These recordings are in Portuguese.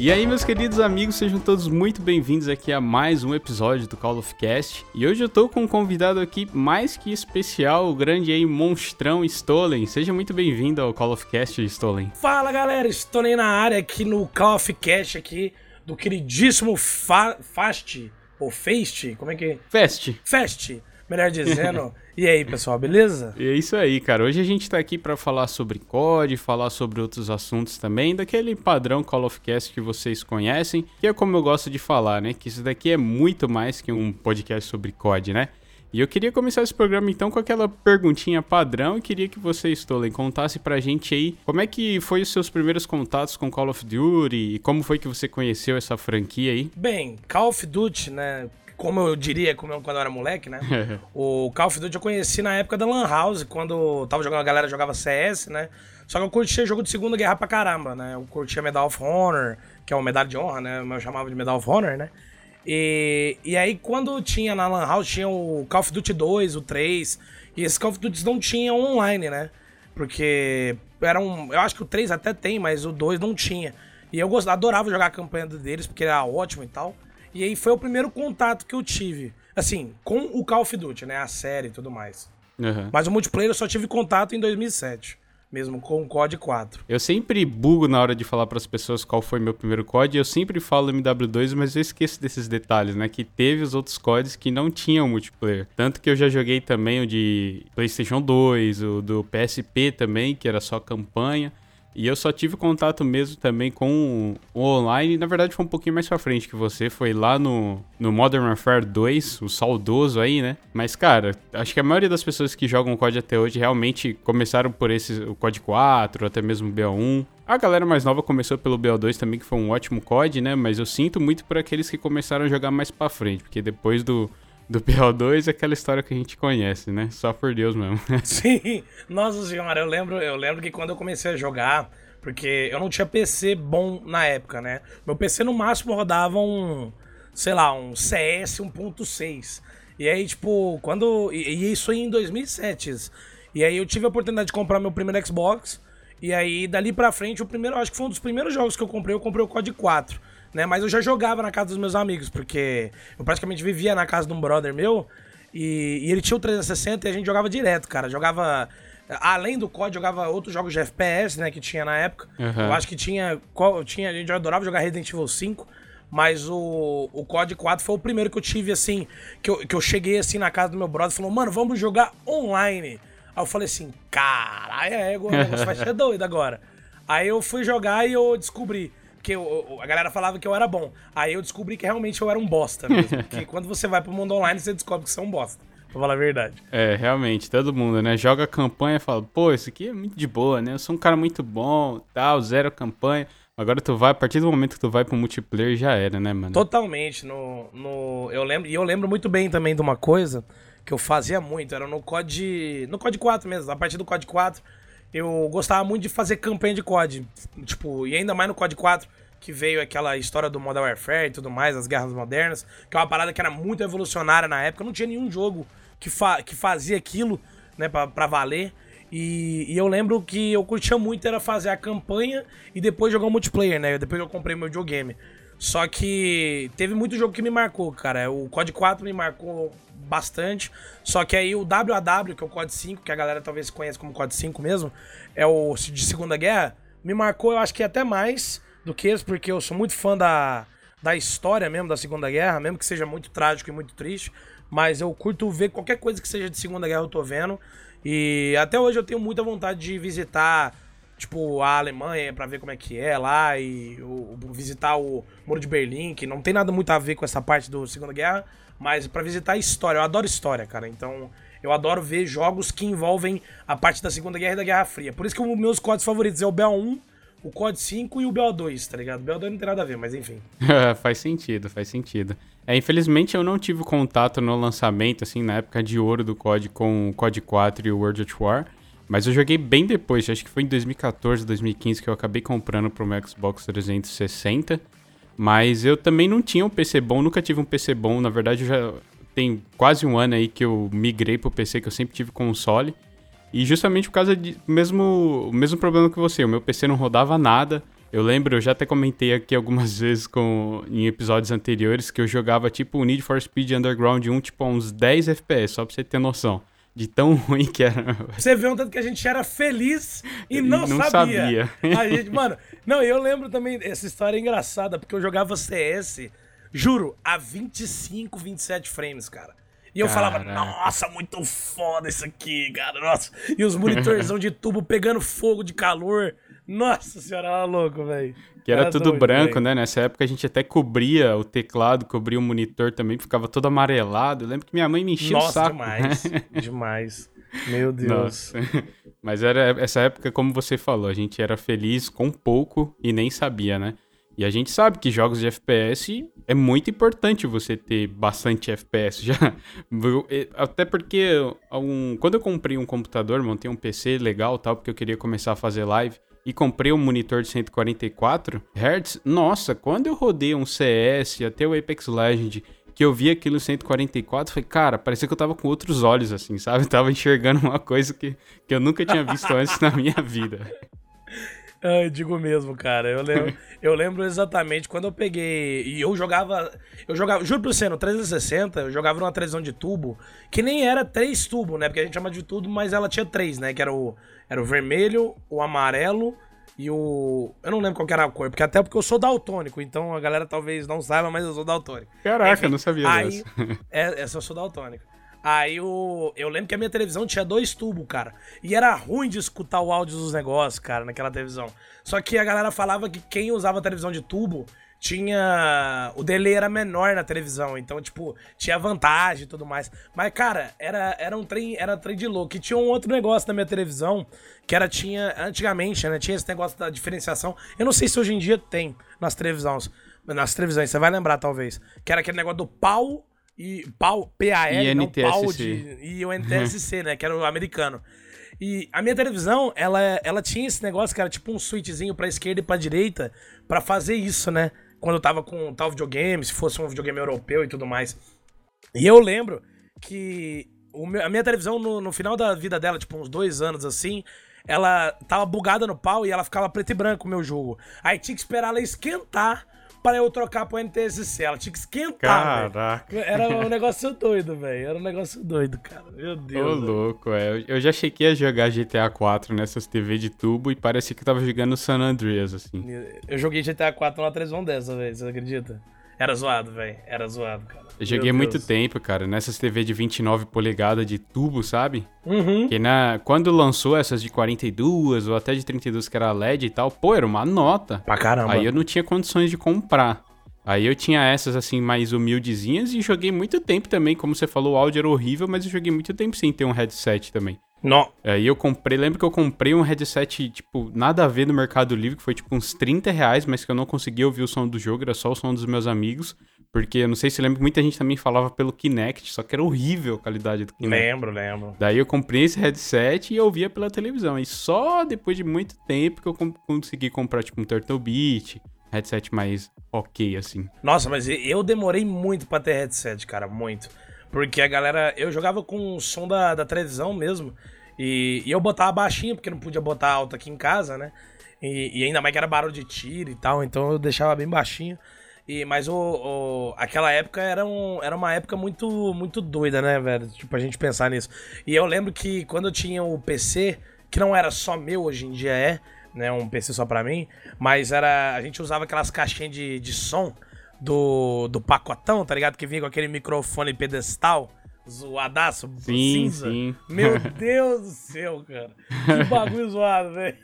E aí, meus queridos amigos, sejam todos muito bem-vindos aqui a mais um episódio do Call of Cast. E hoje eu tô com um convidado aqui mais que especial, o grande aí monstrão Stolen. Seja muito bem-vindo ao Call of Cast, Stolen. Fala, galera, Stolen na área aqui no Call of Cast aqui do queridíssimo Fa Fast ou Fast, como é que? Fast. Fast, melhor dizendo. E aí, pessoal, beleza? E é isso aí, cara. Hoje a gente tá aqui para falar sobre COD, falar sobre outros assuntos também, daquele padrão Call of Cast que vocês conhecem, que é como eu gosto de falar, né? Que isso daqui é muito mais que um podcast sobre COD, né? E eu queria começar esse programa então com aquela perguntinha padrão e queria que você, Stolen, contasse pra gente aí como é que foi os seus primeiros contatos com Call of Duty e como foi que você conheceu essa franquia aí? Bem, Call of Duty, né? Como eu diria, como eu, quando eu era moleque, né? o Call of Duty eu conheci na época da Lan House, quando tava jogando, a galera jogava CS, né? Só que eu curtia jogo de Segunda Guerra pra caramba, né? Eu curtia Medal of Honor, que é uma medalha de honra, né? Eu chamava de Medal of Honor, né? E, e aí, quando tinha na Lan House, tinha o Call of Duty 2, o 3, e esses Call of Duty não tinham online, né? Porque era um. Eu acho que o 3 até tem, mas o 2 não tinha. E eu gostava, adorava jogar a campanha deles, porque era ótimo e tal. E aí foi o primeiro contato que eu tive, assim, com o Call of Duty, né? A série e tudo mais. Uhum. Mas o multiplayer eu só tive contato em 2007 mesmo com o COD 4. Eu sempre bugo na hora de falar para as pessoas qual foi meu primeiro COD, eu sempre falo MW2, mas eu esqueço desses detalhes, né? Que teve os outros CODs que não tinham multiplayer. Tanto que eu já joguei também o de PlayStation 2, o do PSP também, que era só campanha. E eu só tive contato mesmo também com o online. Na verdade, foi um pouquinho mais pra frente que você. Foi lá no, no Modern Warfare 2, o saudoso aí, né? Mas, cara, acho que a maioria das pessoas que jogam COD até hoje realmente começaram por esse, o COD 4, até mesmo o BO1. A galera mais nova começou pelo BO2 também, que foi um ótimo COD, né? Mas eu sinto muito por aqueles que começaram a jogar mais pra frente, porque depois do do PO2 é aquela história que a gente conhece, né? Só por Deus mesmo. Sim, nossa senhora, eu lembro, eu lembro que quando eu comecei a jogar, porque eu não tinha PC bom na época, né? Meu PC no máximo rodava um, sei lá, um CS 1.6. E aí, tipo, quando. E, isso aí em 2007. E aí eu tive a oportunidade de comprar meu primeiro Xbox. E aí, dali pra frente, o primeiro, acho que foi um dos primeiros jogos que eu comprei, eu comprei o COD 4 né? Mas eu já jogava na casa dos meus amigos, porque eu praticamente vivia na casa de um brother meu e, e ele tinha o 360 e a gente jogava direto, cara. Jogava. Além do COD, jogava outros jogos de FPS, né, que tinha na época. Uhum. Eu acho que tinha, tinha. A gente adorava jogar Resident Evil 5. Mas o, o COD 4 foi o primeiro que eu tive, assim, que eu, que eu cheguei assim na casa do meu brother e falou, mano, vamos jogar online. Aí eu falei assim, caralho, é, o negócio vai ser doido agora. Aí eu fui jogar e eu descobri porque eu, a galera falava que eu era bom. Aí eu descobri que realmente eu era um bosta mesmo. porque quando você vai pro mundo online, você descobre que você é um bosta. Pra falar a verdade. É, realmente, todo mundo, né? Joga campanha e fala, pô, isso aqui é muito de boa, né? Eu sou um cara muito bom, tal, zero campanha. Agora tu vai, a partir do momento que tu vai pro multiplayer, já era, né, mano? Totalmente. No, no, eu lembro, e eu lembro muito bem também de uma coisa que eu fazia muito, era no COD. No COD 4 mesmo, a partir do COD 4 eu gostava muito de fazer campanha de COD. Tipo, e ainda mais no COD 4, que veio aquela história do Modern Warfare e tudo mais, as guerras modernas, que é uma parada que era muito evolucionária na época. Não tinha nenhum jogo que, fa que fazia aquilo, né, pra, pra valer. E, e, eu lembro que eu curtia muito era fazer a campanha e depois jogar o multiplayer, né? Depois eu comprei meu videogame. Só que teve muito jogo que me marcou, cara. O COD 4 me marcou bastante. Só que aí o WAW, que é o COD 5, que a galera talvez conheça como COD 5 mesmo, é o de Segunda Guerra, me marcou, eu acho que até mais do que esse, porque eu sou muito fã da, da história mesmo da Segunda Guerra, mesmo que seja muito trágico e muito triste. Mas eu curto ver qualquer coisa que seja de Segunda Guerra, eu tô vendo. E até hoje eu tenho muita vontade de visitar, tipo, a Alemanha para ver como é que é lá e o, visitar o Muro de Berlim, que não tem nada muito a ver com essa parte do Segunda Guerra, mas para visitar a história. Eu adoro história, cara. Então, eu adoro ver jogos que envolvem a parte da Segunda Guerra e da Guerra Fria. Por isso que os meus códigos favoritos é o BO1, o COD 5 e o BO2, tá ligado? O BO2 não tem nada a ver, mas enfim. faz sentido, faz sentido. É, infelizmente eu não tive contato no lançamento, assim, na época de ouro do COD com o COD 4 e o World at War. Mas eu joguei bem depois, acho que foi em 2014, 2015 que eu acabei comprando pro meu Xbox 360. Mas eu também não tinha um PC bom, nunca tive um PC bom. Na verdade, já tem quase um ano aí que eu migrei pro PC, que eu sempre tive console. E justamente por causa do mesmo, mesmo problema que você, o meu PC não rodava nada. Eu lembro, eu já até comentei aqui algumas vezes com, em episódios anteriores que eu jogava tipo Need for Speed Underground 1, tipo uns 10 FPS, só pra você ter noção. De tão ruim que era. Você vê um tanto que a gente era feliz e não, não sabia. sabia. A gente, mano, não, eu lembro também, essa história é engraçada, porque eu jogava CS, juro, a 25, 27 frames, cara. E eu Caraca. falava, nossa, muito foda isso aqui, cara, nossa. E os monitorzão de tubo pegando fogo de calor. Nossa senhora, era louco, velho. Que era, era tudo doido, branco, né? Nessa época a gente até cobria o teclado, cobria o monitor também, ficava todo amarelado. Eu lembro que minha mãe me enchia Nossa, o saco. demais, demais. Meu Deus. Nossa. Mas era essa época, como você falou, a gente era feliz com pouco e nem sabia, né? E a gente sabe que jogos de FPS é muito importante você ter bastante FPS já. Até porque um, quando eu comprei um computador, montei um PC legal tal, porque eu queria começar a fazer live e comprei um monitor de 144 Hz, nossa, quando eu rodei um CS, até o Apex Legend, que eu vi aquilo 144, foi cara, parecia que eu tava com outros olhos, assim, sabe? Eu tava enxergando uma coisa que, que eu nunca tinha visto antes na minha vida. Ai, digo mesmo, cara. Eu lembro, eu lembro exatamente quando eu peguei. E eu jogava. Eu jogava. Juro pra você, no 360, eu jogava numa televisão de tubo, que nem era três tubos, né? Porque a gente chama de tubo, mas ela tinha três, né? Que era o, era o vermelho, o amarelo e o. Eu não lembro qual era a cor, porque até porque eu sou daltônico, então a galera talvez não saiba, mas eu sou daltônico. Caraca, Enfim, não sabia aí, É, essa eu sou daltônico. Aí o, eu lembro que a minha televisão tinha dois tubos, cara. E era ruim de escutar o áudio dos negócios, cara, naquela televisão. Só que a galera falava que quem usava televisão de tubo tinha. O delay era menor na televisão, então, tipo, tinha vantagem e tudo mais. Mas, cara, era, era um trem, era trem de louco. E tinha um outro negócio na minha televisão, que era, tinha, antigamente, né? Tinha esse negócio da diferenciação. Eu não sei se hoje em dia tem nas televisões. Nas televisões, você vai lembrar, talvez. Que era aquele negócio do pau e pau, P-A-L, não pau de. E o NTSC, né? Que era o americano. E a minha televisão, ela, ela tinha esse negócio que era tipo um switchzinho pra esquerda e pra direita para fazer isso, né? Quando eu tava com tal videogame, se fosse um videogame europeu e tudo mais. E eu lembro que meu, a minha televisão, no, no, final da vida dela, tipo uns dois anos assim, ela tava bugada no pau e ela ficava preto e branco o meu jogo. Aí tinha que esperar ela esquentar para eu trocar pro NTSC. Ela tinha que esquentar. Caraca. Véio. Era um negócio doido, velho. Era um negócio doido, cara. Meu Deus. Ô, louco, é. Eu já cheguei a jogar GTA 4 nessas TV de tubo e parecia que eu tava jogando San Andreas, assim. Eu joguei GTA 4 numa 3 dessa, velho. Você acredita? Era zoado, velho. Era zoado, cara. Eu joguei muito tempo, cara, nessas TV de 29 polegadas de tubo, sabe? Uhum. Que na, quando lançou essas de 42 ou até de 32 que era LED e tal, pô, era uma nota. Pra caramba. Aí eu não tinha condições de comprar. Aí eu tinha essas assim mais humildezinhas e joguei muito tempo também, como você falou, o áudio era horrível, mas eu joguei muito tempo sem ter um headset também. Não. Aí eu comprei, lembro que eu comprei um headset, tipo, nada a ver no Mercado Livre, que foi tipo uns 30 reais, mas que eu não conseguia ouvir o som do jogo, era só o som dos meus amigos. Porque eu não sei se lembra que muita gente também falava pelo Kinect, só que era horrível a qualidade do Kinect. Lembro, lembro. Daí eu comprei esse headset e ouvia pela televisão. E só depois de muito tempo que eu consegui comprar, tipo, um Turtle Beat, headset mais ok, assim. Nossa, mas eu demorei muito pra ter headset, cara, muito. Porque a galera. Eu jogava com o som da, da televisão mesmo. E, e eu botava baixinho, porque não podia botar alto aqui em casa, né? E, e, ainda mais que era barulho de tiro e tal, então eu deixava bem baixinho. E, mas o, o, aquela época era, um, era uma época muito, muito doida, né, velho? Tipo, a gente pensar nisso. E eu lembro que quando eu tinha o PC, que não era só meu, hoje em dia é, né? Um PC só pra mim, mas era. A gente usava aquelas caixinhas de, de som do, do pacotão, tá ligado? Que vinha com aquele microfone pedestal zoadaço, sim, cinza. Sim. Meu Deus do céu, cara. Que bagulho zoado, velho.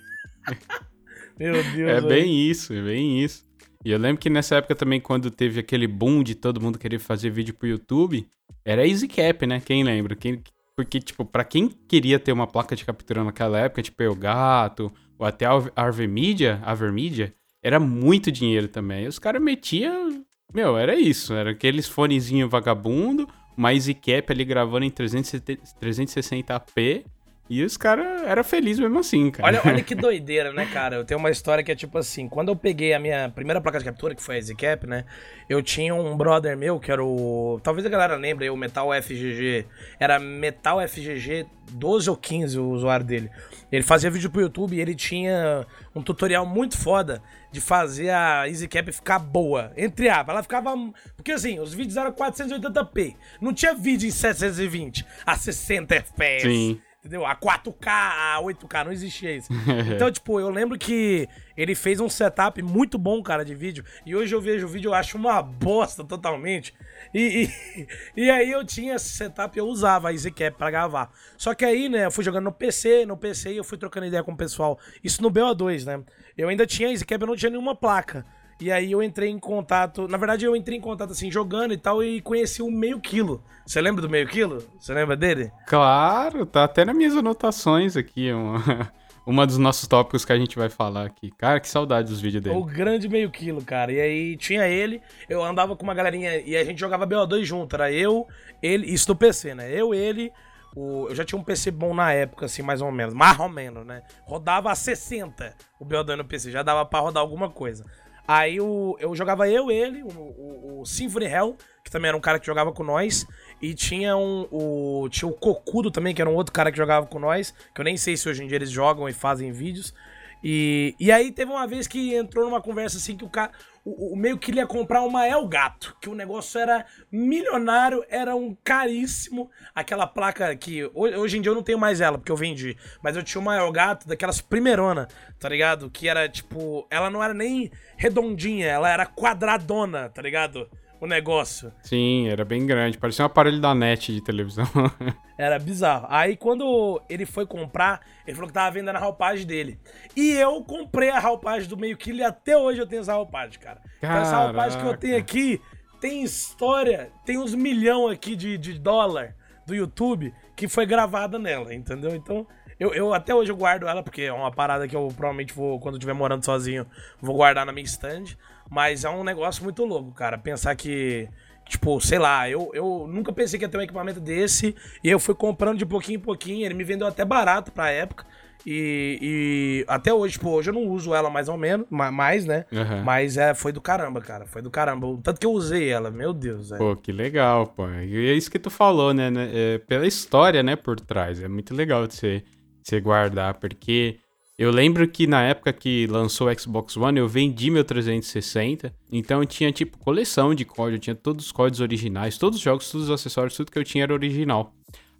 Meu Deus. É véio. bem isso, é bem isso. E eu lembro que nessa época também, quando teve aquele boom de todo mundo querer fazer vídeo pro YouTube, era easy cap, né? Quem lembra? Quem, porque, tipo, pra quem queria ter uma placa de captura naquela época, tipo, o Gato, ou até a Arvermedia, Avermedia, era muito dinheiro também. E os caras metiam... Meu, era isso. Era aqueles fonezinho vagabundo, easy cap ali gravando em 360p E os caras eram felizes mesmo assim, cara. Olha, olha que doideira, né, cara? Eu tenho uma história que é tipo assim: quando eu peguei a minha primeira placa de captura, que foi a Zcap, né? Eu tinha um brother meu, que era o. Talvez a galera lembre, o Metal FGG. Era Metal FGG 12 ou 15 o usuário dele. Ele fazia vídeo pro YouTube e ele tinha um tutorial muito foda de fazer a EasyCap ficar boa. Entre aspas, ela ficava. Porque assim, os vídeos eram 480p. Não tinha vídeo em 720 a 60 FPS. Sim. Entendeu? A 4K, a 8K, não existia isso. então, tipo, eu lembro que ele fez um setup muito bom, cara, de vídeo. E hoje eu vejo o vídeo, eu acho uma bosta totalmente. E, e, e aí eu tinha esse setup, eu usava a EasyCap pra gravar. Só que aí, né, eu fui jogando no PC, no PC eu fui trocando ideia com o pessoal. Isso no BO2, né? Eu ainda tinha EasyCap, eu não tinha nenhuma placa. E aí eu entrei em contato. Na verdade, eu entrei em contato assim, jogando e tal, e conheci o meio quilo. Você lembra do meio quilo? Você lembra dele? Claro, tá até nas minhas anotações aqui. Uma, uma dos nossos tópicos que a gente vai falar aqui. Cara, que saudade dos vídeos dele. O grande meio quilo, cara. E aí tinha ele, eu andava com uma galerinha e a gente jogava BO2 junto. Era eu, ele, isso no PC, né? Eu, ele. O, eu já tinha um PC bom na época, assim, mais ou menos. Mais ou menos, né? Rodava a 60 o BO2 no PC. Já dava pra rodar alguma coisa. Aí o, eu jogava eu, ele, o, o, o, Symphony Hell, que também era um cara que jogava com nós. E tinha um, o, tinha o Cocudo também, que era um outro cara que jogava com nós. Que eu nem sei se hoje em dia eles jogam e fazem vídeos. E, e aí teve uma vez que entrou numa conversa assim que o cara. O, o meio que ele ia comprar uma Elgato, que o negócio era milionário, era um caríssimo. Aquela placa que hoje em dia eu não tenho mais ela, porque eu vendi. Mas eu tinha uma Elgato daquelas primeirona, tá ligado? Que era tipo. Ela não era nem redondinha, ela era quadradona, tá ligado? O negócio. Sim, era bem grande, parecia um aparelho da net de televisão. era bizarro. Aí quando ele foi comprar, ele falou que tava vendendo a roupagem dele. E eu comprei a roupagem do meio quilo e até hoje eu tenho essa roupagem, cara. Então essa roupagem que eu tenho aqui tem história, tem uns milhão aqui de, de dólar do YouTube que foi gravada nela, entendeu? Então, eu, eu, até hoje eu guardo ela, porque é uma parada que eu provavelmente vou, quando eu estiver morando sozinho, vou guardar na minha stand. Mas é um negócio muito louco, cara. Pensar que, tipo, sei lá, eu, eu nunca pensei que ia ter um equipamento desse. E eu fui comprando de pouquinho em pouquinho. Ele me vendeu até barato pra época. E, e, até hoje, tipo, hoje eu não uso ela mais ou menos, mais, né? Uhum. Mas é, foi do caramba, cara. Foi do caramba. O tanto que eu usei ela, meu Deus. É. Pô, que legal, pô. E é isso que tu falou, né? né é, pela história, né, por trás. É muito legal de você, de você guardar, porque eu lembro que na época que lançou o Xbox One, eu vendi meu 360. Então eu tinha, tipo, coleção de código, eu tinha todos os códigos originais, todos os jogos, todos os acessórios, tudo que eu tinha era original.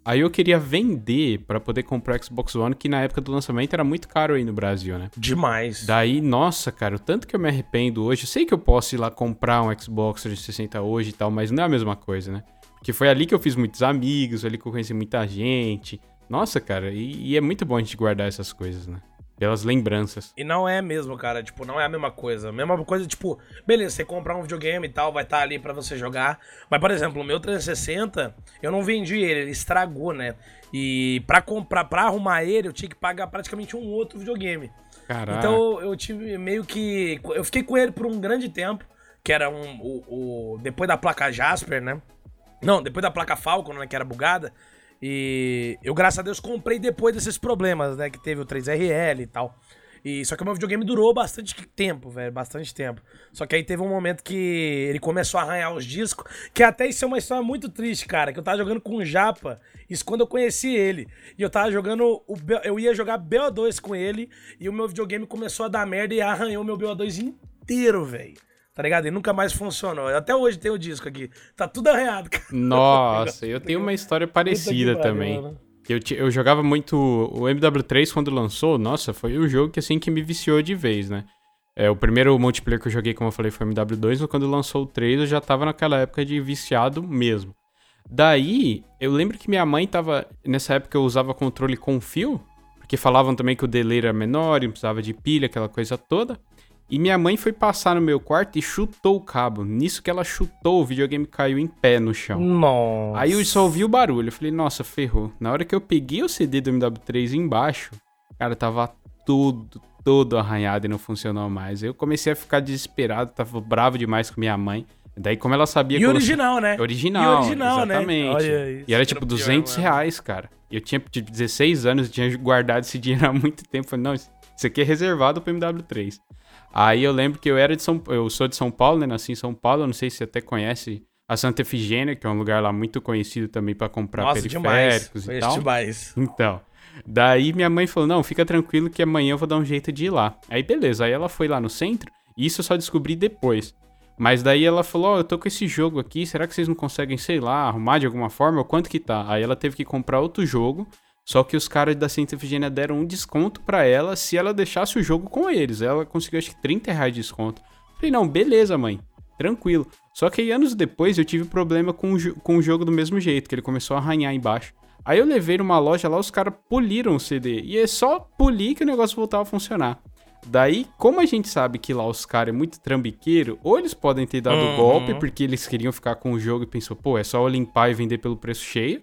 Aí eu queria vender para poder comprar o Xbox One, que na época do lançamento era muito caro aí no Brasil, né? Demais. Daí, nossa, cara, o tanto que eu me arrependo hoje. Eu sei que eu posso ir lá comprar um Xbox 360 hoje e tal, mas não é a mesma coisa, né? Porque foi ali que eu fiz muitos amigos, ali que eu conheci muita gente. Nossa, cara, e, e é muito bom a gente guardar essas coisas, né? Pelas lembranças. E não é mesmo, cara. Tipo, não é a mesma coisa. A mesma coisa, tipo, beleza, você comprar um videogame e tal, vai estar tá ali para você jogar. Mas, por exemplo, o meu 360, eu não vendi ele, ele estragou, né? E pra comprar, pra arrumar ele, eu tinha que pagar praticamente um outro videogame. Caraca. Então eu tive meio que. Eu fiquei com ele por um grande tempo, que era um. O, o depois da placa Jasper, né? Não, depois da placa Falcon, né, que era bugada. E eu, graças a Deus, comprei depois desses problemas, né? Que teve o 3RL e tal. E, só que o meu videogame durou bastante tempo, velho, bastante tempo. Só que aí teve um momento que ele começou a arranhar os discos, que até isso é uma história muito triste, cara, que eu tava jogando com o Japa, isso quando eu conheci ele. E eu tava jogando, o, eu ia jogar BO2 com ele, e o meu videogame começou a dar merda e arranhou meu BO2 inteiro, velho. Tá ligado? E nunca mais funcionou. Até hoje tem o disco aqui. Tá tudo arranhado, cara. Nossa, eu tenho uma história parecida também. Eu, eu jogava muito o MW3 quando lançou. Nossa, foi o jogo que assim que me viciou de vez, né? É, o primeiro multiplayer que eu joguei, como eu falei, foi MW2, mas quando lançou o 3 eu já tava naquela época de viciado mesmo. Daí, eu lembro que minha mãe tava. Nessa época eu usava controle com fio, porque falavam também que o delay era menor e precisava de pilha, aquela coisa toda. E minha mãe foi passar no meu quarto e chutou o cabo. Nisso que ela chutou, o videogame caiu em pé no chão. Nossa. Aí eu só ouvi o barulho. Eu falei, nossa, ferrou. Na hora que eu peguei o CD do MW3 embaixo, cara, tava tudo, todo arranhado e não funcionou mais. Eu comecei a ficar desesperado, tava bravo demais com minha mãe. Daí, como ela sabia e que. original, né? Original, e original, exatamente. né? Olha, e era tipo 200 pior, reais, cara. Eu tinha tipo, 16 anos, tinha guardado esse dinheiro há muito tempo. Falei, não, isso aqui é reservado pro MW3. Aí eu lembro que eu era de São eu sou de São Paulo, né? Nasci em São Paulo, eu não sei se você até conhece a Santa Efigênia, que é um lugar lá muito conhecido também para comprar Nossa, periféricos demais. e tal. Demais. Então, daí minha mãe falou: "Não, fica tranquilo que amanhã eu vou dar um jeito de ir lá". Aí beleza, aí ela foi lá no centro, e isso eu só descobri depois. Mas daí ela falou: Ó, oh, eu tô com esse jogo aqui, será que vocês não conseguem, sei lá, arrumar de alguma forma? Ou quanto que tá? Aí ela teve que comprar outro jogo, só que os caras da Santa Efigênia deram um desconto para ela se ela deixasse o jogo com eles. Ela conseguiu acho que 30 reais de desconto. Falei, não, beleza, mãe. Tranquilo. Só que aí, anos depois eu tive problema com o, com o jogo do mesmo jeito, que ele começou a arranhar embaixo. Aí eu levei numa loja lá, os caras poliram o CD. E é só polir que o negócio voltava a funcionar. Daí, como a gente sabe que lá os caras é muito trambiqueiro, ou eles podem ter dado uhum. golpe porque eles queriam ficar com o jogo e pensou, pô, é só eu limpar e vender pelo preço cheio,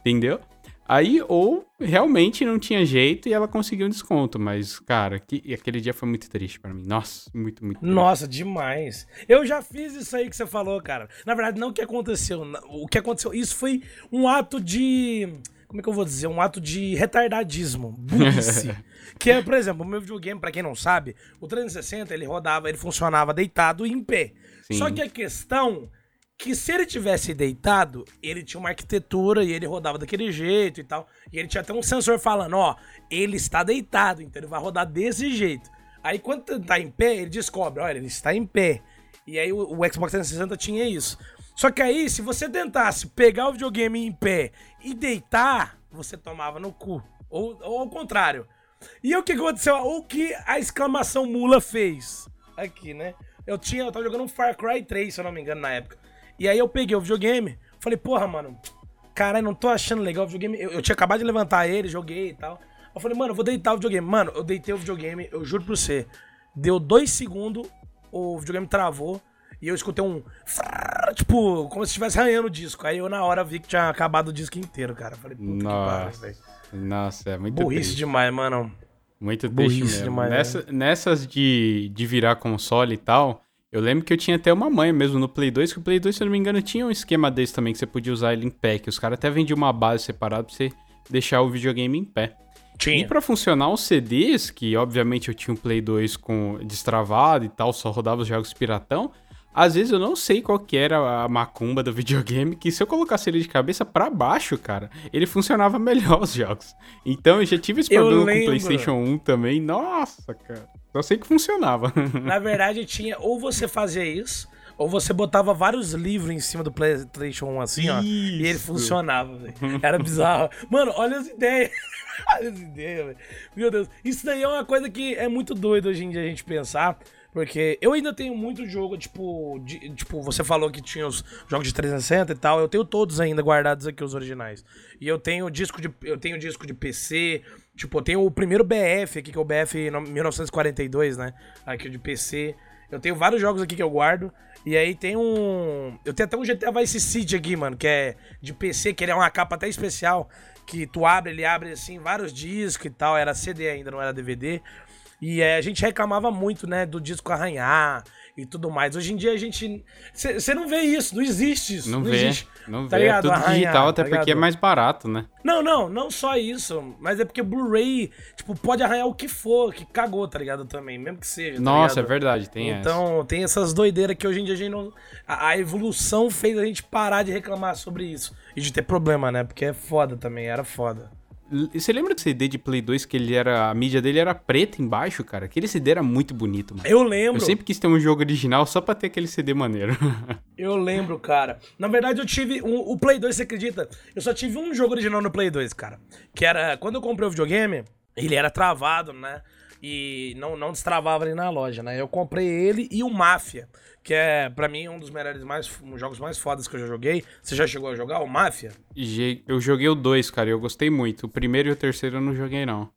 entendeu? Aí, ou realmente não tinha jeito e ela conseguiu um desconto. Mas, cara, que, aquele dia foi muito triste para mim. Nossa, muito, muito triste. Nossa, demais. Eu já fiz isso aí que você falou, cara. Na verdade, não o que aconteceu. O que aconteceu, isso foi um ato de. Como é que eu vou dizer? Um ato de retardadismo, burrice. que é, por exemplo, o meu videogame, para quem não sabe, o 360 ele rodava, ele funcionava deitado e em pé. Sim. Só que a questão que se ele tivesse deitado, ele tinha uma arquitetura e ele rodava daquele jeito e tal. E ele tinha até um sensor falando, ó, ele está deitado, então ele vai rodar desse jeito. Aí quando tá em pé, ele descobre, olha, ele está em pé. E aí o, o Xbox 360 tinha isso. Só que aí, se você tentasse pegar o videogame em pé e deitar, você tomava no cu. Ou, ou ao contrário. E o que aconteceu? O que a exclamação mula fez? Aqui, né? Eu tinha, eu tava jogando um Far Cry 3, se eu não me engano, na época. E aí eu peguei o videogame, falei, porra, mano, caralho, não tô achando legal o videogame. Eu, eu, tinha acabado de levantar ele, joguei e tal. Eu falei, mano, eu vou deitar o videogame. Mano, eu deitei o videogame, eu juro pra você. Deu dois segundos, o videogame travou. E eu escutei um. Tipo, como se estivesse arranhando o disco. Aí eu na hora vi que tinha acabado o disco inteiro, cara. Falei, puta Nossa. que pariu, Nossa, é muito Burrice triste. demais, mano. Muito triste mesmo. Demais, Nessa, né? Nessas de, de virar console e tal, eu lembro que eu tinha até uma mãe mesmo no Play 2, que o Play 2, se eu não me engano, tinha um esquema desse também, que você podia usar ele em pé, que os caras até vendiam uma base separada pra você deixar o videogame em pé. Tinha. E pra funcionar os CDs, que obviamente eu tinha um Play 2 com destravado e tal, só rodava os jogos piratão, às vezes eu não sei qual que era a macumba do videogame, que se eu colocasse ele de cabeça para baixo, cara, ele funcionava melhor os jogos. Então eu já tive esse problema com o PlayStation 1 também. Nossa, cara. Só sei que funcionava. Na verdade, tinha ou você fazia isso, ou você botava vários livros em cima do PlayStation 1 assim, ó, e ele funcionava, véio. Era bizarro. Mano, olha as ideias. olha as ideias, velho. Meu Deus. Isso daí é uma coisa que é muito doido hoje em dia a gente pensar. Porque eu ainda tenho muito jogo, tipo, de, tipo, você falou que tinha os jogos de 360 e tal, eu tenho todos ainda guardados aqui, os originais. E eu tenho disco de, eu tenho disco de PC, tipo, eu tenho o primeiro BF aqui, que é o BF 1942, né? Aqui de PC. Eu tenho vários jogos aqui que eu guardo. E aí tem um. Eu tenho até um GTA Vice City aqui, mano, que é de PC, que ele é uma capa até especial. Que tu abre, ele abre assim, vários discos e tal. Era CD ainda, não era DVD. E é, a gente reclamava muito, né, do disco arranhar e tudo mais. Hoje em dia a gente. Você não vê isso, não existe isso. Não, não vê. Existe, não tá vê. Ligado? É tudo arranhar, digital, até tá porque é mais barato, né? Não, não, não só isso. Mas é porque Blu-ray, tipo, pode arranhar o que for, que cagou, tá ligado? Também, mesmo que seja. Tá Nossa, é verdade, tem Então, essa. tem essas doideiras que hoje em dia a gente não. A, a, evolução fez a gente parar de reclamar sobre isso. E de ter problema, né? Porque é foda também, era foda. Você lembra do CD de Play 2 que ele era. A mídia dele era preta embaixo, cara? Aquele CD era muito bonito, mano. Eu lembro. Eu sempre quis ter um jogo original só pra ter aquele CD maneiro. eu lembro, cara. Na verdade, eu tive. Um, o Play 2, você acredita? Eu só tive um jogo original no Play 2, cara. Que era. Quando eu comprei o videogame, ele era travado, né? E não, não destravava ali na loja, né? Eu comprei ele e o Máfia que é, para mim, um dos melhores mais, um jogos mais fodas que eu já joguei. Você já chegou a jogar o Máfia? Eu joguei o 2, cara, e eu gostei muito. O primeiro e o terceiro eu não joguei, não.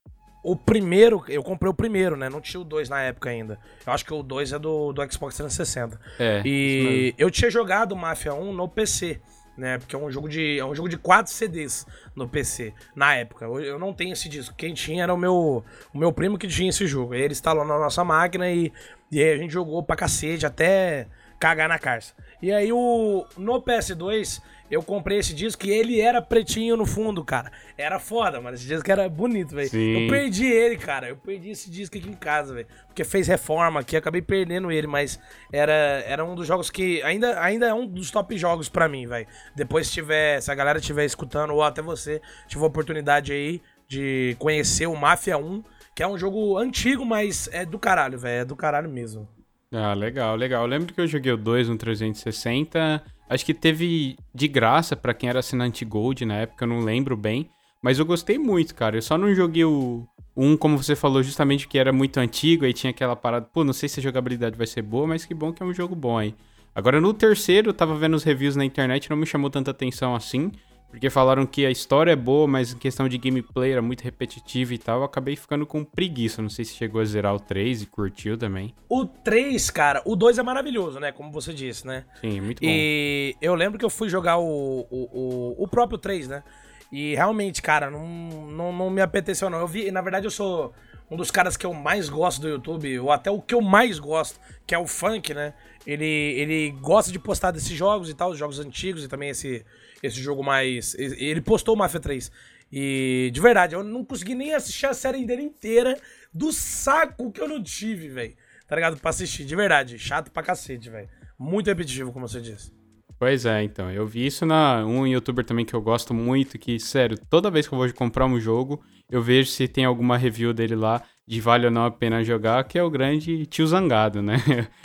O primeiro, eu comprei o primeiro, né? Não tinha o 2 na época ainda. Eu acho que o 2 é do, do Xbox 360. É. E eu tinha jogado o Mafia 1 no PC né? Porque é um jogo de é um jogo de quatro CDs no PC na época. Eu não tenho esse disco. Quem tinha era o meu o meu primo que tinha esse jogo. Ele instalou na nossa máquina e e aí a gente jogou pra cacete até cagar na carça. E aí o no PS2 eu comprei esse disco e ele era pretinho no fundo, cara. Era foda, mano. Esse disco era bonito, velho. Eu perdi ele, cara. Eu perdi esse disco aqui em casa, velho. Porque fez reforma aqui, acabei perdendo ele, mas era, era um dos jogos que ainda, ainda é um dos top jogos para mim, velho. Depois se tiver, se a galera estiver escutando ou até você tiver oportunidade aí de conhecer o Mafia 1, que é um jogo antigo, mas é do caralho, velho. É do caralho mesmo. Ah, legal, legal. Eu lembro que eu joguei o 2 no 360. Acho que teve de graça para quem era assinante Gold na época, eu não lembro bem. Mas eu gostei muito, cara. Eu só não joguei o 1, um, como você falou, justamente que era muito antigo, aí tinha aquela parada, pô, não sei se a jogabilidade vai ser boa, mas que bom que é um jogo bom aí. Agora no terceiro, eu tava vendo os reviews na internet, não me chamou tanta atenção assim. Porque falaram que a história é boa, mas em questão de gameplay era muito repetitiva e tal. Eu acabei ficando com preguiça. Não sei se chegou a zerar o 3 e curtiu também. O 3, cara, o 2 é maravilhoso, né? Como você disse, né? Sim, muito bom. E eu lembro que eu fui jogar o, o, o, o próprio 3, né? E realmente, cara, não, não, não me apeteceu, não. Eu vi, na verdade, eu sou um dos caras que eu mais gosto do YouTube, ou até o que eu mais gosto, que é o Funk, né? Ele, ele gosta de postar desses jogos e tal, os jogos antigos e também esse esse jogo mais. Ele postou o Mafia 3. E de verdade, eu não consegui nem assistir a série dele inteira do saco que eu não tive, velho. Tá ligado? Pra assistir, de verdade. Chato pra cacete, velho. Muito repetitivo, como você disse. Pois é, então. Eu vi isso na um youtuber também que eu gosto muito, que, sério, toda vez que eu vou comprar um jogo, eu vejo se tem alguma review dele lá de vale ou não a pena jogar, que é o grande tio zangado, né?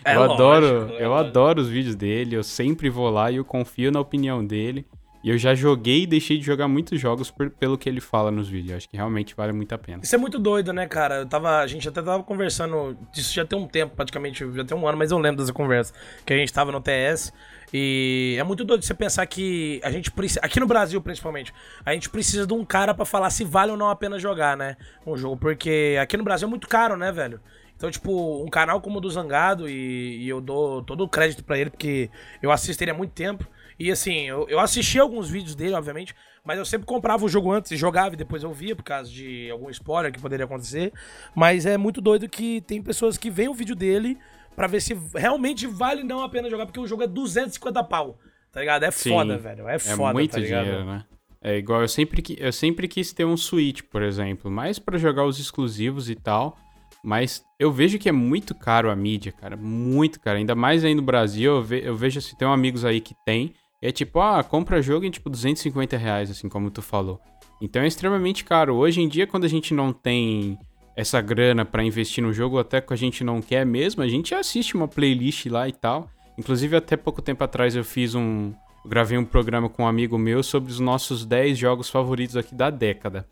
É eu lógico, adoro, é eu adoro os vídeos dele, eu sempre vou lá e eu confio na opinião dele. E eu já joguei e deixei de jogar muitos jogos por, pelo que ele fala nos vídeos. Acho que realmente vale muito a pena. Isso é muito doido, né, cara? Eu tava, a gente até tava conversando disso já tem um tempo, praticamente, já tem um ano, mas eu lembro dessa conversa. Que a gente tava no TS. E é muito doido você pensar que a gente precisa. Aqui no Brasil, principalmente, a gente precisa de um cara para falar se vale ou não a pena jogar, né? Um jogo. Porque aqui no Brasil é muito caro, né, velho? Então, tipo, um canal como o do Zangado, e, e eu dou todo o crédito para ele, porque eu assisto ele há muito tempo. E assim, eu, eu assisti alguns vídeos dele, obviamente, mas eu sempre comprava o jogo antes e jogava e depois eu via por causa de algum spoiler que poderia acontecer. Mas é muito doido que tem pessoas que veem o vídeo dele para ver se realmente vale não a pena jogar, porque o jogo é 250 pau. Tá ligado? É Sim, foda, velho. É, é foda, É muito tá dinheiro, né? É igual, eu sempre, eu sempre quis ter um Switch, por exemplo, mais para jogar os exclusivos e tal. Mas eu vejo que é muito caro a mídia, cara. Muito caro. Ainda mais aí no Brasil, eu, ve eu vejo se assim, tem amigos aí que tem. É tipo, ah, compra jogo em tipo 250 reais, assim como tu falou. Então é extremamente caro. Hoje em dia, quando a gente não tem essa grana para investir no jogo, até que a gente não quer mesmo, a gente assiste uma playlist lá e tal. Inclusive, até pouco tempo atrás eu fiz um. Gravei um programa com um amigo meu sobre os nossos 10 jogos favoritos aqui da década.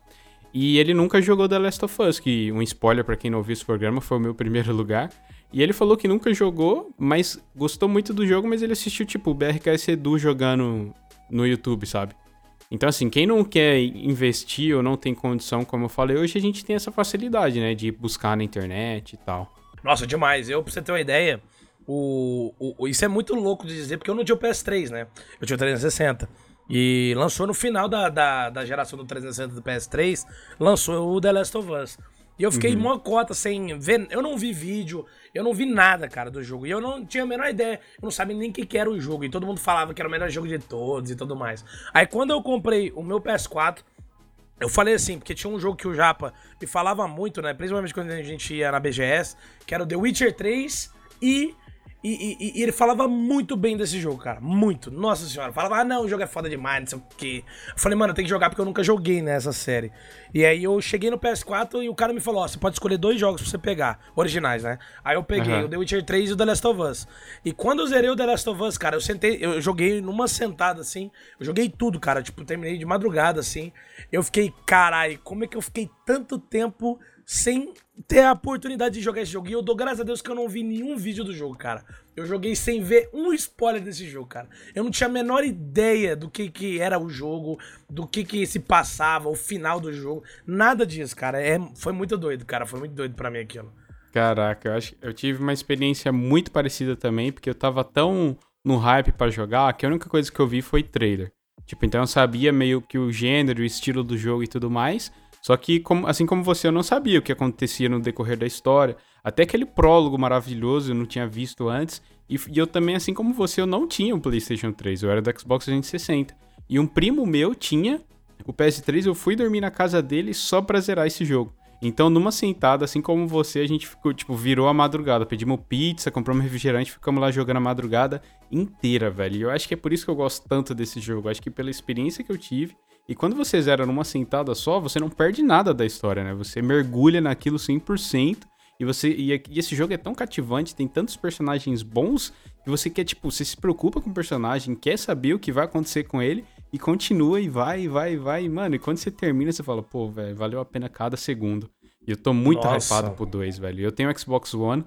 E ele nunca jogou The Last of Us, que um spoiler para quem não ouviu esse programa, foi o meu primeiro lugar. E ele falou que nunca jogou, mas gostou muito do jogo, mas ele assistiu, tipo, o BRKS Edu jogando no YouTube, sabe? Então, assim, quem não quer investir ou não tem condição, como eu falei, hoje a gente tem essa facilidade, né? De buscar na internet e tal. Nossa, demais. Eu, pra você ter uma ideia, o, o, isso é muito louco de dizer, porque eu não tinha o PS3, né? Eu tinha o 360. E lançou no final da, da, da geração do 360 do PS3, lançou o The Last of Us. E eu fiquei uhum. uma cota sem ver. Eu não vi vídeo, eu não vi nada, cara, do jogo. E eu não tinha a menor ideia. Eu não sabia nem o que, que era o jogo. E todo mundo falava que era o melhor jogo de todos e tudo mais. Aí quando eu comprei o meu PS4, eu falei assim, porque tinha um jogo que o Japa me falava muito, né? Principalmente quando a gente ia na BGS, que era o The Witcher 3 e e, e, e, ele falava muito bem desse jogo, cara. Muito. Nossa senhora. Falava, ah, não, o jogo é foda demais, não sei o quê. Eu falei, mano, tem que jogar porque eu nunca joguei nessa série. E aí eu cheguei no PS4 e o cara me falou, ó, você pode escolher dois jogos pra você pegar. Originais, né? Aí eu peguei uhum. o The Witcher 3 e o The Last of Us. E quando eu zerei o The Last of Us, cara, eu sentei, eu joguei numa sentada assim. Eu joguei tudo, cara. Tipo, terminei de madrugada assim. Eu fiquei, carai, como é que eu fiquei tanto tempo sem ter a oportunidade de jogar esse jogo. E eu dou graças a Deus que eu não vi nenhum vídeo do jogo, cara. Eu joguei sem ver um spoiler desse jogo, cara. Eu não tinha a menor ideia do que, que era o jogo, do que, que se passava, o final do jogo. Nada disso, cara. É, foi muito doido, cara. Foi muito doido para mim aquilo. Caraca, eu acho eu tive uma experiência muito parecida também, porque eu tava tão no hype para jogar que a única coisa que eu vi foi trailer. Tipo, então eu sabia meio que o gênero, o estilo do jogo e tudo mais. Só que, como, assim como você, eu não sabia o que acontecia no decorrer da história. Até aquele prólogo maravilhoso eu não tinha visto antes. E, e eu também, assim como você, eu não tinha o um PlayStation 3, eu era do Xbox 360. E um primo meu tinha o PS3, eu fui dormir na casa dele só pra zerar esse jogo. Então, numa sentada, assim como você, a gente ficou, tipo, virou a madrugada. Pedimos pizza, compramos refrigerante, ficamos lá jogando a madrugada inteira, velho. E eu acho que é por isso que eu gosto tanto desse jogo. Eu acho que pela experiência que eu tive. E quando você zera numa sentada só, você não perde nada da história, né? Você mergulha naquilo 100%. E você e, e esse jogo é tão cativante, tem tantos personagens bons que você quer, tipo, você se preocupa com o personagem, quer saber o que vai acontecer com ele e continua e vai, e vai, e vai. E, mano, e quando você termina, você fala, pô, velho, valeu a pena cada segundo. E eu tô muito Nossa. hypado pro 2, velho. Eu tenho Xbox One,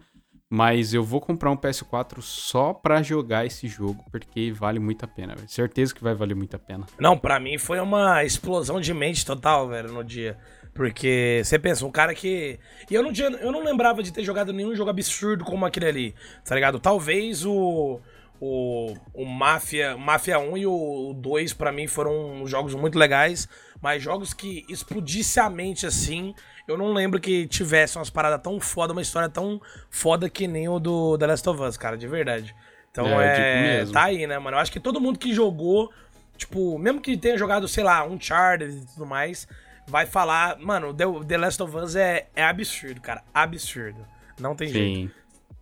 mas eu vou comprar um PS4 só pra jogar esse jogo, porque vale muito a pena, velho. Certeza que vai valer muito a pena. Não, pra mim foi uma explosão de mente total, velho, no dia. Porque você pensa, um cara que. E eu não, tinha, eu não lembrava de ter jogado nenhum jogo absurdo como aquele ali, tá ligado? Talvez o o, o Mafia, Mafia 1 e o 2 para mim foram jogos muito legais, mas jogos que explodisse a mente assim, eu não lembro que tivesse umas paradas tão foda, uma história tão foda que nem o do The Last of Us, cara, de verdade. Então é, é tá aí, né, mano? Eu acho que todo mundo que jogou, tipo, mesmo que tenha jogado, sei lá, um Charter e tudo mais, vai falar, mano, The, The Last of Us é, é absurdo, cara, absurdo. Não tem Sim. jeito.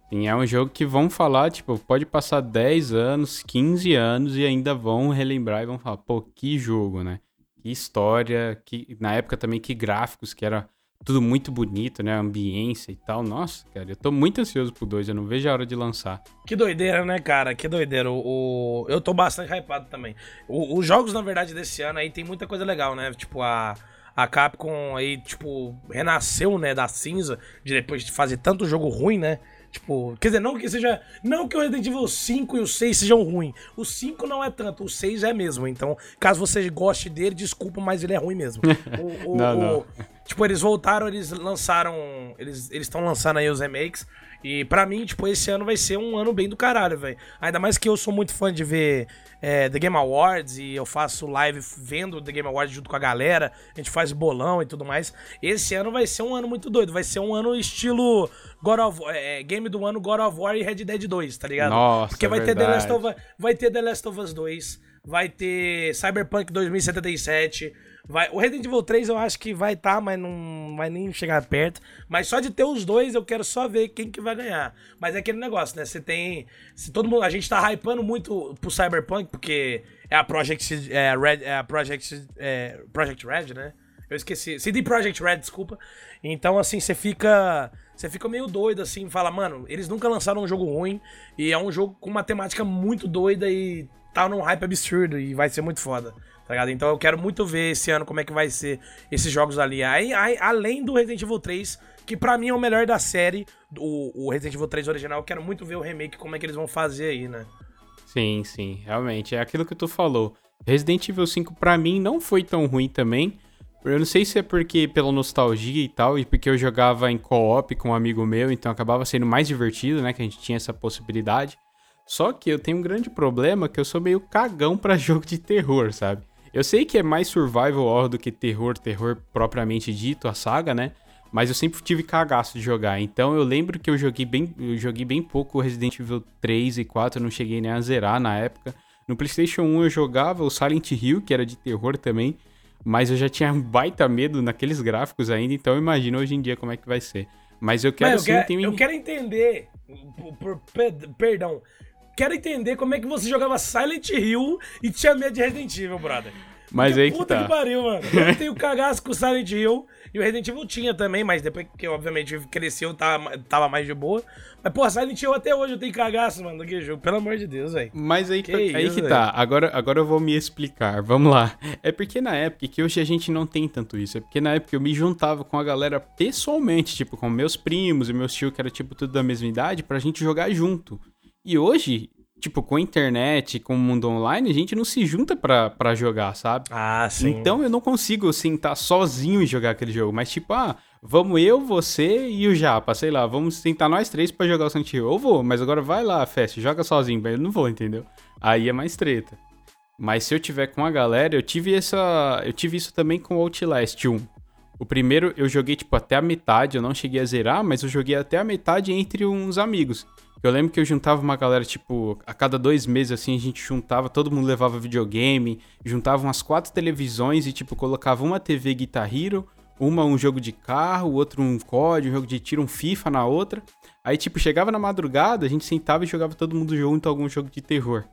Sim, é um jogo que vão falar, tipo, pode passar 10 anos, 15 anos e ainda vão relembrar e vão falar, pô, que jogo, né? Que história, que na época também que gráficos, que era tudo muito bonito, né? Ambiência e tal. Nossa, cara, eu tô muito ansioso pro 2, eu não vejo a hora de lançar. Que doideira, né, cara? Que doideira. O, o... Eu tô bastante hypado também. O, os jogos, na verdade, desse ano aí tem muita coisa legal, né? Tipo, a, a Capcom aí, tipo, renasceu, né, da cinza, de depois de fazer tanto jogo ruim, né? Tipo, quer dizer, não que seja. Não que o Resident Evil 5 e o 6 sejam ruins. O 5 não é tanto, o 6 é mesmo. Então, caso você goste dele, desculpa, mas ele é ruim mesmo. O, o, não, o, não. Tipo, eles voltaram, eles lançaram. Eles estão lançando aí os remakes. E para mim, tipo, esse ano vai ser um ano bem do caralho, velho. Ainda mais que eu sou muito fã de ver é, The Game Awards e eu faço live vendo The Game Awards junto com a galera. A gente faz bolão e tudo mais. Esse ano vai ser um ano muito doido. Vai ser um ano estilo God of é, Game do ano God of War e Red Dead 2, tá ligado? Nossa, Porque vai verdade. ter The Last of vai ter The Last of Us 2, vai ter Cyberpunk 2077 Vai, o Resident Evil 3 eu acho que vai estar, tá, mas não vai nem chegar perto. Mas só de ter os dois eu quero só ver quem que vai ganhar. Mas é aquele negócio, né? Você tem. Se todo mundo. A gente tá hypando muito pro Cyberpunk, porque é a Project. É Red, é a Project. É, Project Red, né? Eu esqueci. CD Project Red, desculpa. Então, assim, você fica. Você fica meio doido, assim, fala, mano, eles nunca lançaram um jogo ruim. E é um jogo com uma temática muito doida e tá num hype absurdo. E vai ser muito foda tá ligado? Então eu quero muito ver esse ano como é que vai ser esses jogos ali. Aí, aí além do Resident Evil 3, que para mim é o melhor da série, o, o, Resident Evil 3 original, eu quero muito ver o remake, como é que eles vão fazer aí, né? Sim, sim, realmente. É aquilo que tu falou. Resident Evil 5 para mim não foi tão ruim também. Eu não sei se é porque pela nostalgia e tal, e porque eu jogava em co-op com um amigo meu, então acabava sendo mais divertido, né? Que a gente tinha essa possibilidade. Só que eu tenho um grande problema que eu sou meio cagão para jogo de terror, sabe? Eu sei que é mais survival horror do que terror, terror propriamente dito, a saga, né? Mas eu sempre tive cagaço de jogar. Então eu lembro que eu joguei bem, eu joguei bem pouco Resident Evil 3 e 4, eu não cheguei nem a zerar na época. No PlayStation 1 eu jogava o Silent Hill, que era de terror também, mas eu já tinha um baita medo naqueles gráficos ainda, então imagina hoje em dia como é que vai ser. Mas eu quero Mas eu sim, quero, eu quero entender, por, por, perdão, quero entender como é que você jogava Silent Hill e tinha medo de Resident Evil, brother. Mas aí que puta tá. que pariu, mano. Eu tenho cagaço com o Silent Hill e o Resident Evil tinha também, mas depois que obviamente cresceu, tava, tava mais de boa. Mas, pô, Silent Hill até hoje eu tenho cagaço, mano, daquele jogo. Pelo amor de Deus, velho. Mas aí que, aí isso, que tá. Agora, agora eu vou me explicar. Vamos lá. É porque na época, que hoje a gente não tem tanto isso, é porque na época eu me juntava com a galera pessoalmente, tipo, com meus primos e meus tios, que era tipo tudo da mesma idade, pra gente jogar junto. E hoje, tipo, com a internet, com o mundo online, a gente não se junta pra, pra jogar, sabe? Ah, sim. Então eu não consigo sentar sozinho e jogar aquele jogo. Mas, tipo, ah, vamos eu, você e o Japa, sei lá, vamos sentar nós três para jogar o Silent Hill. Eu vou, mas agora vai lá, Fest, joga sozinho. Eu não vou, entendeu? Aí é mais treta. Mas se eu tiver com a galera, eu tive essa. Eu tive isso também com o Outlast 1. O primeiro eu joguei, tipo, até a metade, eu não cheguei a zerar, mas eu joguei até a metade entre uns amigos. Eu lembro que eu juntava uma galera, tipo, a cada dois meses, assim, a gente juntava, todo mundo levava videogame, juntava umas quatro televisões e, tipo, colocava uma TV Guitar Hero, uma um jogo de carro, outro um COD, um jogo de tiro, um FIFA na outra. Aí, tipo, chegava na madrugada, a gente sentava e jogava todo mundo junto algum jogo de terror.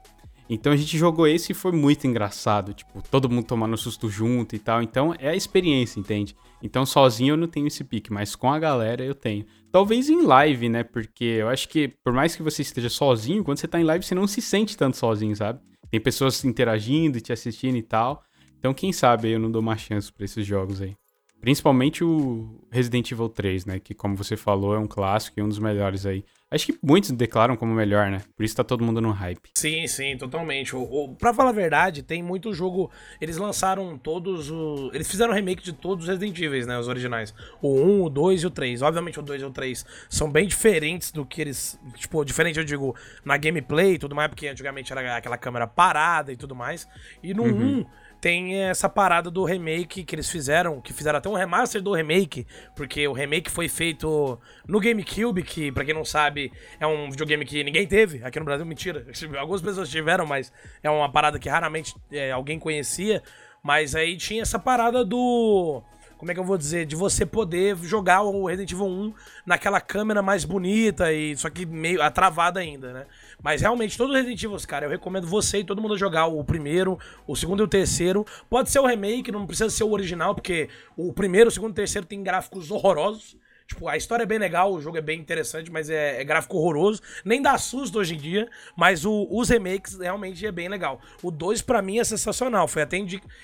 Então a gente jogou esse e foi muito engraçado, tipo, todo mundo tomando susto junto e tal. Então é a experiência, entende? Então sozinho eu não tenho esse pique, mas com a galera eu tenho. Talvez em live, né? Porque eu acho que por mais que você esteja sozinho, quando você tá em live você não se sente tanto sozinho, sabe? Tem pessoas interagindo, te assistindo e tal. Então quem sabe eu não dou uma chance para esses jogos aí. Principalmente o Resident Evil 3, né? Que, como você falou, é um clássico e um dos melhores aí. Acho que muitos declaram como melhor, né? Por isso tá todo mundo no hype. Sim, sim, totalmente. O, o, pra falar a verdade, tem muito jogo. Eles lançaram todos os. Eles fizeram remake de todos os Resident Evil, né? Os originais. O 1, o 2 e o 3. Obviamente o 2 e o 3 são bem diferentes do que eles. Tipo, diferente, eu digo, na gameplay e tudo mais, porque antigamente era aquela câmera parada e tudo mais. E no uhum. 1 tem essa parada do remake que eles fizeram, que fizeram até um remaster do remake, porque o remake foi feito no GameCube, que para quem não sabe é um videogame que ninguém teve aqui no Brasil, mentira, algumas pessoas tiveram, mas é uma parada que raramente é, alguém conhecia, mas aí tinha essa parada do como é que eu vou dizer, de você poder jogar o Resident Evil 1 naquela câmera mais bonita e só que meio atravada ainda, né? Mas realmente, todos os Resident Evil, cara, eu recomendo você e todo mundo jogar o primeiro, o segundo e o terceiro. Pode ser o remake, não precisa ser o original, porque o primeiro, o segundo e o terceiro tem gráficos horrorosos. Tipo, a história é bem legal, o jogo é bem interessante, mas é, é gráfico horroroso. Nem dá susto hoje em dia, mas o, os remakes realmente é bem legal. O 2 para mim é sensacional. Foi até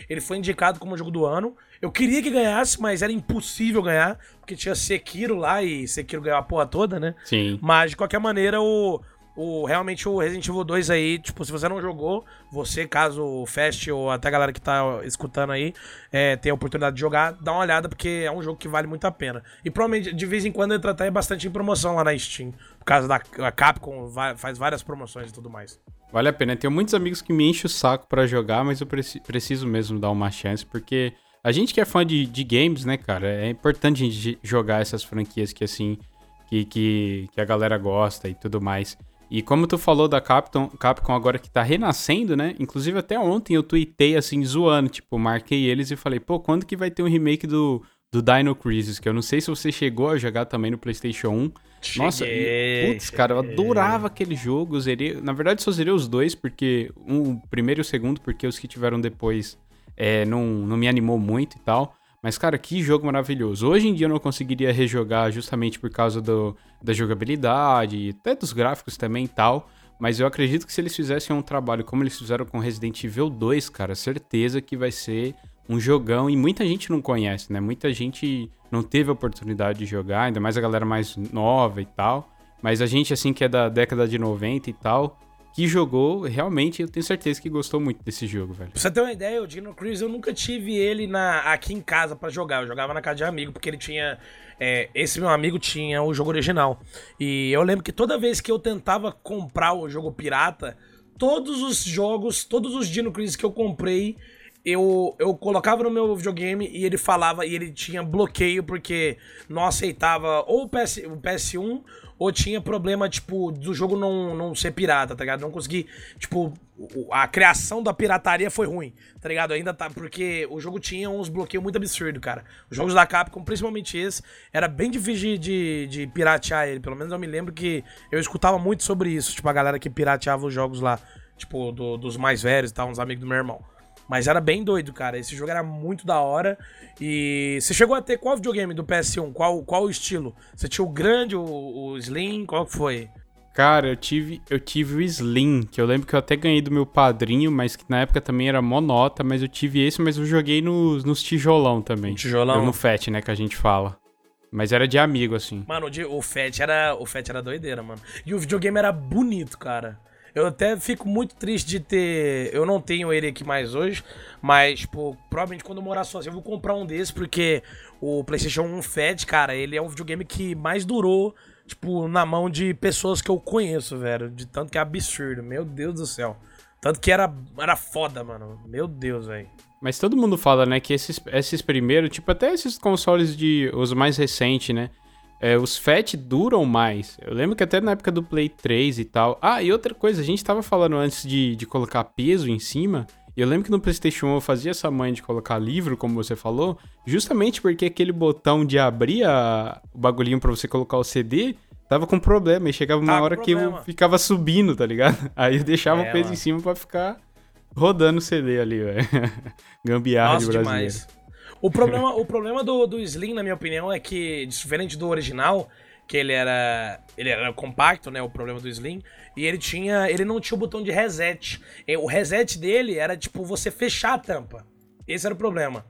ele foi indicado como jogo do ano. Eu queria que ganhasse, mas era impossível ganhar, porque tinha Sekiro lá e Sekiro ganhou a porra toda, né? Sim. Mas de qualquer maneira, o o, realmente o Resident Evil 2 aí, tipo, se você não jogou, você, caso o Fast ou até a galera que tá escutando aí, é, tenha a oportunidade de jogar, dá uma olhada, porque é um jogo que vale muito a pena. E provavelmente, de vez em quando, entra até bastante em promoção lá na Steam, por causa da Capcom, faz várias promoções e tudo mais. Vale a pena. Tenho muitos amigos que me enchem o saco para jogar, mas eu preciso mesmo dar uma chance, porque a gente que é fã de, de games, né, cara, é importante a gente jogar essas franquias que, assim, que, que, que a galera gosta e tudo mais. E como tu falou da Capcom, Capcom agora que tá renascendo, né? Inclusive até ontem eu tuitei assim, zoando, tipo, marquei eles e falei, pô, quando que vai ter um remake do, do Dino Crisis? Que eu não sei se você chegou a jogar também no PlayStation 1. Cheguei, Nossa, e, putz, cara, eu adorava aquele jogo. Zerei, na verdade, só zerei os dois, porque um, o primeiro e o segundo, porque os que tiveram depois é, não, não me animou muito e tal. Mas, cara, que jogo maravilhoso. Hoje em dia eu não conseguiria rejogar justamente por causa do, da jogabilidade, até dos gráficos também e tal. Mas eu acredito que se eles fizessem um trabalho como eles fizeram com Resident Evil 2, cara, certeza que vai ser um jogão e muita gente não conhece, né? Muita gente não teve a oportunidade de jogar, ainda mais a galera mais nova e tal. Mas a gente, assim, que é da década de 90 e tal, que jogou, realmente eu tenho certeza que gostou muito desse jogo, velho. Pra você ter uma ideia, o Dino Crisis eu nunca tive ele na, aqui em casa para jogar. Eu jogava na casa de amigo, porque ele tinha. É, esse meu amigo tinha o jogo original. E eu lembro que toda vez que eu tentava comprar o jogo pirata, todos os jogos, todos os Dino Crisis que eu comprei, eu, eu colocava no meu videogame e ele falava, e ele tinha bloqueio porque não aceitava ou o, PS, o PS1 ou tinha problema, tipo, do jogo não, não ser pirata, tá ligado? Não consegui, tipo, a criação da pirataria foi ruim, tá ligado? Ainda tá, porque o jogo tinha uns bloqueios muito absurdos, cara. Os jogos da Capcom, principalmente esse, era bem difícil de, de piratear ele. Pelo menos eu me lembro que eu escutava muito sobre isso, tipo, a galera que pirateava os jogos lá, tipo, do, dos mais velhos e tal, uns amigos do meu irmão. Mas era bem doido, cara. Esse jogo era muito da hora. E você chegou a ter qual videogame do PS1? Qual, qual o estilo? Você tinha o grande, o, o Slim? Qual foi? Cara, eu tive, eu tive o Slim, que eu lembro que eu até ganhei do meu padrinho, mas que na época também era monota, mas eu tive esse, mas eu joguei nos, nos tijolão também. Tijolão? Eu, no FAT, né, que a gente fala. Mas era de amigo, assim. Mano, o FAT era, o FAT era doideira, mano. E o videogame era bonito, cara. Eu até fico muito triste de ter. Eu não tenho ele aqui mais hoje, mas, tipo, provavelmente quando eu morar sozinho eu vou comprar um desses, porque o PlayStation 1 Fat, cara, ele é um videogame que mais durou, tipo, na mão de pessoas que eu conheço, velho. De tanto que é absurdo, meu Deus do céu. Tanto que era, era foda, mano. Meu Deus, velho. Mas todo mundo fala, né, que esses, esses primeiros, tipo, até esses consoles de. os mais recentes, né? É, os FAT duram mais. Eu lembro que até na época do Play 3 e tal. Ah, e outra coisa, a gente tava falando antes de, de colocar peso em cima. E eu lembro que no PlayStation 1 eu fazia essa mãe de colocar livro, como você falou, justamente porque aquele botão de abrir a, o bagulhinho para você colocar o CD tava com problema. E chegava uma hora que eu ficava subindo, tá ligado? Aí eu deixava é, o peso mano. em cima para ficar rodando o CD ali, velho. Gambiarra Nossa, de brasileiro. Demais. O problema, o problema do, do Slim, na minha opinião, é que, diferente do original, que ele era ele era compacto, né, o problema do Slim, e ele tinha, ele não tinha o botão de reset. O reset dele era tipo você fechar a tampa. Esse era o problema.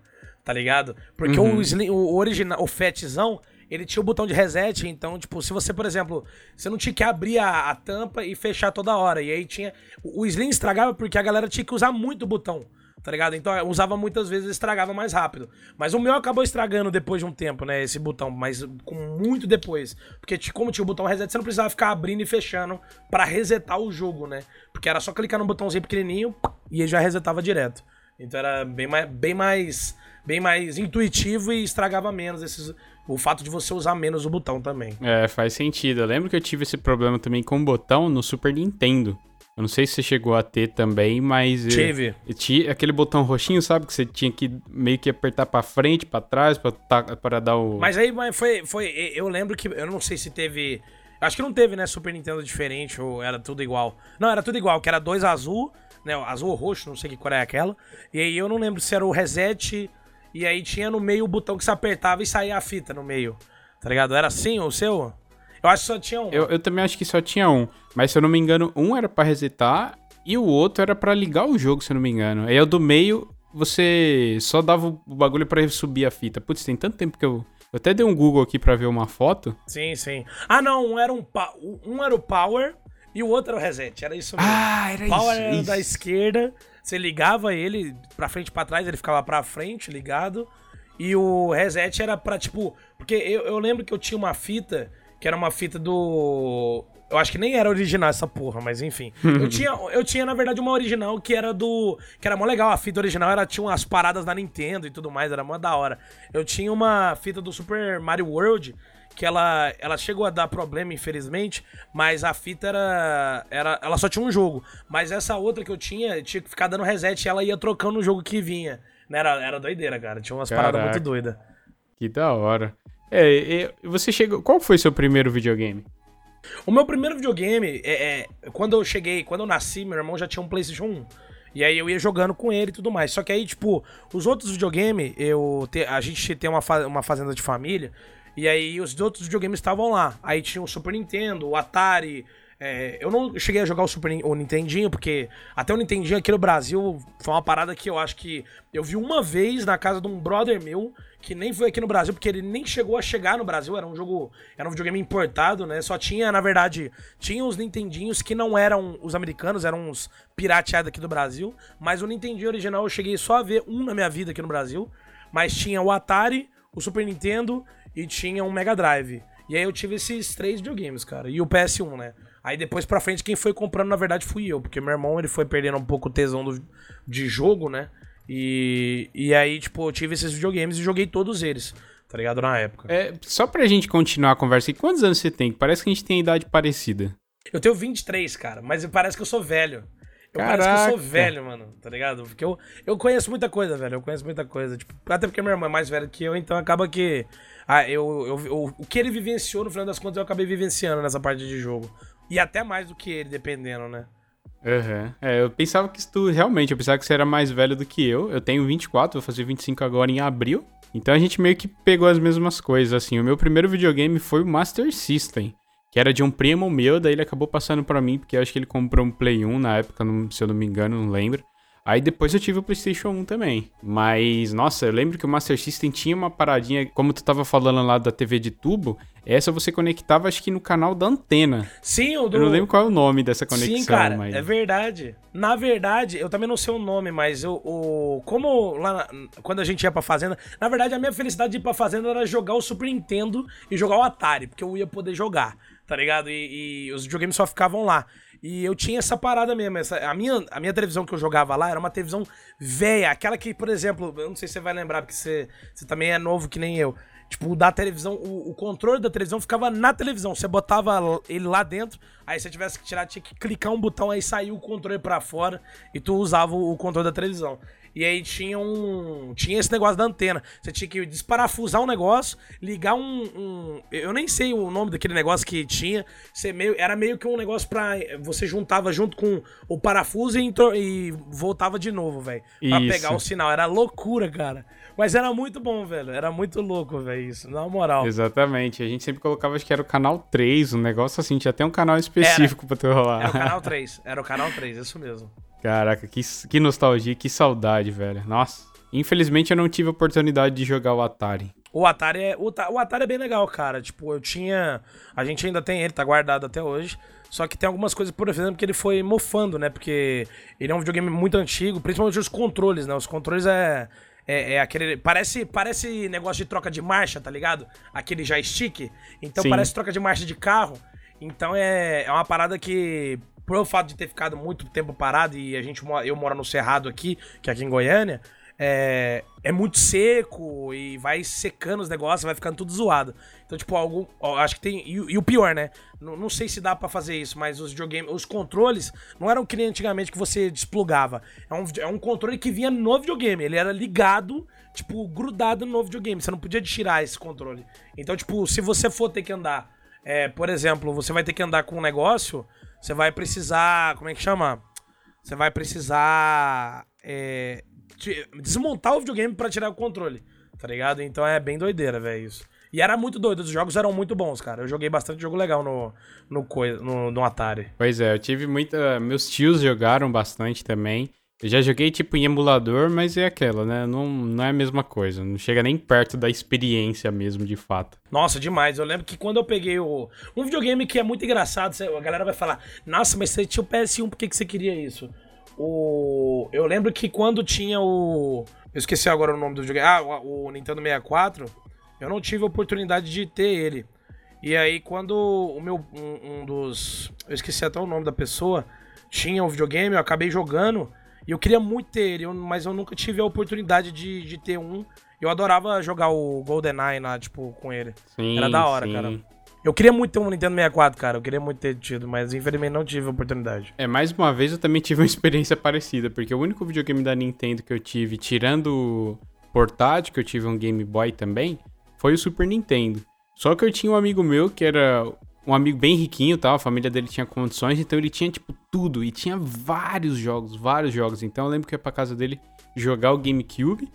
Tá ligado? Porque uhum. o Slim, o original, o Fatzão, ele tinha o botão de reset, então, tipo, se você, por exemplo, você não tinha que abrir a, a tampa e fechar toda hora. E aí tinha. O, o Slim estragava porque a galera tinha que usar muito o botão tá ligado? Então eu usava muitas vezes estragava mais rápido. Mas o meu acabou estragando depois de um tempo, né? Esse botão, mas com muito depois. Porque como tinha o botão reset, você não precisava ficar abrindo e fechando para resetar o jogo, né? Porque era só clicar no botãozinho pequenininho e ele já resetava direto. Então era bem mais, bem mais, bem mais intuitivo e estragava menos esses, o fato de você usar menos o botão também. É, faz sentido. Eu lembro que eu tive esse problema também com o botão no Super Nintendo. Eu não sei se você chegou a ter também, mas. Tive. Tinha aquele botão roxinho, sabe? Que você tinha que meio que apertar pra frente, pra trás, pra, pra dar o. Mas aí foi, foi. Eu lembro que. Eu não sei se teve. Acho que não teve, né? Super Nintendo diferente, ou era tudo igual. Não, era tudo igual, que era dois azul, né? Azul ou roxo, não sei que cor é aquela. E aí eu não lembro se era o reset. E aí tinha no meio o botão que você apertava e saía a fita no meio. Tá ligado? Era assim o seu? Eu acho que só tinha um. Eu, eu também acho que só tinha um. Mas se eu não me engano, um era para resetar e o outro era para ligar o jogo, se eu não me engano. Aí o do meio, você só dava o bagulho para subir a fita. Putz, tem tanto tempo que eu. Eu até dei um Google aqui para ver uma foto. Sim, sim. Ah, não, um era um, um era o power e o outro era o reset. Era isso mesmo. Ah, era power isso. Power era isso. da esquerda. Você ligava ele pra frente e pra trás, ele ficava pra frente ligado. E o reset era pra, tipo. Porque eu, eu lembro que eu tinha uma fita que era uma fita do. Eu acho que nem era original essa porra, mas enfim. eu, tinha, eu tinha, na verdade, uma original que era do. Que era mó legal. A fita original era, tinha umas paradas da Nintendo e tudo mais, era mó da hora. Eu tinha uma fita do Super Mario World que ela, ela chegou a dar problema, infelizmente, mas a fita era, era. Ela só tinha um jogo. Mas essa outra que eu tinha, tinha que ficar dando reset e ela ia trocando o jogo que vinha. Era, era doideira, cara. Tinha umas Caraca. paradas muito doidas. Que da hora. É, você chegou. Qual foi seu primeiro videogame? O meu primeiro videogame, é, é, quando eu cheguei, quando eu nasci, meu irmão já tinha um PlayStation 1. E aí eu ia jogando com ele e tudo mais. Só que aí, tipo, os outros videogames, eu te, a gente tem uma, fa uma fazenda de família. E aí os outros videogames estavam lá. Aí tinha o Super Nintendo, o Atari, é, eu não cheguei a jogar o Super o Nintendinho, porque até o Nintendinho aqui no Brasil foi uma parada que eu acho que eu vi uma vez na casa de um brother meu, que nem foi aqui no Brasil, porque ele nem chegou a chegar no Brasil, era um jogo, era um videogame importado, né? Só tinha, na verdade, tinha os Nintendinhos que não eram os americanos, eram uns pirateados aqui do Brasil, mas o Nintendinho original eu cheguei só a ver um na minha vida aqui no Brasil, mas tinha o Atari, o Super Nintendo e tinha um Mega Drive. E aí eu tive esses três videogames, cara, e o PS1, né? Aí depois pra frente, quem foi comprando, na verdade, fui eu. Porque meu irmão, ele foi perdendo um pouco o tesão do, de jogo, né? E, e aí, tipo, eu tive esses videogames e joguei todos eles, tá ligado? Na época. É, só pra gente continuar a conversa, e quantos anos você tem? Parece que a gente tem idade parecida. Eu tenho 23, cara, mas parece que eu sou velho. Eu Caraca. parece que eu sou velho, mano, tá ligado? Porque eu, eu conheço muita coisa, velho. Eu conheço muita coisa. Tipo, até porque meu irmão é mais velho que eu, então acaba que. Ah, eu, eu, eu, o que ele vivenciou, no final das contas, eu acabei vivenciando nessa parte de jogo. E até mais do que ele, dependendo, né? Uhum. É, eu pensava que tu realmente, eu pensava que você era mais velho do que eu. Eu tenho 24, vou fazer 25 agora em abril. Então a gente meio que pegou as mesmas coisas, assim. O meu primeiro videogame foi o Master System, que era de um primo meu, daí ele acabou passando para mim, porque eu acho que ele comprou um Play 1 na época, se eu não me engano, não lembro. Aí depois eu tive o PlayStation 1 também. Mas, nossa, eu lembro que o Master System tinha uma paradinha, como tu tava falando lá da TV de tubo, essa você conectava acho que no canal da antena. Sim, o do... Eu não lembro qual é o nome dessa conexão. Sim, cara, mas... é verdade. Na verdade, eu também não sei o nome, mas eu, o como lá quando a gente ia pra fazenda, na verdade a minha felicidade de ir pra fazenda era jogar o Super Nintendo e jogar o Atari, porque eu ia poder jogar tá ligado? E, e os videogames só ficavam lá. E eu tinha essa parada mesmo. Essa, a, minha, a minha televisão que eu jogava lá era uma televisão velha. Aquela que, por exemplo, eu não sei se você vai lembrar, porque você, você também é novo que nem eu. Tipo, da televisão, o, o, controle da televisão ficava na televisão. Você botava ele lá dentro, aí você tivesse que tirar, tinha que clicar um botão, aí saía o controle para fora e tu usava o controle da televisão. E aí tinha um. Tinha esse negócio da antena. Você tinha que desparafusar um negócio, ligar um. um eu nem sei o nome daquele negócio que tinha. Você meio, era meio que um negócio pra. Você juntava junto com o parafuso e, e voltava de novo, velho. Pra Isso. pegar o sinal. Era loucura, cara. Mas era muito bom, velho. Era muito louco, velho, isso. Na moral. Exatamente. A gente sempre colocava, acho que era o canal 3, um negócio assim. Tinha até um canal específico era. pra tu rolar. Era o canal 3. Era o canal 3, isso mesmo. Caraca, que, que nostalgia, que saudade, velho. Nossa. Infelizmente eu não tive a oportunidade de jogar o Atari. O Atari é, o, o Atari é bem legal, cara. Tipo, eu tinha. A gente ainda tem ele, tá guardado até hoje. Só que tem algumas coisas, por exemplo, que ele foi mofando, né? Porque ele é um videogame muito antigo, principalmente os controles, né? Os controles é. É, é, aquele. Parece, parece negócio de troca de marcha, tá ligado? Aquele joystick. Então Sim. parece troca de marcha de carro. Então é, é uma parada que por fato de ter ficado muito tempo parado e a gente eu moro no Cerrado aqui, que é aqui em Goiânia, é, é muito seco e vai secando os negócios, vai ficando tudo zoado. Então, tipo, algum, acho que tem. E, e, o pior, né? Não, não sei se dá para fazer isso, mas os videogames, os controles não eram que nem antigamente que você desplugava. É um, é um controle que vinha no videogame. Ele era ligado, tipo, grudado no videogame. Você não podia tirar esse controle. Então, tipo, se você for ter que andar, é, por exemplo, você vai ter que andar com um negócio você vai precisar. Como é que chama? Você vai precisar. É, desmontar o videogame para tirar o controle. Tá ligado? Então é bem doideira, velho, isso. E era muito doido, os jogos eram muito bons, cara. Eu joguei bastante jogo legal no, no, no, no Atari. Pois é, eu tive muita. Meus tios jogaram bastante também. Eu já joguei tipo em emulador, mas é aquela, né? Não, não é a mesma coisa. Não chega nem perto da experiência mesmo, de fato. Nossa, demais. Eu lembro que quando eu peguei o. Um videogame que é muito engraçado, a galera vai falar: Nossa, mas você tinha o PS1, por que, que você queria isso? O. Eu lembro que quando tinha o. Eu esqueci agora o nome do videogame. Ah, o, Nintendo 64. Eu não tive a oportunidade de ter ele. E aí, quando o meu. Um, um dos. Eu esqueci até o nome da pessoa. Tinha o videogame, eu acabei jogando. E eu queria muito ter ele, mas eu nunca tive a oportunidade de, de ter um. Eu adorava jogar o GoldenEye lá, tipo, com ele. Sim, Era da hora, sim. cara. Eu queria muito ter um Nintendo 64, cara. Eu queria muito ter tido, mas infelizmente não tive a oportunidade. É, mais uma vez eu também tive uma experiência parecida, porque o único videogame da Nintendo que eu tive, tirando portátil, que eu tive um Game Boy também, foi o Super Nintendo. Só que eu tinha um amigo meu que era um amigo bem riquinho, tal, a família dele tinha condições, então ele tinha tipo tudo e tinha vários jogos, vários jogos. Então eu lembro que ia pra casa dele jogar o GameCube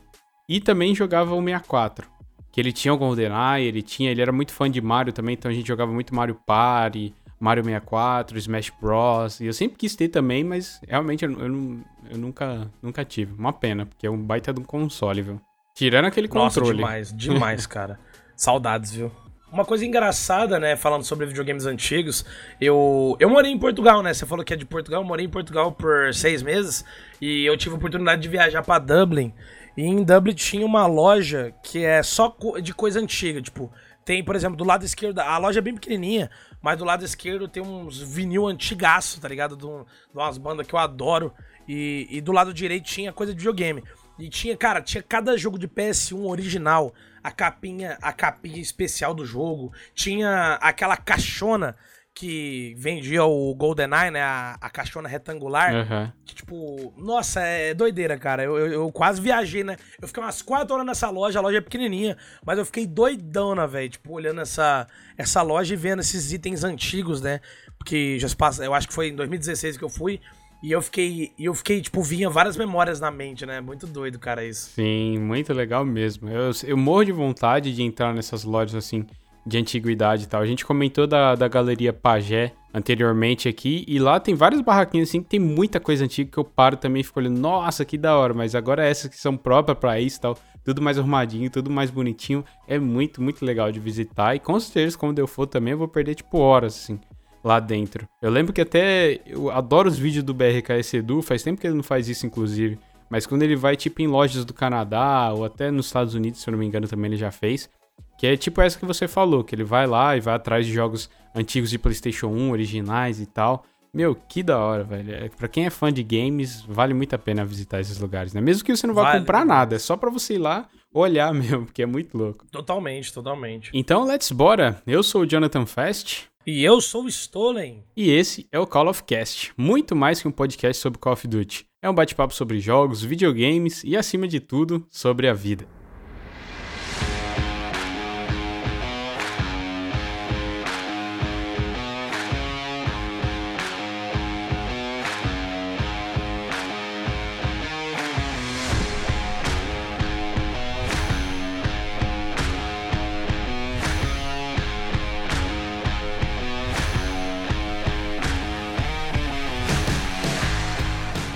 e também jogava o 64. Que ele tinha o GoldenEye, ele tinha, ele era muito fã de Mario também, então a gente jogava muito Mario Party, Mario 64, Smash Bros. E eu sempre quis ter também, mas realmente eu, eu, eu nunca, nunca tive. Uma pena, porque é um baita de um console, viu? Tirando aquele Nossa, controle. demais, demais, cara. Saudades, viu? Uma coisa engraçada, né, falando sobre videogames antigos, eu, eu morei em Portugal, né? Você falou que é de Portugal, eu morei em Portugal por seis meses e eu tive a oportunidade de viajar para Dublin. E em Dublin tinha uma loja que é só de coisa antiga, tipo, tem, por exemplo, do lado esquerdo, a loja é bem pequenininha, mas do lado esquerdo tem uns vinil antigaço, tá ligado? De, um, de umas bandas que eu adoro. E, e do lado direito tinha coisa de videogame. E tinha, cara, tinha cada jogo de PS1 original, a capinha, a capinha especial do jogo, tinha aquela caixona que vendia o GoldenEye, né? A, a caixona retangular. Uhum. Que, tipo, nossa, é doideira, cara. Eu, eu, eu, quase viajei, né? Eu fiquei umas 4 horas nessa loja, a loja é pequenininha, mas eu fiquei doidona, velho. Tipo, olhando essa, essa loja e vendo esses itens antigos, né? Porque já se passa, eu acho que foi em 2016 que eu fui. E eu fiquei, eu fiquei, tipo, vinha várias memórias na mente, né? Muito doido, cara, isso. Sim, muito legal mesmo. Eu, eu morro de vontade de entrar nessas lojas, assim, de antiguidade e tal. A gente comentou da, da Galeria Pagé anteriormente aqui, e lá tem várias barraquinhas, assim, que tem muita coisa antiga que eu paro também e fico olhando, nossa, que da hora, mas agora essas que são próprias para isso e tal, tudo mais arrumadinho, tudo mais bonitinho, é muito, muito legal de visitar, e com certeza, quando eu for também, eu vou perder, tipo, horas, assim lá dentro. Eu lembro que até eu adoro os vídeos do BRKS Edu, faz tempo que ele não faz isso, inclusive. Mas quando ele vai, tipo, em lojas do Canadá ou até nos Estados Unidos, se eu não me engano, também ele já fez. Que é tipo essa que você falou, que ele vai lá e vai atrás de jogos antigos de PlayStation 1, originais e tal. Meu, que da hora, velho. É, pra quem é fã de games, vale muito a pena visitar esses lugares, né? Mesmo que você não vá vale, comprar nada, é só pra você ir lá olhar mesmo, porque é muito louco. Totalmente, totalmente. Então, let's bora. Eu sou o Jonathan Fest. E eu sou o Stolen. E esse é o Call of Cast, muito mais que um podcast sobre Call of Duty. É um bate-papo sobre jogos, videogames e, acima de tudo, sobre a vida.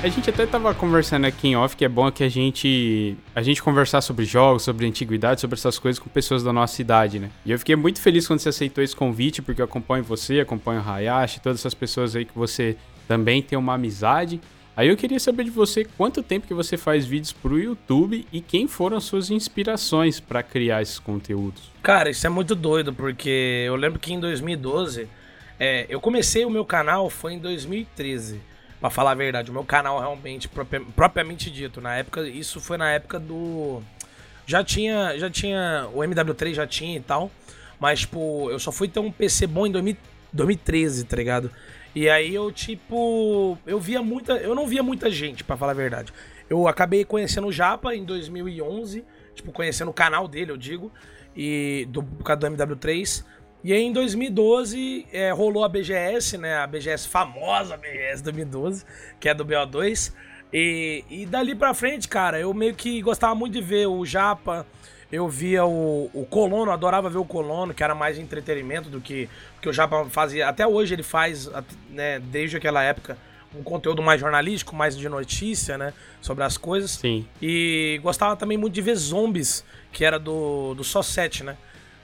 A gente até tava conversando aqui em off que é bom que a gente a gente conversar sobre jogos, sobre antiguidade, sobre essas coisas com pessoas da nossa idade, né? E eu fiquei muito feliz quando você aceitou esse convite, porque eu acompanho você, acompanho o Hayashi, todas essas pessoas aí que você também tem uma amizade. Aí eu queria saber de você quanto tempo que você faz vídeos pro YouTube e quem foram as suas inspirações para criar esses conteúdos. Cara, isso é muito doido, porque eu lembro que em 2012, é, eu comecei o meu canal foi em 2013. Pra falar a verdade, o meu canal realmente, propriamente dito, na época, isso foi na época do. Já tinha. Já tinha. O MW3 já tinha e tal. Mas, tipo, eu só fui ter um PC bom em 2013, tá ligado? E aí eu, tipo. Eu via muita. Eu não via muita gente, para falar a verdade. Eu acabei conhecendo o Japa em 2011. Tipo, conhecendo o canal dele, eu digo. E do, por causa do MW3. E aí em 2012 é, rolou a BGS, né? A BGS famosa BGS 2012, que é do BO2. E, e dali pra frente, cara, eu meio que gostava muito de ver o Japa, eu via o, o Colono, adorava ver o Colono, que era mais entretenimento do que, que o Japa fazia. Até hoje ele faz, né, desde aquela época, um conteúdo mais jornalístico, mais de notícia, né? Sobre as coisas. Sim. E gostava também muito de ver Zombies, que era do, do Só 7, né?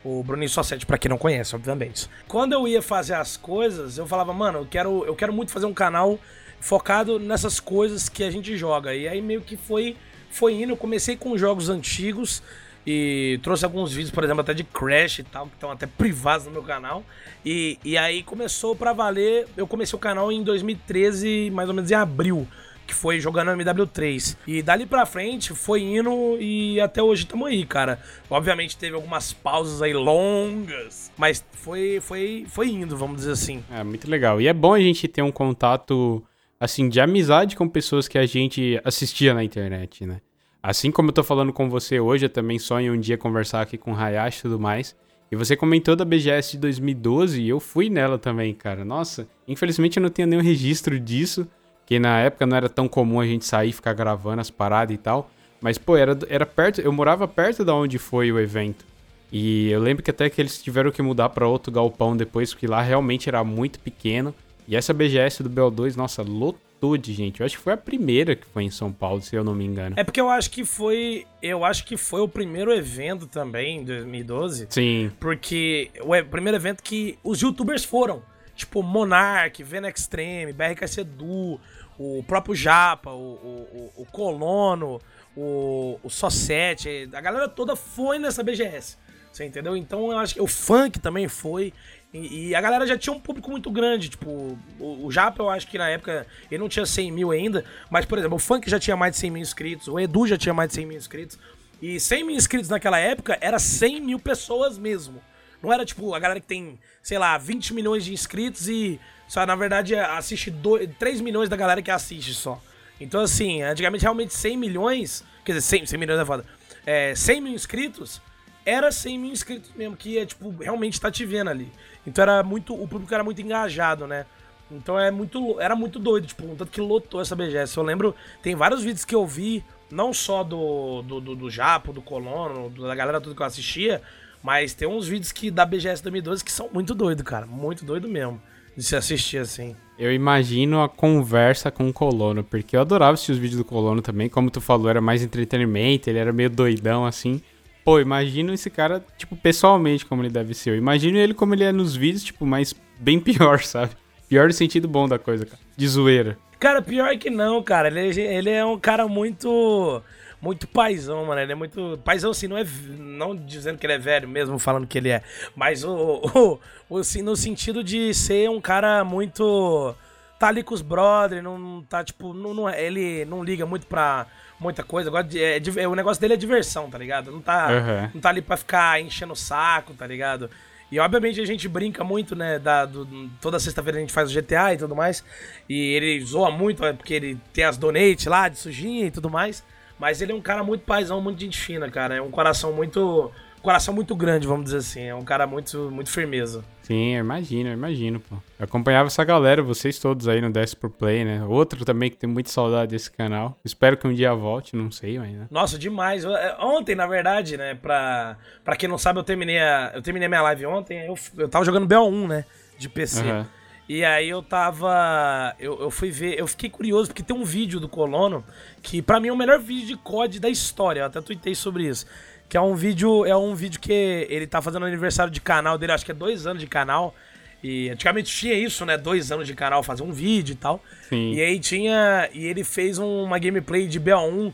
O Bruninho Sossetti, pra quem não conhece, obviamente. Quando eu ia fazer as coisas, eu falava, mano, eu quero, eu quero muito fazer um canal focado nessas coisas que a gente joga. E aí meio que foi, foi indo. Eu comecei com jogos antigos e trouxe alguns vídeos, por exemplo, até de Crash e tal, que estão até privados no meu canal. E, e aí começou pra valer. Eu comecei o canal em 2013, mais ou menos em abril que foi jogando MW3. E dali pra frente foi indo e até hoje estamos aí, cara. Obviamente teve algumas pausas aí longas, mas foi, foi, foi indo, vamos dizer assim. É, muito legal. E é bom a gente ter um contato, assim, de amizade com pessoas que a gente assistia na internet, né? Assim como eu tô falando com você hoje, eu também sonho um dia conversar aqui com o Hayashi e tudo mais. E você comentou da BGS de 2012 e eu fui nela também, cara. Nossa, infelizmente eu não tenho nenhum registro disso, que na época não era tão comum a gente sair e ficar gravando as paradas e tal. Mas, pô, era, era perto, eu morava perto da onde foi o evento. E eu lembro que até que eles tiveram que mudar para outro galpão depois, porque lá realmente era muito pequeno. E essa BGS do BO2, nossa, lotou de gente. Eu acho que foi a primeira que foi em São Paulo, se eu não me engano. É porque eu acho que foi, eu acho que foi o primeiro evento também em 2012. Sim. Porque o primeiro evento que os youtubers foram, tipo Monark, Vena Extreme, BRKC Du, o próprio Japa, o, o, o Colono, o, o Sossete, a galera toda foi nessa BGS. Você entendeu? Então eu acho que o funk também foi. E, e, a galera já tinha um público muito grande. Tipo, o, o Japa, eu acho que na época ele não tinha 100 mil ainda. Mas, por exemplo, o funk já tinha mais de 100 mil inscritos. O Edu já tinha mais de 100 mil inscritos. E 100 mil inscritos naquela época era 100 mil pessoas mesmo. Não era tipo a galera que tem, sei lá, 20 milhões de inscritos e só, na verdade, assiste 2, 3 milhões da galera que assiste só. Então, assim, antigamente realmente 100 milhões, quer dizer, 100, 100 milhões é foda, é, 100 mil inscritos, era 100 mil inscritos mesmo, que é, tipo, realmente tá te vendo ali. Então era muito, o público era muito engajado, né? Então é muito, era muito doido, tipo, um tanto que lotou essa BGS. Eu lembro, tem vários vídeos que eu vi, não só do, do, do, do Japo, do Colono, da galera tudo que eu assistia, mas tem uns vídeos que da BGS 2012 que são muito doido, cara, muito doido mesmo de se assistir assim. Eu imagino a conversa com o Colono, porque eu adorava assistir os vídeos do Colono também. Como tu falou, era mais entretenimento, ele era meio doidão assim. Pô, imagino esse cara, tipo, pessoalmente como ele deve ser. Eu imagino ele como ele é nos vídeos, tipo, mas bem pior, sabe? Pior no sentido bom da coisa, cara. De zoeira. Cara, pior que não, cara. Ele, ele é um cara muito muito paizão, mano. Ele é muito. Paizão, assim, não é. Não dizendo que ele é velho mesmo, falando que ele é. Mas o. o, o assim, no sentido de ser um cara muito. Tá ali com os brothers, não tá, tipo. Não, não, é, ele não liga muito pra muita coisa. Agora, é, é, o negócio dele é diversão, tá ligado? Não tá, uhum. não tá ali pra ficar enchendo o saco, tá ligado? E obviamente a gente brinca muito, né? Da, do, toda sexta-feira a gente faz o GTA e tudo mais. E ele zoa muito, é, porque ele tem as donates lá de sujinha e tudo mais. Mas ele é um cara muito paizão, muito gente fina, cara. É um coração muito. Coração muito grande, vamos dizer assim. É um cara muito, muito firmeza. Sim, eu imagino, eu imagino, pô. Eu acompanhava essa galera, vocês todos aí no por Play, né? Outro também que tem muita saudade desse canal. Espero que um dia volte, não sei ainda. Nossa, demais. É, ontem, na verdade, né, pra, pra quem não sabe, eu terminei a, eu terminei a minha live ontem, eu, eu tava jogando BO1, né, de PC. Uhum. E aí eu tava. Eu, eu fui ver. Eu fiquei curioso, porque tem um vídeo do Colono que, para mim, é o melhor vídeo de COD da história. Eu até tuitei sobre isso. Que é um vídeo, é um vídeo que ele tá fazendo aniversário de canal dele, acho que é dois anos de canal. E antigamente tinha isso, né? Dois anos de canal, fazer um vídeo e tal. Sim. E aí tinha. E ele fez uma gameplay de BO1.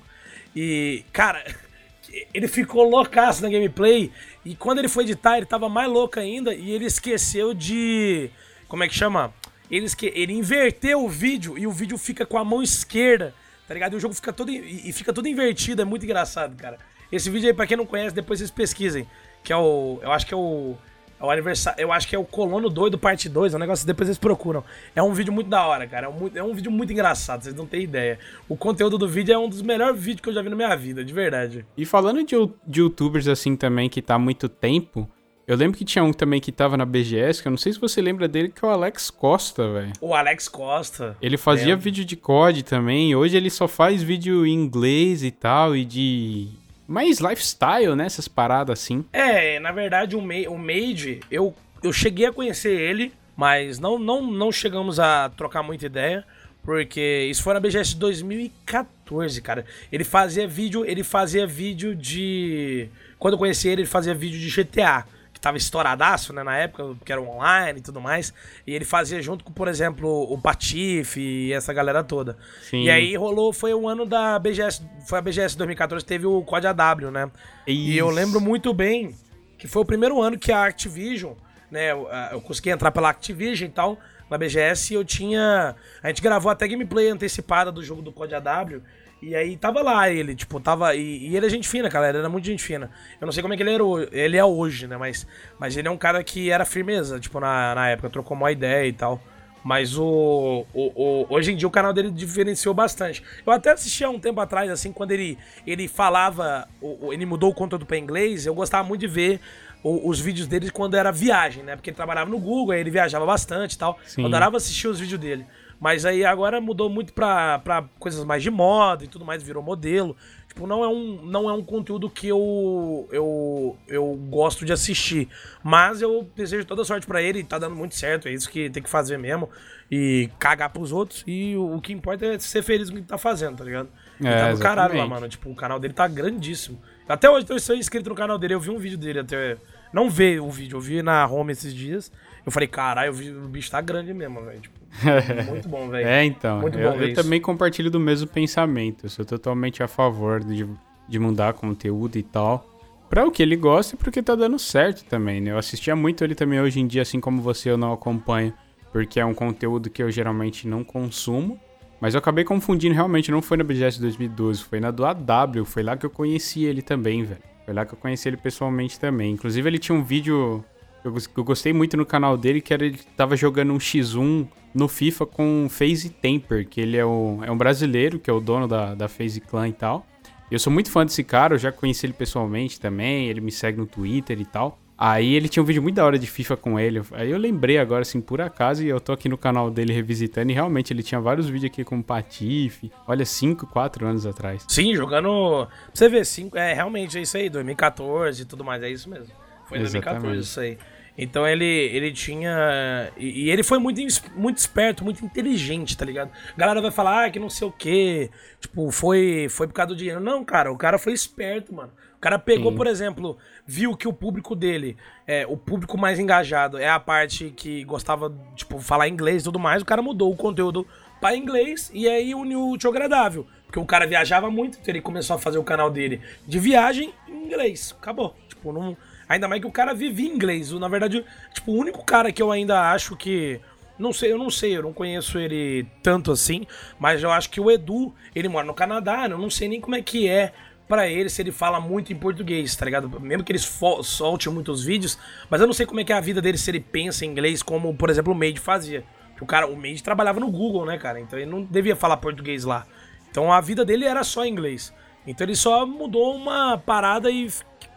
E, cara, ele ficou loucaço na gameplay. E quando ele foi editar, ele tava mais louco ainda. E ele esqueceu de. Como é que chama? Ele, esque... ele inverteu o vídeo e o vídeo fica com a mão esquerda, tá ligado? E o jogo fica todo. E fica todo invertido. É muito engraçado, cara. Esse vídeo aí, pra quem não conhece, depois vocês pesquisem. Que é o. Eu acho que é o. É o aniversário. Eu acho que é o Colono Doido Parte 2. É um negócio que depois vocês procuram. É um vídeo muito da hora, cara. É um, é um vídeo muito engraçado, vocês não têm ideia. O conteúdo do vídeo é um dos melhores vídeos que eu já vi na minha vida, de verdade. E falando de, de youtubers assim também que tá há muito tempo. Eu lembro que tinha um também que tava na BGS, que eu não sei se você lembra dele, que é o Alex Costa, velho. O Alex Costa. Ele fazia vídeo de COD também, hoje ele só faz vídeo em inglês e tal, e de mais lifestyle, né? Essas paradas assim. É, na verdade, o, Ma o Made, eu, eu cheguei a conhecer ele, mas não, não, não chegamos a trocar muita ideia. Porque isso foi na BGS 2014, cara. Ele fazia vídeo, ele fazia vídeo de. Quando eu conheci ele, ele fazia vídeo de GTA que tava estouradaço, né, na época, porque era online e tudo mais. E ele fazia junto com, por exemplo, o Patife e essa galera toda. Sim. E aí rolou, foi o ano da BGS, foi a BGS 2014, teve o COD AW, né? Isso. E eu lembro muito bem que foi o primeiro ano que a Activision, né, eu, eu consegui entrar pela Activision e tal, na BGS, e eu tinha, a gente gravou até gameplay antecipada do jogo do COD AW, e aí tava lá ele, tipo, tava. E, e, ele é gente fina, cara. Ele era muito gente fina. Eu não sei como é que ele, era, ele é hoje, né? Mas, mas ele é um cara que era firmeza, tipo, na, na época, trocou uma ideia e tal. Mas o, o, o, hoje em dia o canal dele diferenciou bastante. Eu até assisti há um tempo atrás, assim, quando ele, ele falava, o, ele mudou o conteúdo para inglês, eu gostava muito de ver os vídeos dele quando era viagem, né? Porque ele trabalhava no Google, aí ele viajava bastante e tal. Sim. Eu adorava assistir os vídeos dele. Mas aí agora mudou muito pra, pra coisas mais de moda e tudo mais, virou modelo. Tipo, não é um, não é um conteúdo que eu, eu, eu gosto de assistir. Mas eu desejo toda sorte para ele, tá dando muito certo, é isso que tem que fazer mesmo. E cagar pros outros. E o, o que importa é ser feliz com o que tá fazendo, tá ligado? Ele é, tá no caralho lá, mano. Tipo, o canal dele tá grandíssimo. Até hoje eu estou inscrito no canal dele, eu vi um vídeo dele até. Não ver o vídeo, eu vi na home esses dias. Eu falei, caralho, o bicho tá grande mesmo, velho. Tipo, muito bom, velho. É, então. Muito eu, eu também compartilho do mesmo pensamento. Eu sou totalmente a favor de, de mudar conteúdo e tal. Pra o que ele gosta e porque tá dando certo também, né? Eu assistia muito ele também hoje em dia, assim como você, eu não acompanho, porque é um conteúdo que eu geralmente não consumo. Mas eu acabei confundindo, realmente, não foi na BGS 2012, foi na do AW, foi lá que eu conheci ele também, velho. Foi lá que eu conheci ele pessoalmente também. Inclusive, ele tinha um vídeo eu, eu gostei muito no canal dele, que era ele tava jogando um X1 no FIFA com FaZe Temper, que ele é, o, é um brasileiro, que é o dono da, da FaZe Clan e tal. Eu sou muito fã desse cara, eu já conheci ele pessoalmente também, ele me segue no Twitter e tal. Aí ele tinha um vídeo muito da hora de FIFA com ele. Aí eu lembrei agora, assim, por acaso, e eu tô aqui no canal dele revisitando, e realmente ele tinha vários vídeos aqui com o Patife. Olha, 5, 4 anos atrás. Sim, jogando. Você vê, cinco, é realmente é isso aí, 2014 e tudo mais, é isso mesmo. Foi Exatamente. 2014 isso aí. Então ele, ele tinha. E, e, ele foi muito, muito esperto, muito inteligente, tá ligado? A galera vai falar, ah, que não sei o quê. Tipo, foi, foi por causa do dinheiro. Não, cara, o cara foi esperto, mano. O cara pegou, Sim. por exemplo, viu que o público dele, é, o público mais engajado é a parte que gostava, tipo, falar inglês e tudo mais. O cara mudou o conteúdo para inglês e aí uniu o útil agradável. Porque o cara viajava muito, então ele começou a fazer o canal dele de viagem em inglês. Acabou. Tipo, não. Ainda mais que o cara vivia inglês. Na verdade, tipo, o único cara que eu ainda acho que. Não sei, eu não sei, eu não conheço ele tanto assim, mas eu acho que o Edu, ele mora no Canadá, eu não sei nem como é que é para ele se ele fala muito em português, tá ligado? Mesmo que eles solte muitos vídeos, mas eu não sei como é que é a vida dele se ele pensa em inglês, como, por exemplo, o Made fazia. O cara, o Made trabalhava no Google, né, cara? Então ele não devia falar português lá. Então a vida dele era só inglês. Então ele só mudou uma parada e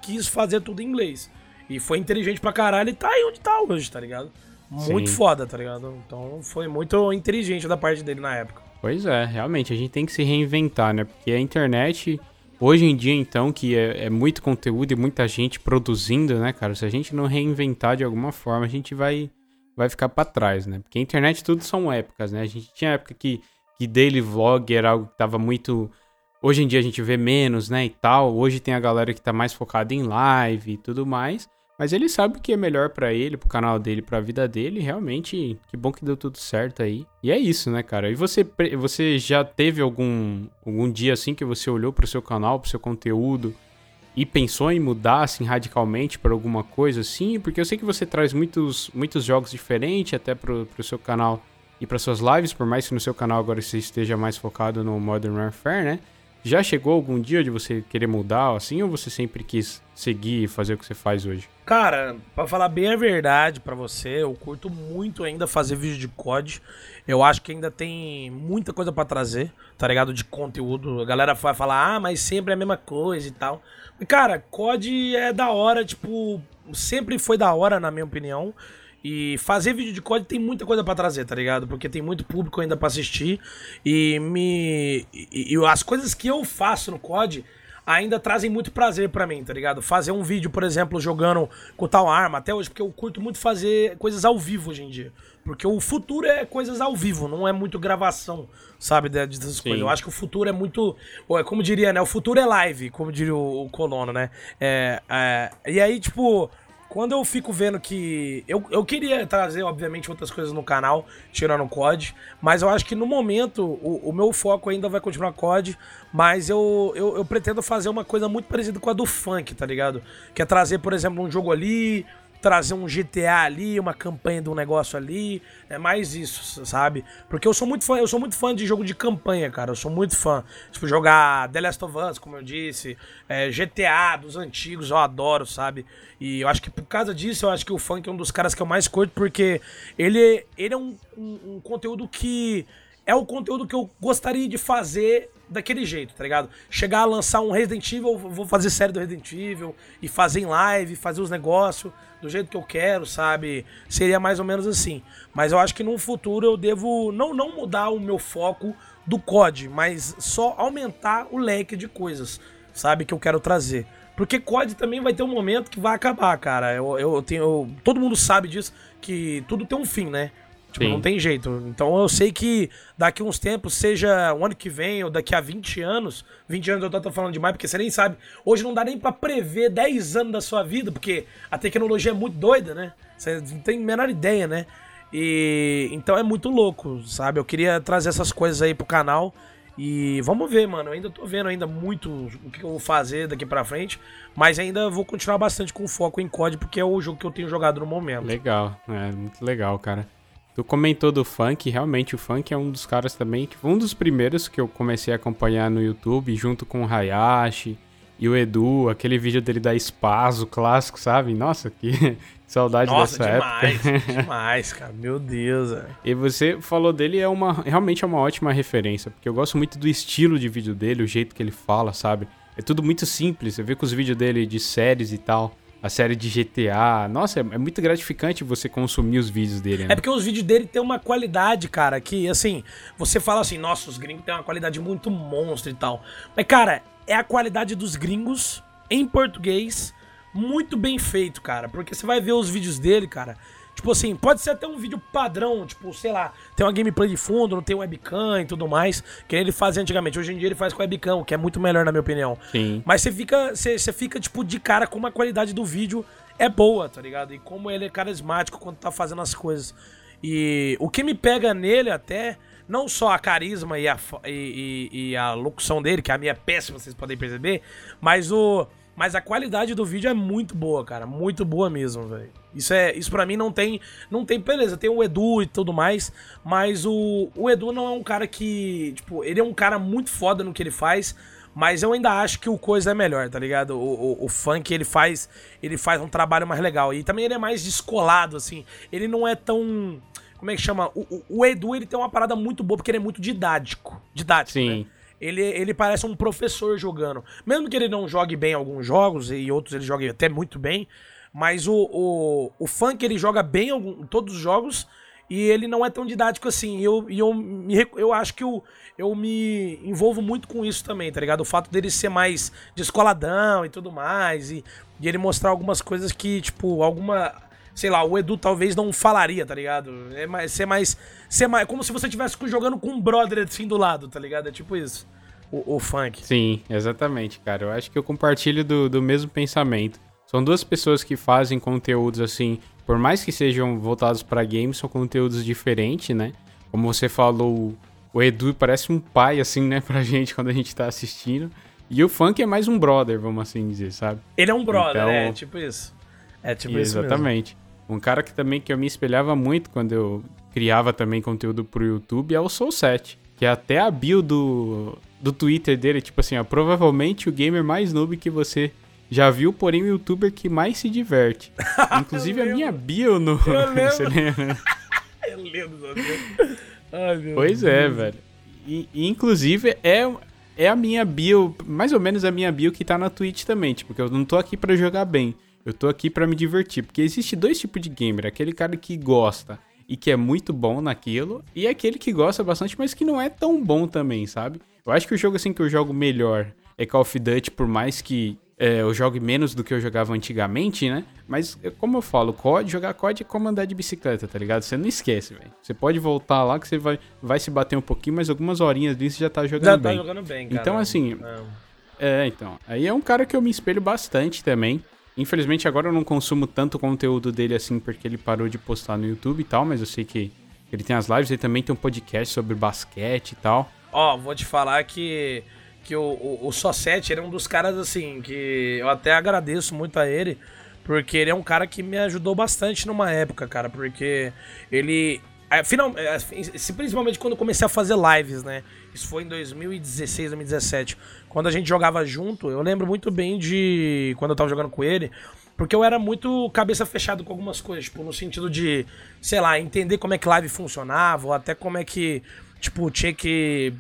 quis fazer tudo em inglês. E foi inteligente pra caralho e tá aí onde tá hoje, tá ligado? Muito Sim. foda, tá ligado? Então foi muito inteligente da parte dele na época. Pois é, realmente, a gente tem que se reinventar, né? Porque a internet, hoje em dia, então, que é, é muito conteúdo e muita gente produzindo, né, cara? Se a gente não reinventar de alguma forma, a gente vai, vai ficar para trás, né? Porque a internet tudo são épocas, né? A gente tinha época que, que daily vlog era algo que tava muito Hoje em dia a gente vê menos, né, e tal. Hoje tem a galera que tá mais focada em live e tudo mais. Mas ele sabe o que é melhor para ele, pro canal dele, pra vida dele. Realmente, que bom que deu tudo certo aí. E é isso, né, cara? E você, você já teve algum, algum dia assim que você olhou pro seu canal, pro seu conteúdo e pensou em mudar assim radicalmente para alguma coisa assim? Porque eu sei que você traz muitos, muitos jogos diferentes até pro, pro seu canal e para suas lives, por mais que no seu canal agora você esteja mais focado no Modern Warfare, né? Já chegou algum dia de você querer mudar assim ou você sempre quis seguir e fazer o que você faz hoje? Cara, para falar bem a verdade para você, eu curto muito ainda fazer vídeo de COD. Eu acho que ainda tem muita coisa para trazer, tá ligado? De conteúdo. A galera vai falar, ah, mas sempre é a mesma coisa e tal. Cara, COD é da hora, tipo, sempre foi da hora, na minha opinião. E fazer vídeo de COD tem muita coisa para trazer, tá ligado? Porque tem muito público ainda para assistir. E me. E, e, as coisas que eu faço no COD ainda trazem muito prazer para mim, tá ligado? Fazer um vídeo, por exemplo, jogando com tal arma, até hoje, porque eu curto muito fazer coisas ao vivo hoje em dia. Porque o futuro é coisas ao vivo, não é muito gravação, sabe, dessas coisas. Eu acho que o futuro é muito. Como diria, né? O futuro é live, como diria o, o Colono, né? É, é, e aí, tipo quando eu fico vendo que. Eu, eu queria trazer, obviamente, outras coisas no canal, tirando o COD, mas eu acho que no momento o, o meu foco ainda vai continuar COD, mas eu, eu, eu, pretendo fazer uma coisa muito parecida com a do funk, tá ligado? Que é trazer, por exemplo, um jogo ali, trazer um GTA ali, uma campanha de um negócio ali. É mais isso, sabe? Porque eu sou muito fã, eu sou muito fã de jogo de campanha, cara. Eu sou muito fã. Tipo, jogar The Last of Us, como eu disse, é, GTA dos antigos, eu adoro, sabe? E eu acho que por causa disso, eu acho que o funk é um dos caras que eu mais curto, porque ele, ele é um, um, um conteúdo que é o conteúdo que eu gostaria de fazer daquele jeito, tá ligado? Chegar a lançar um Resident Evil, vou fazer série do Resident Evil e fazer em live, fazer os negócios do jeito que eu quero, sabe? Seria mais ou menos assim. Mas eu acho que no futuro eu devo não, não mudar o meu foco do COD, mas só aumentar o leque de coisas, sabe? Que eu quero trazer. Porque COD também vai ter um momento que vai acabar, cara. Eu, eu tenho. Eu, todo mundo sabe disso, que tudo tem um fim, né? Tipo, Sim. não tem jeito. Então eu sei que daqui uns tempos, seja o ano que vem ou daqui a 20 anos, 20 anos eu tô falando demais, porque você nem sabe. Hoje não dá nem para prever 10 anos da sua vida, porque a tecnologia é muito doida, né? Você não tem a menor ideia, né? E então é muito louco, sabe? Eu queria trazer essas coisas aí pro canal. E vamos ver, mano. Eu ainda tô vendo ainda muito o que eu vou fazer daqui pra frente. Mas ainda vou continuar bastante com foco em COD, porque é o jogo que eu tenho jogado no momento. Legal, é muito legal, cara. Tu comentou do funk, realmente o funk é um dos caras também, que um dos primeiros que eu comecei a acompanhar no YouTube, junto com o Hayashi e o Edu, aquele vídeo dele da Espaço clássico, sabe? Nossa, que saudade Nossa, dessa demais, época. demais, cara, meu Deus. É. E você falou dele, é uma, realmente é uma ótima referência, porque eu gosto muito do estilo de vídeo dele, o jeito que ele fala, sabe? É tudo muito simples, você vê com os vídeos dele de séries e tal a série de GTA. Nossa, é, é, muito gratificante você consumir os vídeos dele, né? É porque os vídeos dele tem uma qualidade, cara, que assim, você fala assim, nossa, os gringos têm uma qualidade muito monstro e tal. Mas, cara, é a qualidade dos gringos em português muito bem feito, cara. Porque você vai ver os vídeos dele, cara. Tipo assim, pode ser até um vídeo padrão, tipo, sei lá, tem uma gameplay de fundo, não tem webcam e tudo mais, que ele fazia antigamente. Hoje em dia ele faz com webcam, que é muito melhor na minha opinião. Sim. Mas você fica, você, você fica, tipo, de cara com uma qualidade do vídeo é boa, tá ligado? E como ele é carismático quando tá fazendo as coisas. E o que me pega nele até não só a carisma e a, e, e, e a locução dele, que a minha é péssima, vocês podem perceber, mas o. Mas a qualidade do vídeo é muito boa, cara. Muito boa mesmo, velho. Isso é, isso para mim não tem, não tem beleza. Tem o Edu e tudo mais, mas o, o Edu não é um cara que, tipo, ele é um cara muito foda no que ele faz, mas eu ainda acho que o coisa é melhor, tá ligado? O, o, o, funk ele faz, ele faz um trabalho mais legal e também ele é mais descolado assim. Ele não é tão, como é que chama? O, o, o Edu ele tem uma parada muito boa porque ele é muito didático, didático, Sim. Né? Ele, ele parece um professor jogando. Mesmo que ele não jogue bem alguns jogos e outros ele jogue até muito bem, mas o, o, o funk ele joga bem em todos os jogos e ele não é tão didático assim. E eu, eu, eu acho que eu, eu me envolvo muito com isso também, tá ligado? O fato dele ser mais descoladão e tudo mais. E, e ele mostrar algumas coisas que, tipo, alguma. Sei lá, o Edu talvez não falaria, tá ligado? É mais, ser mais. Ser mais. Como se você estivesse jogando com um brother assim do lado, tá ligado? É tipo isso. O, o funk. Sim, exatamente, cara. Eu acho que eu compartilho do, do mesmo pensamento. São duas pessoas que fazem conteúdos assim, por mais que sejam voltados para games, são conteúdos diferentes, né? Como você falou, o Edu parece um pai assim, né, pra gente quando a gente tá assistindo. E o Funk é mais um brother, vamos assim dizer, sabe? Ele é um brother, então, é, tipo isso. É tipo isso Exatamente. Um cara que também que eu me espelhava muito quando eu criava também conteúdo pro YouTube é o Soul 7, que é até a bio do, do Twitter dele, tipo assim, ó, provavelmente o gamer mais noob que você já viu, porém, o youtuber que mais se diverte. Inclusive a minha bio no. Eu lembro. Eu Ai, Pois é, Deus. é, velho. E, inclusive, é, é a minha bio, mais ou menos a minha bio que tá na Twitch também. Tipo, que eu não tô aqui para jogar bem. Eu tô aqui para me divertir. Porque existe dois tipos de gamer. Aquele cara que gosta e que é muito bom naquilo. E aquele que gosta bastante, mas que não é tão bom também, sabe? Eu acho que o jogo assim que eu jogo melhor é Call of Duty, por mais que é, eu jogo menos do que eu jogava antigamente, né? Mas, como eu falo, COD, jogar COD é como andar de bicicleta, tá ligado? Você não esquece, velho. Você pode voltar lá que você vai, vai se bater um pouquinho, mas algumas horinhas disso já tá jogando já tá bem. Já tá jogando bem, cara. Então, assim... É. é, então. Aí é um cara que eu me espelho bastante também. Infelizmente, agora eu não consumo tanto conteúdo dele assim, porque ele parou de postar no YouTube e tal, mas eu sei que ele tem as lives, ele também tem um podcast sobre basquete e tal. Ó, vou te falar que que o, o, o Sossete, ele é um dos caras, assim, que eu até agradeço muito a ele, porque ele é um cara que me ajudou bastante numa época, cara, porque ele... É, final, é, principalmente quando eu comecei a fazer lives, né? Isso foi em 2016, 2017. Quando a gente jogava junto, eu lembro muito bem de quando eu tava jogando com ele, porque eu era muito cabeça fechada com algumas coisas, tipo, no sentido de, sei lá, entender como é que live funcionava, ou até como é que, tipo, tinha que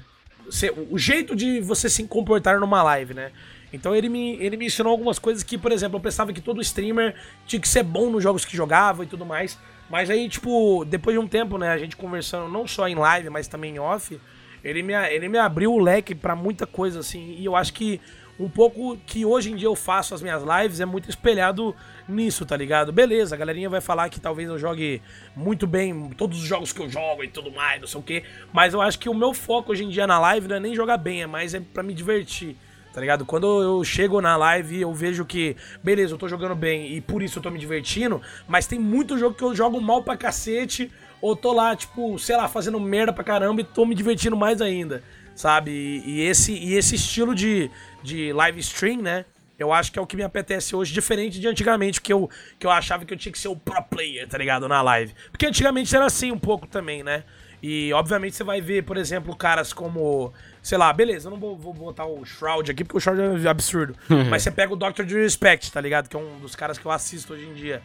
o jeito de você se comportar numa live, né? Então ele me, ele me ensinou algumas coisas que, por exemplo, eu pensava que todo streamer tinha que ser bom nos jogos que jogava e tudo mais. Mas aí, tipo, depois de um tempo, né, a gente conversando não só em live, mas também em off, ele me, ele me abriu o leque para muita coisa, assim. E eu acho que um pouco que hoje em dia eu faço as minhas lives é muito espelhado nisso, tá ligado? Beleza, a galerinha vai falar que talvez eu jogue muito bem todos os jogos que eu jogo e tudo mais, não sei o quê. Mas eu acho que o meu foco hoje em dia na live não é nem jogar bem, é mais é para me divertir. Tá ligado? Quando eu chego na live eu vejo que, beleza, eu tô jogando bem e por isso eu tô me divertindo, mas tem muito jogo que eu jogo mal pra cacete, ou tô lá, tipo, sei lá, fazendo merda pra caramba e tô me divertindo mais ainda sabe? E, esse, e esse estilo de, de live stream, né? Eu acho que é o que me apetece hoje, diferente de antigamente, que eu, que eu achava que eu tinha que ser o pro player, tá ligado? Na live. Porque antigamente era assim um pouco também, né? E obviamente você vai ver, por exemplo, caras como. Sei lá, beleza, eu não vou, vou botar o Shroud aqui, porque o Shroud é absurdo. mas você pega o Dr. Respect, tá ligado? Que é um dos caras que eu assisto hoje em dia.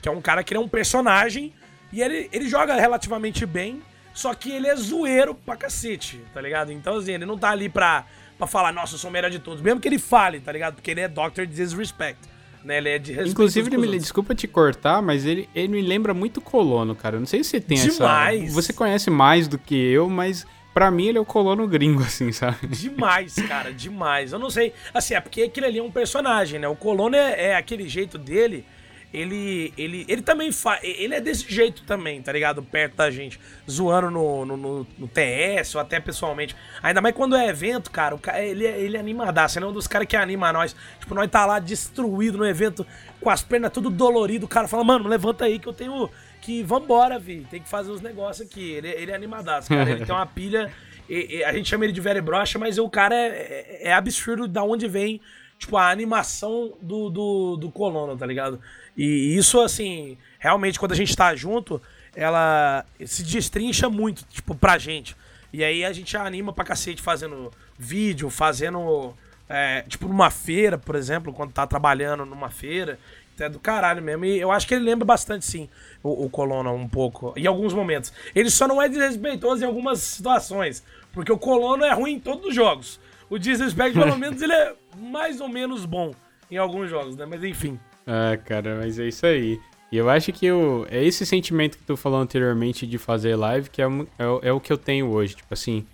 Que é um cara que é um personagem e ele, ele joga relativamente bem. Só que ele é zoeiro pra cacete, tá ligado? Então, assim, ele não tá ali pra, pra falar, nossa, eu sou o melhor de todos. Mesmo que ele fale, tá ligado? Porque ele é Dr. Disrespect. Né? Ele é de Inclusive, ele me, desculpa te cortar, mas ele, ele me lembra muito Colono, cara. Eu não sei se você tem Demais. essa. Você conhece mais do que eu, mas Pra mim, ele é o colono gringo, assim, sabe? Demais, cara, demais. Eu não sei. Assim, é porque aquele ali é um personagem, né? O colono é, é aquele jeito dele ele, ele, ele também faz. Ele é desse jeito também, tá ligado? Perto da gente. Zoando no, no, no, no TS ou até pessoalmente. Ainda mais quando é evento, cara. O cara ele, ele é animadaço. Ele é um dos caras que anima nós. Tipo, nós tá lá destruído no evento, com as pernas tudo dolorido. O cara fala, mano, levanta aí que eu tenho. que vambora, Vi, tem que fazer os negócios aqui. Ele, ele é animadaço, cara. Ele tem uma pilha. E, e, a gente chama ele de velho brocha, mas o cara é, é, é, absurdo da onde vem, tipo, a animação do, do, do colono, tá ligado? E isso, assim, realmente, quando a gente tá junto, ela se destrincha muito, tipo, pra gente. E aí a gente anima pra cacete fazendo vídeo, fazendo. É, tipo, numa feira, por exemplo, quando tá trabalhando numa feira. É do caralho mesmo. E eu acho que ele lembra bastante, sim, o, o Colonna um pouco. Em alguns momentos. Ele só não é desrespeitoso em algumas situações. Porque o Colono é ruim em todos os jogos. O Disrespect, pelo menos, ele é mais ou menos bom em alguns jogos, né? Mas enfim. Ah, cara, mas é isso aí. E eu acho que eu, é esse sentimento que tu falou anteriormente de fazer live que é, é, é, o que eu tenho hoje. Tipo assim,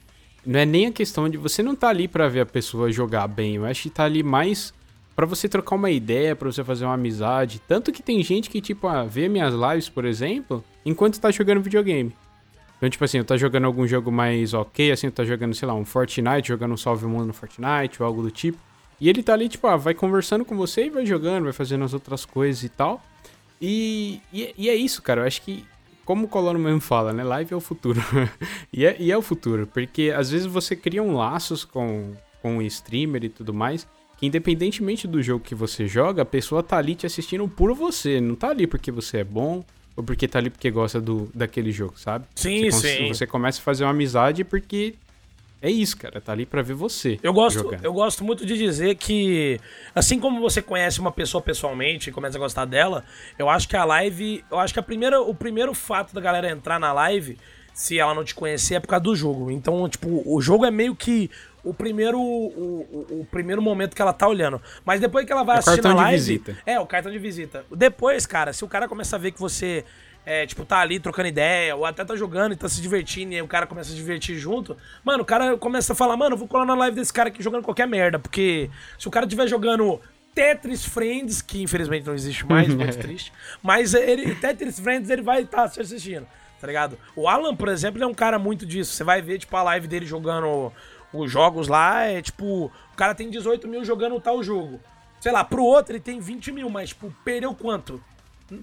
não é nem a questão de você não tá ali para ver a pessoa jogar bem. Eu acho que tá ali mais para você trocar uma ideia, para você fazer uma amizade. Tanto que tem gente que, tipo, ah, vê minhas lives, por exemplo, enquanto tá jogando videogame. Então, tipo assim, eu tá jogando algum jogo mais ok, assim, eu tá jogando, sei lá, um Fortnite, jogando um Salve Mundo no Fortnite ou algo do tipo. E ele tá ali, tipo, ah, vai conversando com você e vai jogando, vai fazendo as outras coisas e tal. E, e, e, é isso, cara. Eu acho que, como o Colono mesmo fala, né? Live é o futuro. e, é, e é o futuro, porque às vezes você cria um laços com, com o streamer e tudo mais, que independentemente do jogo que você joga, a pessoa tá ali te assistindo por você. Não tá ali porque você é bom ou porque tá ali porque gosta do, daquele jogo, sabe? Sim, você sim. Você começa a fazer uma amizade porque é isso, cara. Tá ali para ver você. Eu gosto, eu gosto muito de dizer que, assim como você conhece uma pessoa pessoalmente e começa a gostar dela, eu acho que a live. Eu acho que a primeira, o primeiro fato da galera entrar na live, se ela não te conhecer, é por causa do jogo. Então, tipo, o jogo é meio que o primeiro, o, o, o, primeiro momento que ela tá olhando. Mas depois que ela vai é assistir a live. De visita. É, o cartão de visita. Depois, cara, se o cara começa a ver que você é, tipo, tá ali trocando ideia, ou até tá jogando e tá se divertindo, e aí o cara começa a se divertir junto, mano, o cara começa a falar, mano, vou colar na live desse cara aqui jogando qualquer merda, porque se o cara estiver jogando Tetris Friends, que infelizmente não existe mais, muito triste, mas ele, Tetris Friends ele vai estar tá assistindo, tá ligado? O Alan, por exemplo, é um cara muito disso, você vai ver, tipo, a live dele jogando os jogos lá, é tipo, o cara tem 18 mil jogando tal jogo. Sei lá, pro outro ele tem 20 mil, mas, tipo, perdeu quanto?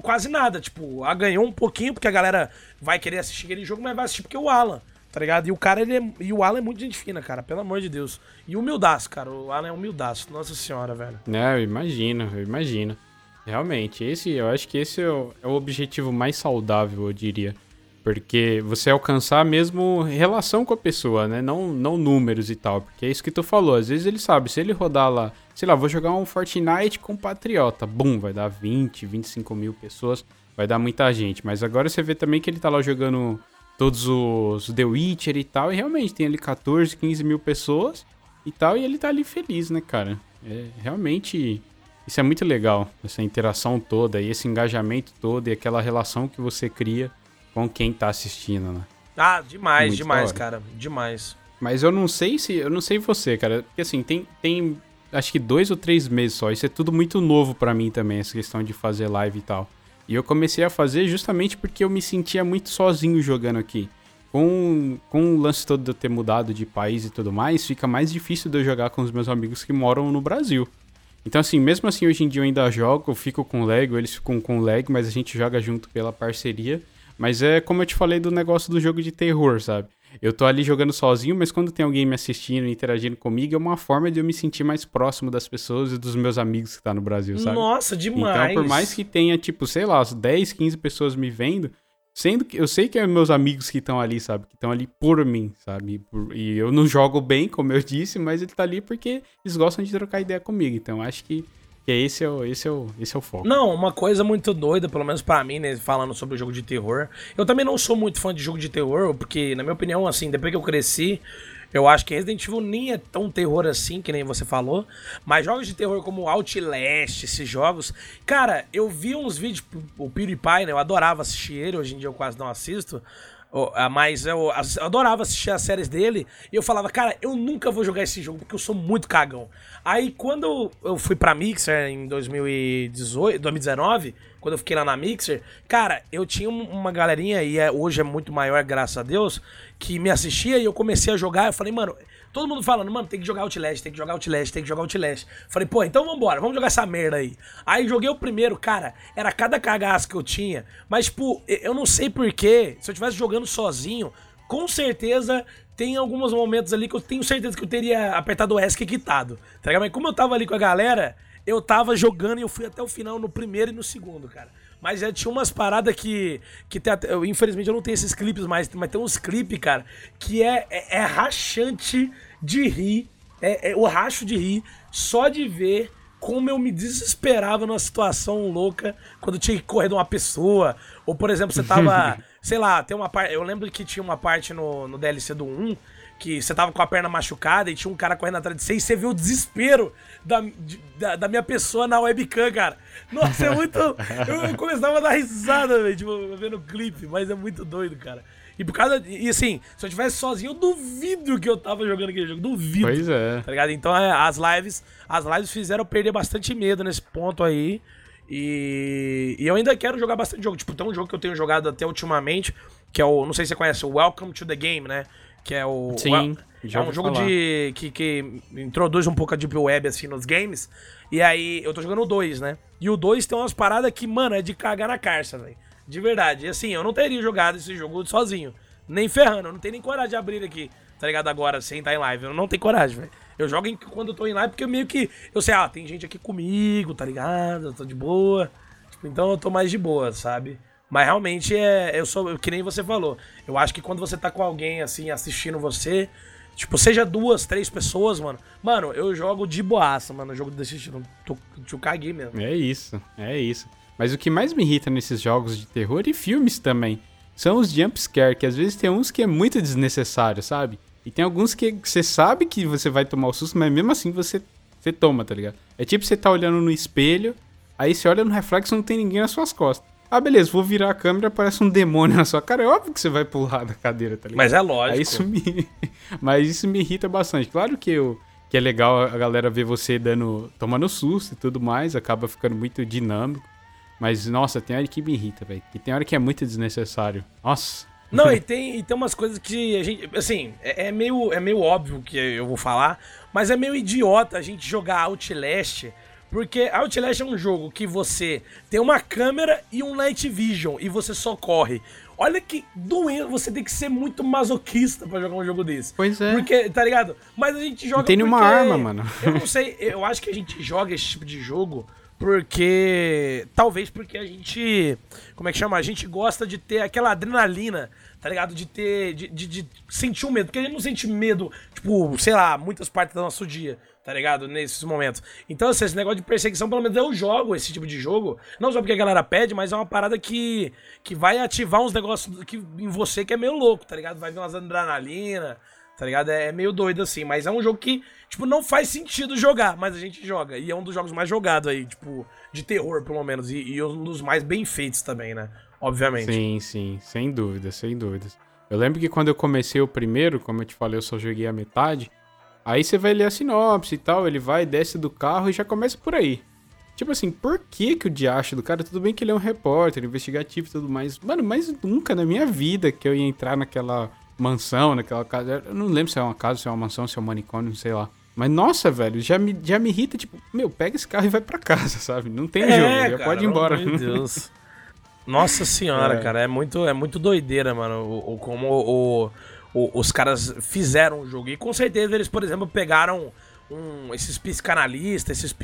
Quase nada. Tipo, a ganhou um pouquinho, porque a galera vai querer assistir aquele jogo, mas vai assistir porque o Alan, tá ligado? E o cara, ele é, E o Alan é muito gente fina, cara, pelo amor de Deus. E humildaço, cara. O Alan é humildaço, nossa senhora, velho. É, eu imagino, eu imagino. Realmente, esse, eu acho que esse é o, é o objetivo mais saudável, eu diria. Porque você alcançar mesmo relação com a pessoa, né? Não, não números e tal. Porque é isso que tu falou. Às vezes ele sabe, se ele rodar lá, sei lá, vou jogar um Fortnite com Patriota. Bum, vai dar 20, 25 mil pessoas. Vai dar muita gente. Mas agora você vê também que ele tá lá jogando todos os The Witcher e tal. E realmente tem ali 14, 15 mil pessoas e tal. E ele tá ali feliz, né, cara? É, realmente, isso é muito legal. Essa interação toda e esse engajamento todo e aquela relação que você cria com quem tá assistindo, né? Ah, demais, Muito demais, cara. Demais. Mas eu não sei se. Eu não sei você, cara. Porque assim, tem, tem acho que dois ou três meses só. Isso é tudo muito novo para mim também, essa questão de fazer live e tal. E eu comecei a fazer justamente porque eu me sentia muito sozinho jogando aqui. Com, com o lance todo de eu ter mudado de país e tudo mais, fica mais difícil de eu jogar com os meus amigos que moram no Brasil. Então, assim, mesmo assim, hoje em dia eu ainda jogo, eu fico com o Lego, eles ficam com o Lego, mas a gente joga junto pela parceria. Mas é como eu te falei do negócio do jogo de terror, sabe? Eu tô ali jogando sozinho, mas quando tem alguém me assistindo, interagindo comigo, é uma forma de eu me sentir mais próximo das pessoas e dos meus amigos que tá no Brasil, sabe? Nossa, demais! Então, por mais que tenha, tipo, sei lá, 10, 15 pessoas me vendo, sendo que eu sei que é meus amigos que estão ali, sabe? Que estão ali por mim, sabe? E eu não jogo bem, como eu disse, mas ele tá ali porque eles gostam de trocar ideia comigo. Então, acho que que esse é, o, esse, é o, esse é o foco. Não, uma coisa muito doida, pelo menos para mim, né, falando sobre o jogo de terror. Eu também não sou muito fã de jogo de terror, porque, na minha opinião, assim, depois que eu cresci, eu acho que Resident Evil nem é tão terror assim, que nem você falou. Mas jogos de terror como Outlast, esses jogos. Cara, eu vi uns vídeos, o PewDiePie, né? Eu adorava assistir ele, hoje em dia eu quase não assisto. Mas eu adorava assistir as séries dele e eu falava, cara, eu nunca vou jogar esse jogo porque eu sou muito cagão. Aí quando eu fui pra Mixer em 2018, 2019, quando eu fiquei lá na Mixer, cara, eu tinha uma galerinha, e é, hoje é muito maior, graças a Deus, que me assistia e eu comecei a jogar. Eu falei, mano, todo mundo falando, mano, tem que jogar Outlast, tem que jogar Outlast, tem que jogar Outlast. Falei, pô, então vambora, vamos jogar essa merda aí. Aí joguei o primeiro, cara, era cada cagaço que eu tinha, mas, tipo, eu não sei porquê, se eu tivesse jogando sozinho, com certeza tem alguns momentos ali que eu tenho certeza que eu teria apertado o ESC quitado, tá ligado? Mas como eu tava ali com a galera, eu tava jogando e eu fui até o final no primeiro e no segundo, cara. Mas já tinha umas paradas que. que tem até, eu, infelizmente eu não tenho esses clipes mais, mas tem uns clipes, cara, que é, é, é rachante de rir. É, é o racho de rir só de ver como eu me desesperava numa situação louca quando tinha que correr de uma pessoa. Ou, por exemplo, você tava. sei lá, tem uma parte. Eu lembro que tinha uma parte no, no DLC do 1 que você tava com a perna machucada e tinha um cara correndo atrás de você e você viu o desespero da, da, da, minha pessoa na webcam, cara. Nossa, é muito. Eu começava a dar risada, velho, tipo, vendo o clipe, mas é muito doido, cara. E por causa. E assim, se eu tivesse sozinho, eu duvido que eu tava jogando aquele jogo. Duvido. Pois é. Tá ligado? Então é, as lives. As lives fizeram eu perder bastante medo nesse ponto aí. E, e eu ainda quero jogar bastante jogo. Tipo, tem um jogo que eu tenho jogado até ultimamente, que é o. Não sei se você conhece, o Welcome to the Game, né? Que é o. Sim. é um jogo falar. de. Que, que introduz um pouco a Deep Web assim nos games. E aí, eu tô jogando o 2, né? E o 2 tem umas paradas que, mano, é de cagar na carça, velho. De verdade. E assim, eu não teria jogado esse jogo sozinho. Nem ferrando. Eu não tenho nem coragem de abrir aqui, tá ligado? Agora, sem estar em live. Eu não tenho coragem, velho. Eu jogo em, quando eu tô em live porque meio que. Eu sei, ah, tem gente aqui comigo, tá ligado? Eu tô de boa. Tipo, então eu tô mais de boa, sabe? Mas realmente é. Eu sou. Que nem você falou. Eu acho que quando você tá com alguém assim assistindo você. Tipo, seja duas, três pessoas, mano. Mano, eu jogo de boaça, mano. jogo desse estilo. Tô, tô caguei mesmo. É isso, é isso. Mas o que mais me irrita nesses jogos de terror e filmes também são os jumpscare, que às vezes tem uns que é muito desnecessário, sabe? E tem alguns que você sabe que você vai tomar o susto, mas mesmo assim você, você toma, tá ligado? É tipo você tá olhando no espelho, aí você olha no reflexo e não tem ninguém nas suas costas. Ah, beleza, vou virar a câmera, aparece um demônio na sua cara. É óbvio que você vai pular da cadeira, tá ligado? Mas é lógico. Aí isso me... Mas isso me irrita bastante. Claro que, eu... que é legal a galera ver você dando. tomando susto e tudo mais, acaba ficando muito dinâmico. Mas, nossa, tem hora que me irrita, velho. E tem hora que é muito desnecessário. Nossa. Não, e tem, e tem umas coisas que a gente. Assim, é, é, meio, é meio óbvio que eu vou falar, mas é meio idiota a gente jogar Outlast porque Outlast é um jogo que você tem uma câmera e um night vision e você só corre. Olha que doente, você tem que ser muito masoquista para jogar um jogo desse. Pois é. Porque, tá ligado? Mas a gente joga Não tem nenhuma arma, mano. Eu não sei, eu acho que a gente joga esse tipo de jogo porque talvez porque a gente, como é que chama? A gente gosta de ter aquela adrenalina, tá ligado? De ter de, de, de sentir o medo, porque a gente não sente medo, tipo, sei lá, muitas partes do nosso dia tá ligado? Nesses momentos. Então, assim, esse negócio de perseguição, pelo menos eu jogo esse tipo de jogo. Não só porque a galera pede, mas é uma parada que, que vai ativar uns negócios que, em você que é meio louco, tá ligado? Vai vir umas adrenalina, tá ligado? É, é, meio doido assim. Mas é um jogo que, tipo, não faz sentido jogar, mas a gente joga. E é um dos jogos mais jogados aí, tipo, de terror, pelo menos. E, e um dos mais bem feitos também, né? Obviamente. Sim, sim, sem dúvida, sem dúvidas. Eu lembro que quando eu comecei o primeiro, como eu te falei, eu só joguei a metade. Aí você vai ler a sinopse e tal, ele vai, desce do carro e já começa por aí. Tipo assim, por que que o diacho do cara, tudo bem que ele é um repórter, investigativo e tudo mais, mano, mas nunca na minha vida que eu ia entrar naquela mansão, naquela casa, eu não lembro se é uma casa, se é uma mansão, se é um manicômio, não sei lá. Mas nossa, velho, já me, já me irrita, tipo, meu, pega esse carro e vai para casa, sabe? Não tem é, jogo, já cara, pode ir embora. Meu Deus. Nossa senhora, é. cara, é muito, é muito doideira, mano, o, o como o, o, os caras fizeram o jogo. E com certeza eles, por exemplo, pegaram um, esses psicanalistas, esses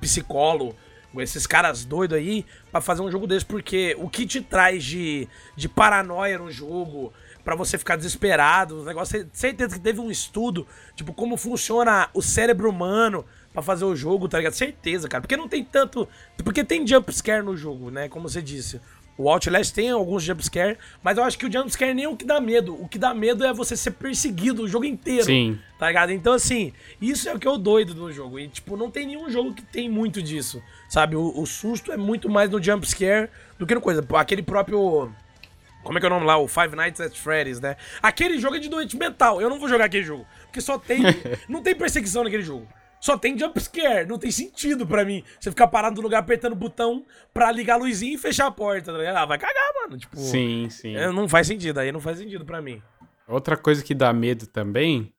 psicólogos, esses caras doidos aí, para fazer um jogo desse, porque o que te traz de, de paranoia no jogo, para você ficar desesperado, os negócios, certeza que teve um estudo, tipo, como funciona o cérebro humano para fazer o jogo, tá ligado? Certeza, cara. Porque não tem tanto. Porque tem jumpscare no jogo, né? Como você disse. O Outlast tem alguns jumpscare, mas eu acho que o jumpscare nem é o que dá medo. O que dá medo é você ser perseguido o jogo inteiro. Sim. Tá ligado? Então, assim, isso é o que eu doido no jogo. E, tipo, não tem nenhum jogo que tem muito disso. Sabe? O, o susto é muito mais no jumpscare do que no coisa. Aquele próprio. Como é que é o nome lá? O Five Nights at Freddy's, né? Aquele jogo é de doente mental. Eu não vou jogar aquele jogo. Porque só tem. não tem perseguição naquele jogo. Só tem jumpscare. Não tem sentido pra mim. Você ficar parado no lugar apertando o botão pra ligar a luzinha e fechar a porta, tá ligado? Ah, vai cagar, mano. Tipo, sim, sim. É, não faz sentido. Aí não faz sentido pra mim. Outra coisa que dá medo também,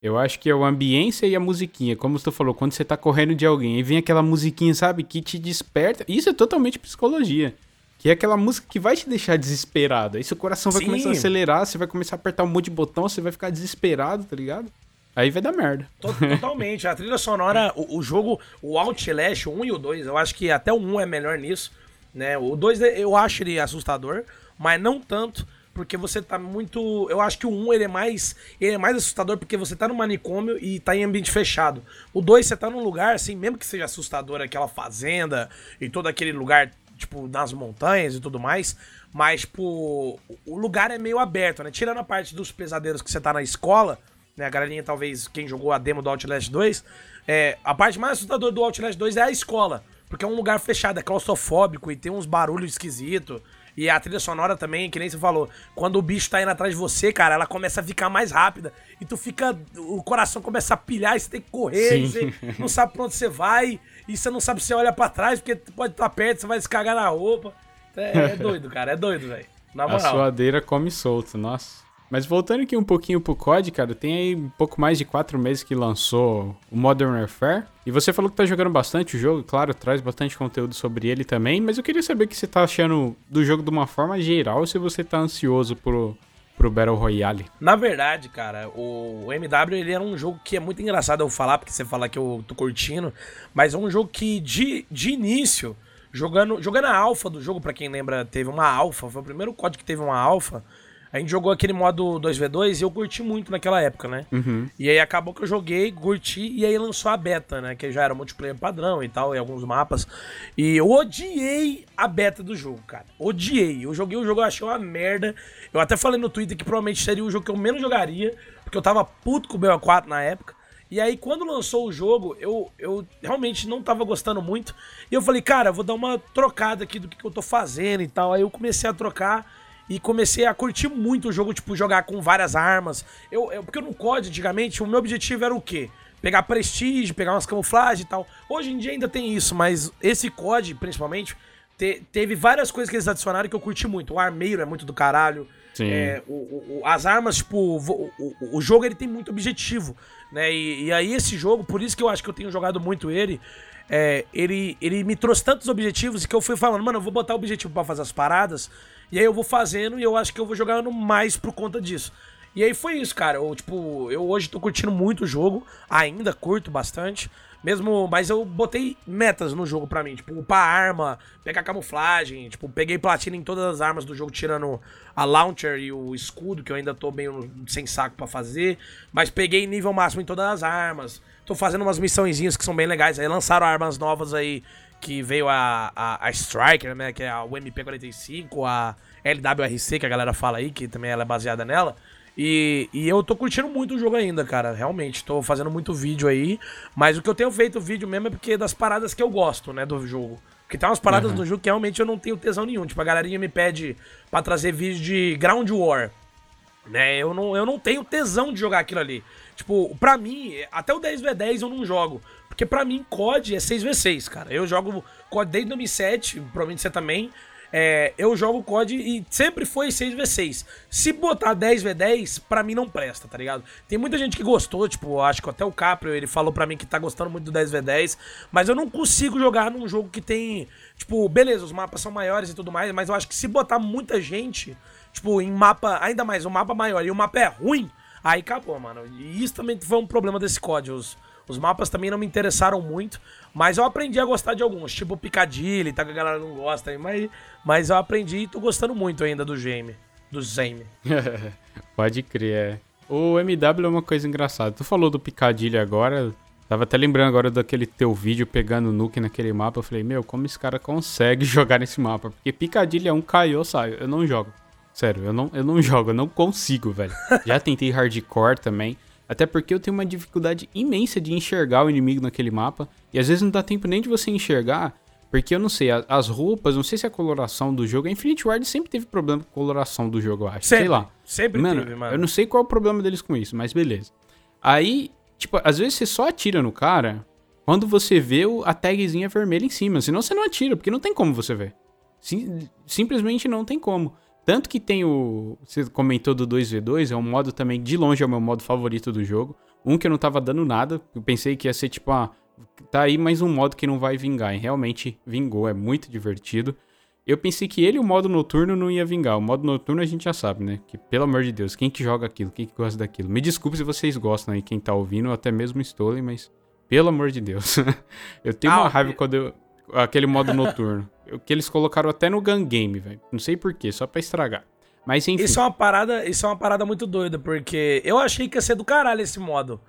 eu acho que é a ambiência e a musiquinha. Como você falou, quando você tá correndo de alguém e vem aquela musiquinha, sabe, que te desperta. Isso é totalmente psicologia. Que é aquela música que vai te deixar desesperado. Aí seu coração vai Sim. começar a acelerar, você vai começar a apertar um monte de botão, você vai ficar desesperado, tá ligado? Aí vai dar merda. Totalmente. A trilha sonora, o, o, jogo, o Outlast, o 1 e o 2, eu acho que até o 1 é melhor nisso. Né? O 2 eu acho ele assustador, mas não tanto porque você tá muito. Eu acho que o 1 ele é mais. Ele é mais assustador porque você tá no manicômio e tá em ambiente fechado. O 2 você tá num lugar, assim, mesmo que seja assustador, aquela fazenda e todo aquele lugar, tipo, nas montanhas e tudo mais. Mas, tipo, o lugar é meio aberto, né? Tirando a parte dos pesadelos que você tá na escola, né? A galerinha, talvez, quem jogou a demo do Outlast 2, é, a parte mais assustadora do Outlast 2 é a escola. Porque é um lugar fechado, é claustrofóbico e tem uns barulhos esquisitos. E a trilha sonora também, que nem você falou, quando o bicho tá indo atrás de você, cara, ela começa a ficar mais rápida. E tu fica. O coração começa a pilhar e você tem que correr, você não sabe pra onde você vai, e você não sabe se você olha pra trás, porque pode estar tá perto, você vai se cagar na roupa. É, é doido, cara, é doido, velho. A suadeira come solto, nossa. Mas voltando aqui um pouquinho pro COD, cara, tem aí um pouco mais de quatro meses que lançou o Modern Warfare. E você falou que tá jogando bastante o jogo, claro, traz bastante conteúdo sobre ele também. Mas eu queria saber o que você tá achando do jogo de uma forma geral, se você tá ansioso pro, pro Battle Royale. Na verdade, cara, o, MW ele era um jogo que é muito engraçado eu falar, porque você fala que eu tô curtindo, mas é um jogo que de, de início, jogando, jogando a alfa do jogo, para quem lembra, teve uma alfa, foi o primeiro código que teve uma alfa. A gente jogou aquele modo 2v2 e eu curti muito naquela época, né? Uhum. E aí acabou que eu joguei, curti, e aí lançou a beta, né? Que já era multiplayer padrão e tal, em alguns mapas. E eu odiei a beta do jogo, cara. Odiei. Eu joguei o jogo, eu achei uma merda. Eu até falei no Twitter que provavelmente seria o jogo que eu menos jogaria, porque eu tava puto com o BO4 na época. E aí, quando lançou o jogo, eu, eu realmente não tava gostando muito. E eu falei, cara, vou dar uma trocada aqui do que, que eu tô fazendo e tal. Aí eu comecei a trocar e comecei a curtir muito o jogo, tipo, jogar com várias armas. Eu, eu, porque no COD, antigamente, o meu objetivo era o quê? Pegar prestígio, pegar umas camuflagens e tal. Hoje em dia ainda tem isso, mas esse COD, principalmente, te, teve várias coisas que eles adicionaram que eu curti muito. O armeiro é muito do caralho. Sim. É, o, o, as armas, tipo, o, o, jogo ele tem muito objetivo, né? E, e, aí esse jogo, por isso que eu acho que eu tenho jogado muito ele, é, ele, ele me trouxe tantos objetivos que eu fui falando, mano, eu vou botar objetivo para fazer as paradas e aí eu vou fazendo e eu acho que eu vou jogando mais por conta disso. E aí foi isso, cara. Eu, tipo, eu hoje tô curtindo muito o jogo, ainda curto bastante. Mesmo, mas eu botei metas no jogo pra mim, tipo, upar arma, pegar camuflagem, tipo, peguei platina em todas as armas do jogo, tirando a launcher e o escudo, que eu ainda tô bem sem saco para fazer, mas peguei nível máximo em todas as armas. Tô fazendo umas missõezinhas que são bem legais. Aí lançaram armas novas aí que veio a, a, a Striker, né? Que é a UMP45, a LWRC, que a galera fala aí, que também ela é baseada nela. E, e eu tô curtindo muito o jogo ainda, cara. Realmente, tô fazendo muito vídeo aí. Mas o que eu tenho feito vídeo mesmo é porque das paradas que eu gosto, né, do jogo. Porque tem umas paradas uhum. do jogo que realmente eu não tenho tesão nenhum. Tipo, a galerinha me pede para trazer vídeo de Ground War. Né? Eu não, eu não tenho tesão de jogar aquilo ali. Tipo, pra mim, até o 10v10 eu não jogo. Porque para mim, COD é 6v6, cara. Eu jogo COD desde 2007, provavelmente você também. É, eu jogo COD e sempre foi 6v6. Se botar 10v10, pra mim não presta, tá ligado? Tem muita gente que gostou, tipo, acho que até o Caprio, ele falou pra mim que tá gostando muito do 10v10, mas eu não consigo jogar num jogo que tem, tipo, beleza, os mapas são maiores e tudo mais, mas eu acho que se botar muita gente, tipo, em mapa, ainda mais, um mapa maior e o mapa é ruim, aí acabou, mano. E isso também foi um problema desse COD, os os mapas também não me interessaram muito, mas eu aprendi a gostar de alguns, tipo Piccadilly, tá que a galera não gosta, mas, mas eu aprendi e tô gostando muito ainda do Game, do Zame. Pode crer, é. O MW é uma coisa engraçada. Tu falou do Piccadilly agora, tava até lembrando agora daquele teu vídeo pegando o nuke naquele mapa, eu falei, meu, como esse cara consegue jogar nesse mapa? Porque Piccadilly é um caiu, saio, eu não jogo. Sério, eu não, eu não jogo, eu não consigo, velho. Já tentei hardcore também. Até porque eu tenho uma dificuldade imensa de enxergar o inimigo naquele mapa. E às vezes não dá tempo nem de você enxergar. Porque eu não sei, as roupas, não sei se a coloração do jogo. A Infinity Ward sempre teve problema com a coloração do jogo, eu acho. Sempre, sei lá. Sempre mano, teve, mano. Eu não sei qual é o problema deles com isso, mas beleza. Aí, tipo, às vezes você só atira no cara quando você vê a tagzinha vermelha em cima. Senão você não atira, porque não tem como você ver. Sim, simplesmente não tem como. Tanto que tem o. Você comentou do 2v2, é um modo também, de longe, é o meu modo favorito do jogo. Um que eu não tava dando nada. Eu pensei que ia ser tipo, ah, tá aí mais um modo que não vai vingar. E realmente vingou, é muito divertido. Eu pensei que ele, o modo noturno, não ia vingar. O modo noturno a gente já sabe, né? Que, pelo amor de Deus, quem que joga aquilo? Quem que gosta daquilo? Me desculpe se vocês gostam aí, quem tá ouvindo, ou até mesmo Stolen, mas pelo amor de Deus. eu tenho ah, uma raiva quando eu... Aquele modo noturno. Que eles colocaram até no Gun Game, velho. Não sei porquê, só pra estragar. Mas enfim. Isso é uma parada, isso é uma parada muito doida, porque eu achei que ia ser do caralho esse modo.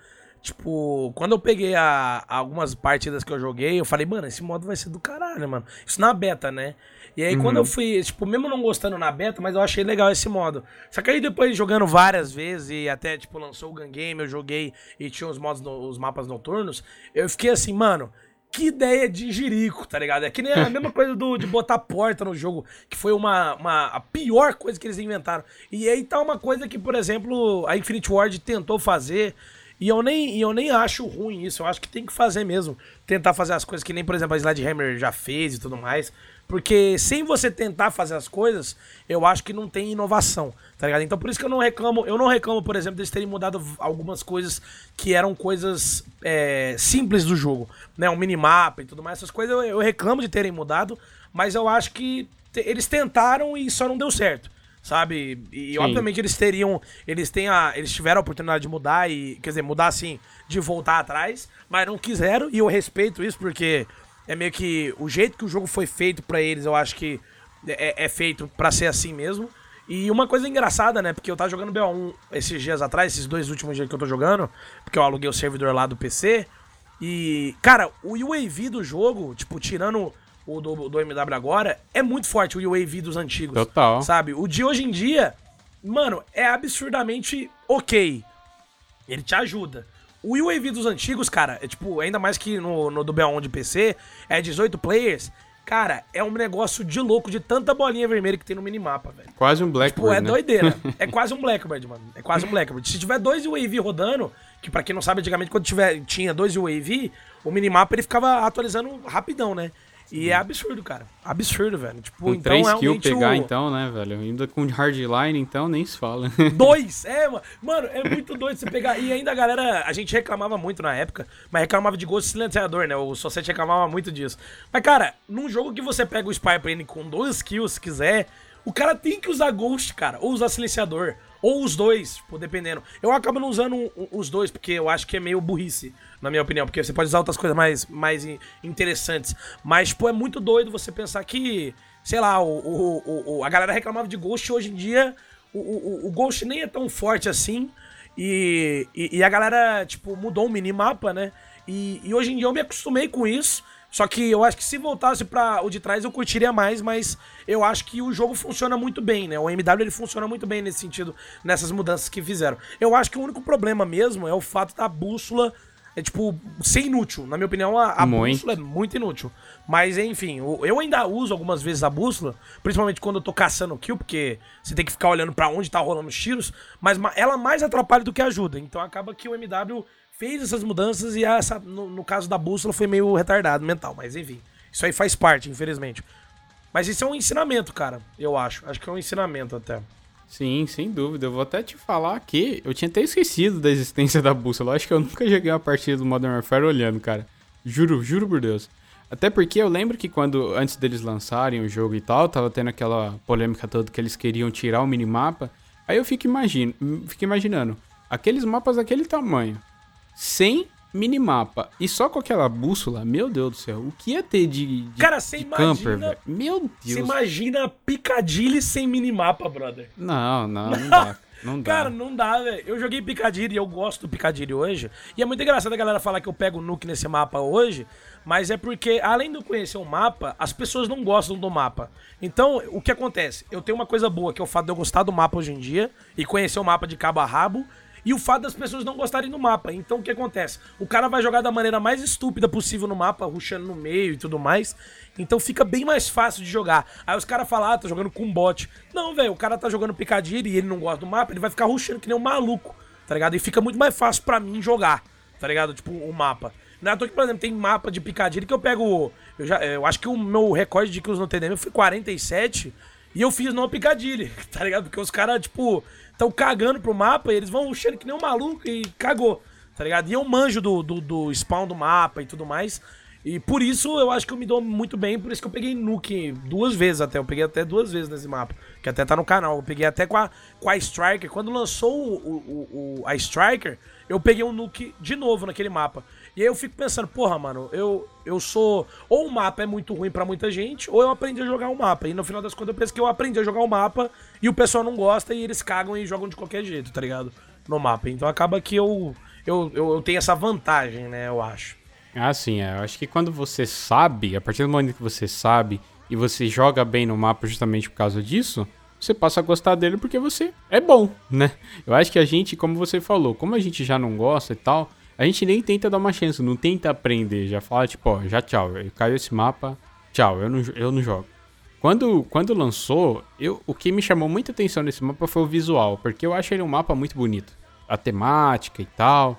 Tipo, quando eu peguei a, algumas partidas que eu joguei, eu falei, mano, esse modo vai ser do caralho, mano. Isso na beta, né? E aí, uhum. quando eu fui, tipo, mesmo não gostando na beta, mas eu achei legal esse modo. Só que aí depois, jogando várias vezes, e até, tipo, lançou o Gun Game, eu joguei e tinha os modos, no, os mapas noturnos, eu fiquei assim, mano, que ideia de jirico, tá ligado? É que nem a mesma coisa do, de botar porta no jogo, que foi uma, uma a pior coisa que eles inventaram. E aí tá uma coisa que, por exemplo, a Infinite Ward tentou fazer. E eu, nem, e eu nem acho ruim isso, eu acho que tem que fazer mesmo. Tentar fazer as coisas que nem, por exemplo, a Sledgehammer já fez e tudo mais. Porque sem você tentar fazer as coisas, eu acho que não tem inovação, tá ligado? Então por isso que eu não reclamo, eu não reclamo, por exemplo, deles terem mudado algumas coisas que eram coisas é, simples do jogo, né? Um minimapa e tudo mais, essas coisas eu, eu reclamo de terem mudado, mas eu acho que eles tentaram e só não deu certo sabe? E Sim. obviamente eles teriam, eles têm a, eles tiveram a oportunidade de mudar e, quer dizer, mudar assim, de voltar atrás, mas não quiseram e eu respeito isso porque é meio que o jeito que o jogo foi feito para eles, eu acho que é, é feito para ser assim mesmo. E uma coisa engraçada, né? Porque eu tava jogando BO1 esses dias atrás, esses dois últimos dias que eu tô jogando, porque eu aluguei o servidor lá do PC. E, cara, o UAV do jogo, tipo, tirando o do, do MW agora, é muito forte o UAV dos antigos. Total. Sabe? O de hoje em dia, mano, é absurdamente ok. Ele te ajuda. O UAV dos antigos, cara, é tipo, ainda mais que no, no do BO1 de PC, é 18 players. Cara, é um negócio de louco de tanta bolinha vermelha que tem no minimapa, velho. Quase um Blackbird. Tipo, é né? doideira. é quase um Blackbird, mano. É quase um Blackbird. Se tiver dois UAV rodando, que para quem não sabe, antigamente quando tiver, tinha dois UAV, o minimapa ele ficava atualizando rapidão, né? E é absurdo, cara. Absurdo, velho. Tipo, com então, três kills pegar, o... então, né, velho? Ainda com hardline, então, nem se fala. Dois! É, mano. Mano, é muito doido você pegar. E ainda a galera, a gente reclamava muito na época, mas reclamava de gosto silenciador, né? O Society reclamava muito disso. Mas, cara, num jogo que você pega o Spy Plane com dois kills, se quiser, o cara tem que usar Ghost, cara. Ou usar silenciador. Ou os dois, tipo, dependendo. Eu acabo não usando os dois, porque eu acho que é meio burrice, na minha opinião. Porque você pode usar outras coisas mais, mais interessantes. Mas, tipo, é muito doido você pensar que, sei lá, o, o, o a galera reclamava de Ghost hoje em dia. O, o, o Ghost nem é tão forte assim. E, e, e, a galera, tipo, mudou o minimapa, né? E, e hoje em dia eu me acostumei com isso. Só que eu acho que se voltasse para o de trás eu curtiria mais, mas eu acho que o jogo funciona muito bem, né? O MW ele funciona muito bem nesse sentido, nessas mudanças que fizeram. Eu acho que o único problema mesmo é o fato da bússola é tipo ser inútil. Na minha opinião, a, a bússola é muito inútil. Mas enfim, eu ainda uso algumas vezes a bússola, principalmente quando eu tô caçando kill, porque você tem que ficar olhando para onde tá rolando os tiros, mas ela mais atrapalha do que ajuda. Então acaba que o MW fez essas mudanças e essa, no, no, caso da bússola foi meio retardado mental, mas enfim. Isso aí faz parte, infelizmente. Mas isso é um ensinamento, cara, eu acho. Acho que é um ensinamento até. Sim, sem dúvida. Eu vou até te falar que eu tinha até esquecido da existência da bússola. Acho que eu nunca joguei uma partida do Modern Warfare olhando, cara. Juro, juro por Deus. Até porque eu lembro que quando, antes deles lançarem o jogo e tal, tava tendo aquela polêmica toda que eles queriam tirar o minimapa. Aí eu fico, imagino, fico imaginando, aqueles mapas daquele tamanho, sem minimapa e só com aquela bússola, meu Deus do céu, o que ia ter de, de Cara, você imagina, camper, velho? Meu Deus. Você imagina Piccadilly sem minimapa, brother. Não, não, não dá. Não dá. Cara, não dá, velho. Eu joguei Piccadilly e eu gosto do Piccadilly hoje. E é muito engraçado a galera falar que eu pego o nuke nesse mapa hoje, mas é porque, além de eu conhecer o mapa, as pessoas não gostam do mapa. Então, o que acontece? Eu tenho uma coisa boa, que é o fato de eu gostar do mapa hoje em dia e conhecer o mapa de cabo a rabo e o fato das pessoas não gostarem do mapa. Então o que acontece? O cara vai jogar da maneira mais estúpida possível no mapa, rushando no meio e tudo mais. Então fica bem mais fácil de jogar. Aí os caras falam, ah, tá jogando com bot. Não, velho, o cara tá jogando picadilha e ele não gosta do mapa, ele vai ficar rushando que nem um maluco, tá ligado? E fica muito mais fácil para mim jogar, tá ligado? Tipo, o mapa. Não é toa que, por exemplo, tem mapa de Picadilly que eu pego. Eu, já, eu acho que o meu recorde de kills no TDM foi 47 e eu fiz no Picadilly, tá ligado? Porque os caras, tipo, estão cagando pro mapa e eles vão cheirando que nem um maluco e cagou, tá ligado? E eu manjo do, do, do spawn do mapa e tudo mais. E por isso eu acho que eu me dou muito bem, por isso que eu peguei Nuke duas vezes até. Eu peguei até duas vezes nesse mapa, que até tá no canal. Eu peguei até com a, com a Striker. Quando lançou o, o, o a Striker, eu peguei um Nuke de novo naquele mapa. E aí eu fico pensando, porra, mano, eu, eu sou. Ou o mapa é muito ruim para muita gente, ou eu aprendi a jogar o um mapa. E no final das contas eu penso que eu aprendi a jogar o um mapa e o pessoal não gosta e eles cagam e jogam de qualquer jeito, tá ligado? No mapa. Então acaba que eu, eu, eu, eu tenho essa vantagem, né, eu acho. Ah, sim, é. Eu acho que quando você sabe, a partir do momento que você sabe e você joga bem no mapa justamente por causa disso, você passa a gostar dele porque você é bom, né? Eu acho que a gente, como você falou, como a gente já não gosta e tal, a gente nem tenta dar uma chance, não tenta aprender, já fala tipo, ó, já tchau, caiu esse mapa, tchau, eu não, eu não jogo. Quando, quando lançou, eu, o que me chamou muita atenção nesse mapa foi o visual, porque eu acho ele um mapa muito bonito. A temática e tal.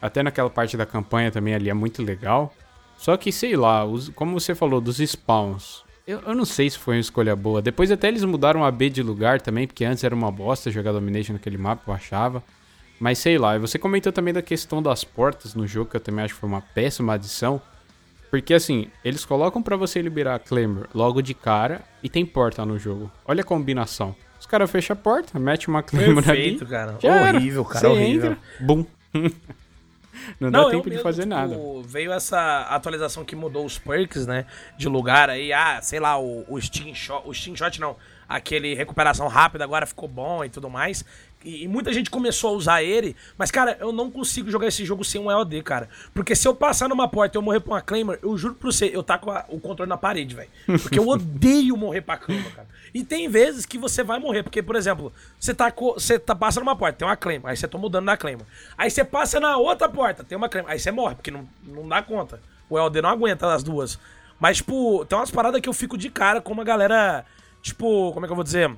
Até naquela parte da campanha também ali é muito legal. Só que, sei lá, os, como você falou, dos spawns. Eu, eu, não sei se foi uma escolha boa. Depois até eles mudaram a B de lugar também, porque antes era uma bosta jogar Domination naquele mapa, eu achava. Mas sei lá, você comentou também da questão das portas no jogo, que eu também acho que foi uma péssima adição. Porque assim, eles colocam para você liberar a Claymore logo de cara e tem porta no jogo. Olha a combinação. Os caras fecham a porta, mete uma Claymore Perfeito, ali. cara. Horrível, cara, você horrível. Entra, bum. Não, não dá tempo mesmo, de fazer tipo, nada. Veio essa atualização que mudou os perks, né? De lugar aí, ah, sei lá, o, o Steam Shot. O Steam Shot não. Aquele recuperação rápida agora ficou bom e tudo mais. E, e, muita gente começou a usar ele, mas, cara, eu não consigo jogar esse jogo sem um EOD, cara. Porque se eu passar numa porta e eu morrer pra uma Claymore, eu juro pra você, eu taco a, o controle na parede, velho. Porque eu odeio morrer pra Claymore, cara. E tem vezes que você vai morrer, porque, por exemplo, você tá, você tá passando numa porta, tem uma Claymore, aí você toma dano na Claymore. Aí você passa na outra porta, tem uma Claymore, aí você morre, porque não, não dá conta. O EOD não aguenta as duas. Mas, tipo, tem umas paradas que eu fico de cara com uma galera, tipo, como é que eu vou dizer?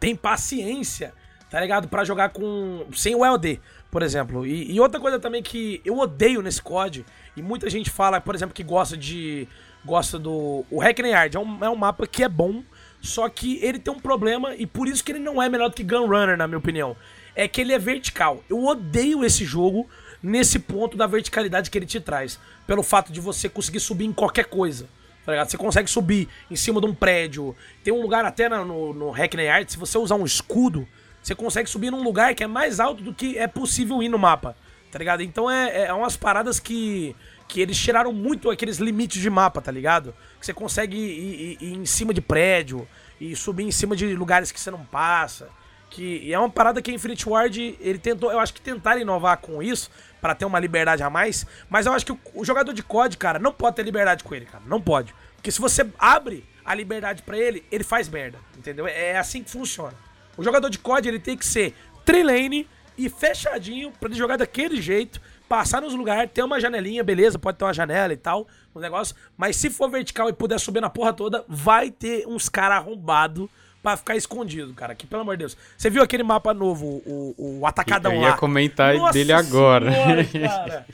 Tem paciência tá ligado? Para jogar com sem o LD, por exemplo. E, e, outra coisa também que eu odeio nesse COD, e muita gente fala, por exemplo, que gosta de gosta do o Hackney Yard, é um, é um mapa que é bom, só que ele tem um problema e por isso que ele não é melhor do que Gunrunner, na minha opinião. É que ele é vertical. Eu odeio esse jogo nesse ponto da verticalidade que ele te traz, pelo fato de você conseguir subir em qualquer coisa. Tá? Você consegue subir em cima de um prédio. Tem um lugar até no, no Hackney Art, se você usar um escudo, você consegue subir num lugar que é mais alto do que é possível ir no mapa, tá ligado? Então é, é umas paradas que, que eles tiraram muito aqueles limites de mapa, tá ligado? Que você consegue ir, ir, ir em cima de prédio e subir em cima de lugares que você não passa. Que é uma parada que a Infinity Ward, ele tentou, eu acho que tentaram inovar com isso para ter uma liberdade a mais, mas eu acho que o, o, jogador de COD, cara, não pode ter liberdade com ele, cara, não pode. Porque se você abre a liberdade para ele, ele faz merda, entendeu? É assim que funciona. O jogador de COD ele tem que ser trilane e fechadinho para ele jogar daquele jeito, passar nos lugares, ter uma janelinha, beleza, pode ter uma janela e tal, um negócio, mas se for vertical e puder subir na porra toda, vai ter uns caras arrombados pra ficar escondido, cara. Que pelo amor de Deus. Você viu aquele mapa novo, o, o Atacadão lá? Eu ia comentar Nossa dele agora. Senhora, cara.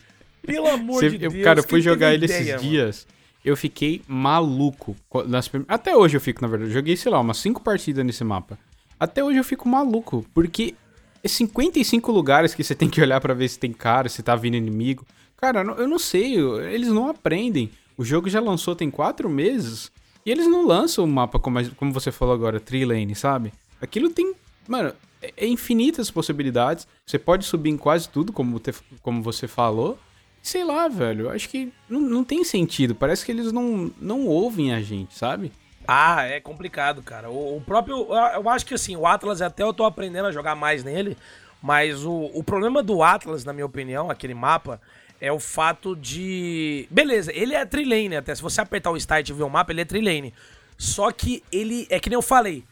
Pelo amor Você, de Deus. Cara, eu fui jogar ele ideia, esses mano. dias. Eu fiquei maluco. Nas Até hoje eu fico, na verdade. Eu joguei, sei lá, umas 5 partidas nesse mapa. Até hoje eu fico maluco, porque é 55 lugares que você tem que olhar para ver se tem cara, se tá vindo inimigo. Cara, eu não sei, eles não aprendem. O jogo já lançou tem 4 meses e eles não lançam um mapa como, como você falou agora, Trilane, sabe? Aquilo tem, mano, é, é infinitas possibilidades. Você pode subir em quase tudo, como, te, como você falou. Sei lá, velho, acho que não, não tem sentido. Parece que eles não, não ouvem a gente, sabe? Ah, é complicado, cara. O, o, próprio. Eu acho que assim, o Atlas, até eu tô aprendendo a jogar mais nele. Mas o, o problema do Atlas, na minha opinião, aquele mapa, é o fato de. Beleza, ele é trilane até. Se você apertar o start e ver o mapa, ele é trilane. Só que ele. É que nem eu falei.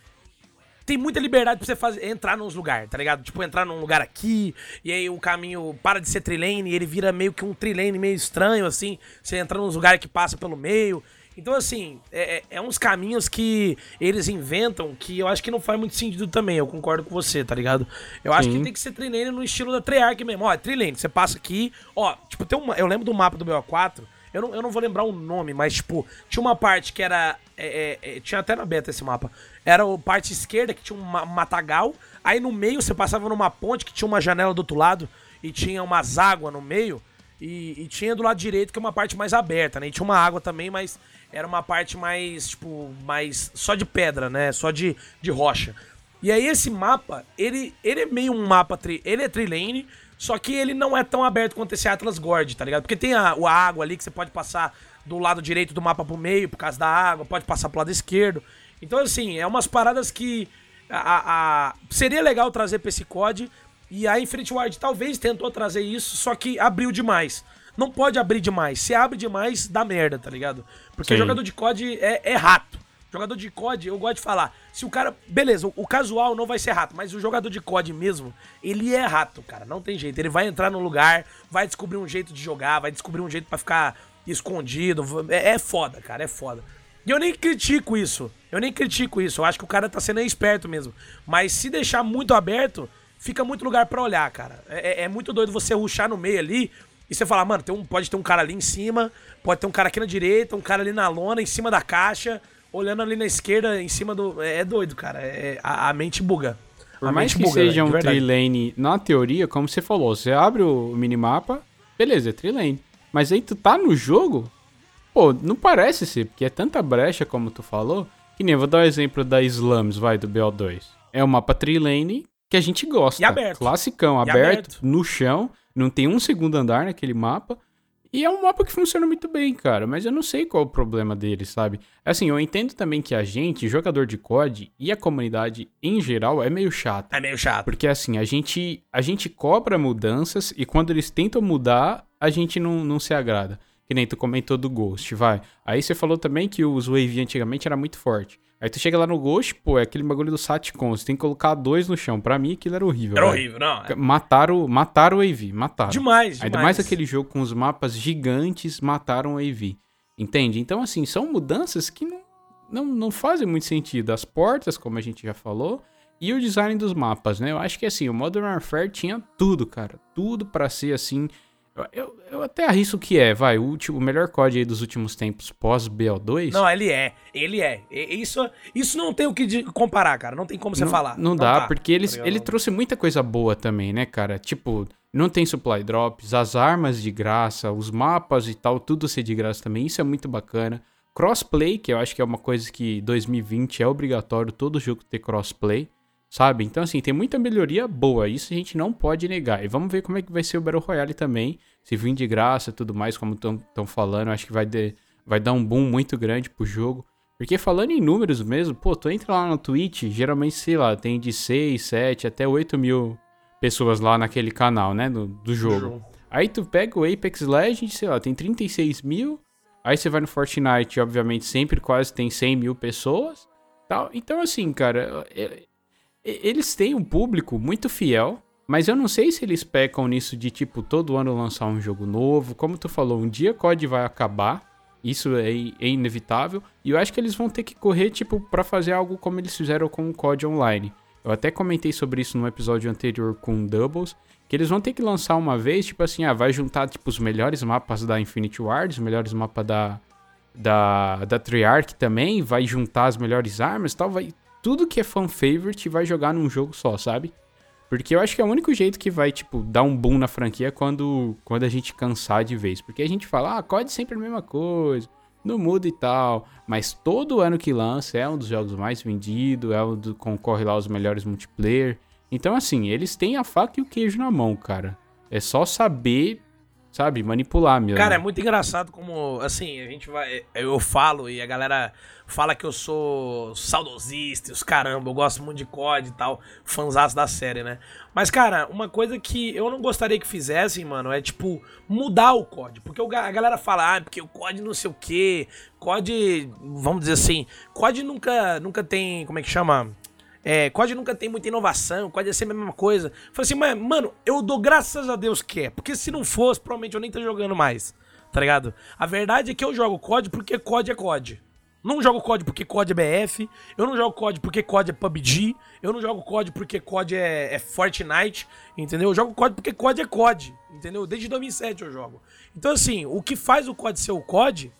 Tem muita liberdade pra você fazer, entrar nos lugares, tá ligado? Tipo, entrar num lugar aqui, e aí o caminho para de ser trilane e ele vira meio que um trilane meio estranho, assim. Você entra nos lugares que passa pelo meio. Então, assim, é, é, é uns caminhos que eles inventam que eu acho que não faz muito sentido também. Eu concordo com você, tá ligado? Eu Sim. acho que tem que ser Trilane no estilo da Treyarch mesmo. Ó, é Trilane, você passa aqui, ó, tipo, tem uma. Eu lembro do mapa do BO4. Eu não, eu não vou lembrar o nome, mas, tipo, tinha uma parte que era. É, é, é, tinha até na beta esse mapa. Era a parte esquerda que tinha um matagal. Aí no meio você passava numa ponte que tinha uma janela do outro lado e tinha umas águas no meio. E, e, tinha do lado direito que é uma parte mais aberta, né? E tinha uma água também, mas era uma parte mais, tipo, mais só de pedra, né? Só de, de rocha. E aí esse mapa, ele, ele é meio um mapa, tri, ele é trilane, só que ele não é tão aberto quanto esse Atlas Gord, tá ligado? Porque tem a, a água ali que você pode passar do lado direito do mapa pro meio por causa da água, pode passar pro lado esquerdo. Então, assim, é umas paradas que a, a, seria legal trazer pra esse COD. E a Infinity Ward talvez tentou trazer isso, só que abriu demais. Não pode abrir demais. Se abre demais, dá merda, tá ligado? Porque Sim. jogador de COD é, é rato. Jogador de COD, eu gosto de falar. Se o cara. Beleza, o, o, casual não vai ser rato, mas o jogador de COD mesmo, ele é rato, cara. Não tem jeito. Ele vai entrar no lugar, vai descobrir um jeito de jogar, vai descobrir um jeito para ficar escondido. É, é foda, cara. É foda. E eu nem critico isso. Eu nem critico isso. Eu acho que o cara tá sendo esperto mesmo. Mas se deixar muito aberto, fica muito lugar para olhar, cara. É, é, é, muito doido você ruxar no meio ali e você falar, mano, tem um, pode ter um cara ali em cima, pode ter um cara aqui na direita, um cara ali na lona, em cima da caixa, olhando ali na esquerda, em cima do. É, é doido, cara. É, a, a mente buga. Por a mais que buga, seja um trilane, na teoria, como você falou, você abre o minimapa, beleza, é trilane. Mas aí tu tá no jogo, Pô, não parece ser, porque é tanta brecha como tu falou, que nem, vou dar o um exemplo da Slums, vai, do BO2. É um mapa trilane que a gente gosta. E aberto. Classicão, aberto, aberto, no chão, não tem um segundo andar naquele mapa. E é um mapa que funciona muito bem, cara, mas eu não sei qual é o problema dele, sabe? Assim, eu entendo também que a gente, jogador de COD e a comunidade em geral é meio chato. É meio chato. Porque assim, a gente, a gente cobra mudanças e quando eles tentam mudar, a gente não, não se agrada. Que nem tu comentou do Ghost, vai. Aí você falou também que os Wave antigamente era muito forte. Aí tu chega lá no Ghost, pô, é aquele bagulho do Satcon. Você tem que colocar dois no chão. Pra mim aquilo era horrível. Era horrível, não. É. Mataram, mataram o AV, mataram. Demais, demais. Ainda mais aquele jogo com os mapas gigantes, mataram o AV. Entende? Então, assim, são mudanças que não, não, não fazem muito sentido. As portas, como a gente já falou, e o design dos mapas, né? Eu acho que, assim, o Modern Warfare tinha tudo, cara. Tudo para ser, assim, eu, eu até arrisco que é, vai, o, último, o melhor código aí dos últimos tempos pós BO2. Não, ele é, ele é. Isso, isso não tem o que comparar, cara. Não tem como você não, falar. Não, não dá, tá, porque ele, tá ele trouxe muita coisa boa também, né, cara? Tipo, não tem supply drops, as armas de graça, os mapas e tal, tudo ser de graça também. Isso é muito bacana. Crossplay, que eu acho que é uma coisa que 2020 é obrigatório todo jogo ter crossplay sabe? Então, assim, tem muita melhoria boa, isso a gente não pode negar. E vamos ver como é que vai ser o Battle Royale também, se vir de graça e tudo mais, como estão falando, acho que vai, de, vai dar um boom muito grande pro jogo. Porque falando em números mesmo, pô, tu entra lá no Twitch, geralmente, sei lá, tem de 6, 7 até 8 mil pessoas lá naquele canal, né, do, do jogo. jogo. Aí tu pega o Apex Legends, sei lá, tem 36 mil. Aí você vai no Fortnite, obviamente, sempre quase tem 100 mil pessoas. Tal. Então, assim, cara, é, eles têm um público muito fiel, mas eu não sei se eles pecam nisso de, tipo, todo ano lançar um jogo novo. Como tu falou, um dia COD vai acabar. Isso é, é inevitável. E eu acho que eles vão ter que correr, tipo, para fazer algo como eles fizeram com o COD Online. Eu até comentei sobre isso no episódio anterior com Doubles. Que eles vão ter que lançar uma vez, tipo assim, ah, vai juntar, tipo, os melhores mapas da Infinity Ward, os melhores mapas da, da, da Treyarch também, vai juntar as melhores armas tal, vai tudo que é fan favorite vai jogar num jogo só, sabe? Porque eu acho que é o único jeito que vai, tipo, dar um boom na franquia é quando, quando a gente cansar de vez. Porque a gente fala, ah, COD sempre a mesma coisa, não muda e tal. Mas todo ano que lança é um dos jogos mais vendidos, é um do concorre lá aos melhores multiplayer. Então, assim, eles têm a faca e o queijo na mão, cara. É só saber sabe? Manipular mesmo. Cara, é muito engraçado como, assim, a gente vai. Eu falo e a galera fala que eu sou saudosista, os caramba, eu gosto muito de COD e tal, fãs da série, né? Mas, cara, uma coisa que eu não gostaria que fizessem, mano, é tipo, mudar o COD. Porque a galera fala, ah, porque o COD não sei o quê. COD, vamos dizer assim, COD nunca, nunca tem, como é que chama? É, COD nunca tem muita inovação, COD é sempre a mesma coisa. Falei assim, mas, mano, eu dou graças a Deus que é. Porque se não fosse, provavelmente eu nem estaria jogando mais. tá ligado? A verdade é que eu jogo COD porque COD é COD. Não jogo COD porque COD é BF, eu não jogo COD porque COD é PUBG, eu não jogo COD porque COD é, é Fortnite, entendeu? Eu jogo COD porque COD é COD, entendeu? Desde 2007 eu jogo. Então assim, o que faz o COD ser o COD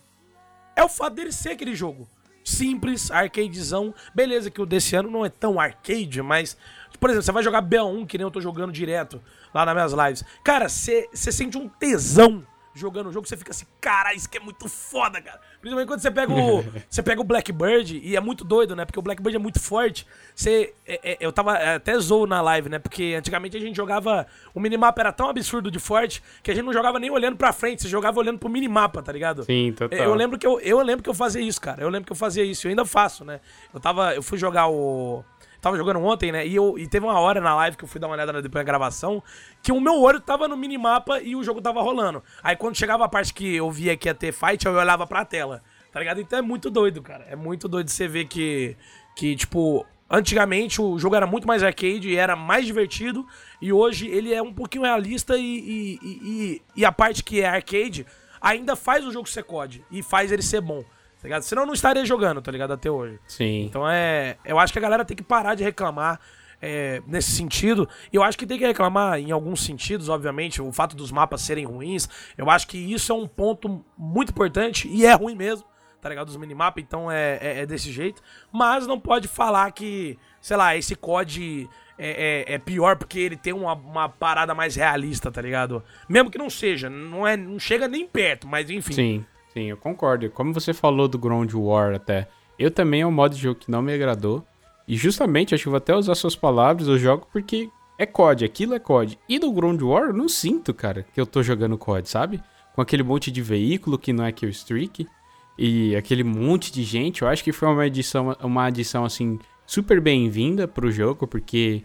é o fato dele ser aquele jogo. Simples, arcadezão. Beleza que o desse ano não é tão arcade, mas... Por exemplo, você vai jogar BA1, que nem eu tô jogando direto lá nas minhas lives. Cara, você sente um tesão jogando o jogo, você fica assim, cara, isso que é muito foda, cara. Principalmente quando você pega o, você pega o Blackbird, e é muito doido, né? Porque o Blackbird é muito forte. Você, é, é, eu tava é, até zoou na live, né? Porque antigamente a gente jogava, o minimapa era tão absurdo de forte, que a gente não jogava nem olhando pra frente, você jogava olhando pro minimapa, tá ligado? Sim, total. Eu lembro que eu, eu lembro que eu fazia isso, cara. Eu lembro que eu fazia isso, eu ainda faço, né? Eu tava, eu fui jogar o tava jogando ontem, né? E, eu, e teve uma hora na live que eu fui dar uma olhada depois da gravação, que o meu olho tava no minimapa e o jogo tava rolando. Aí quando chegava a parte que eu via que ia ter fight, eu olhava pra tela. Tá ligado? Então é muito doido, cara. É muito doido você ver que, que tipo, antigamente o jogo era muito mais arcade e era mais divertido. E hoje ele é um pouquinho realista e, e, e, e a parte que é arcade ainda faz o jogo ser COD e faz ele ser bom. Tá ligado? Senão eu não estaria jogando, tá ligado? Até hoje. Sim. Então é. Eu acho que a galera tem que parar de reclamar. É, nesse sentido, e eu acho que tem que reclamar em alguns sentidos, obviamente, o fato dos mapas serem ruins. Eu acho que isso é um ponto muito importante e é ruim mesmo, tá ligado? Dos minimapas, então é, é, é desse jeito. Mas não pode falar que, sei lá, esse COD é, é, é, pior porque ele tem uma, uma, parada mais realista, tá ligado? Mesmo que não seja, não, é, não chega nem perto, mas enfim. Sim. Sim, eu concordo. Como você falou do Ground War até, eu também é um modo de jogo que não me agradou. E justamente, acho que vou até usar suas palavras, eu jogo porque é COD, aquilo é COD. E no Ground War eu não sinto, cara, que eu tô jogando COD, sabe? Com aquele monte de veículo que não é Kill Streak e aquele monte de gente. Eu acho que foi uma edição, uma adição assim super bem-vinda pro jogo, porque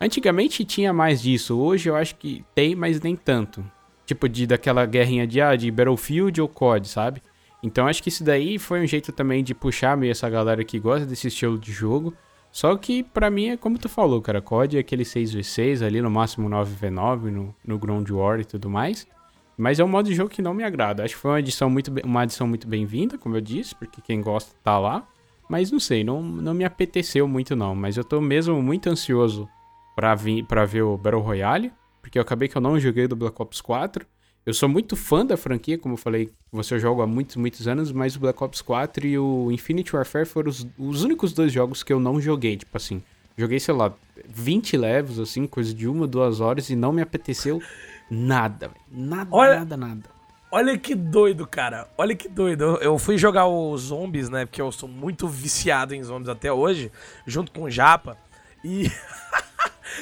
antigamente tinha mais disso. Hoje eu acho que tem, mas nem tanto. Tipo, de daquela guerrinha de, ah, de Battlefield ou COD, sabe? Então acho que isso daí foi um jeito também de puxar meio essa galera que gosta desse estilo de jogo. Só que para mim é como tu falou, cara, COD é aquele 6v6 ali, no máximo 9v9 no, no Ground War e tudo mais. Mas é um modo de jogo que não me agrada. Acho que foi uma edição muito, uma edição muito bem-vinda, como eu disse, porque quem gosta tá lá. Mas não sei, não, não me apeteceu muito não. Mas eu tô mesmo muito ansioso pra, vir, pra ver o Battle Royale porque eu acabei que eu não joguei do Black Ops 4. Eu sou muito fã da franquia, como eu falei, você joga há muitos, muitos anos, mas o Black Ops 4 e o Infinite Warfare foram os, os únicos dois jogos que eu não joguei, tipo assim. Joguei, sei lá, 20 levels, assim, coisa de uma, duas horas, e não me apeteceu nada, Nada, Olha... nada, nada. Olha que doido, cara. Olha que doido. Eu, eu, fui jogar os zombies, né? Porque eu sou muito viciado em zombies até hoje, junto com o Japa. E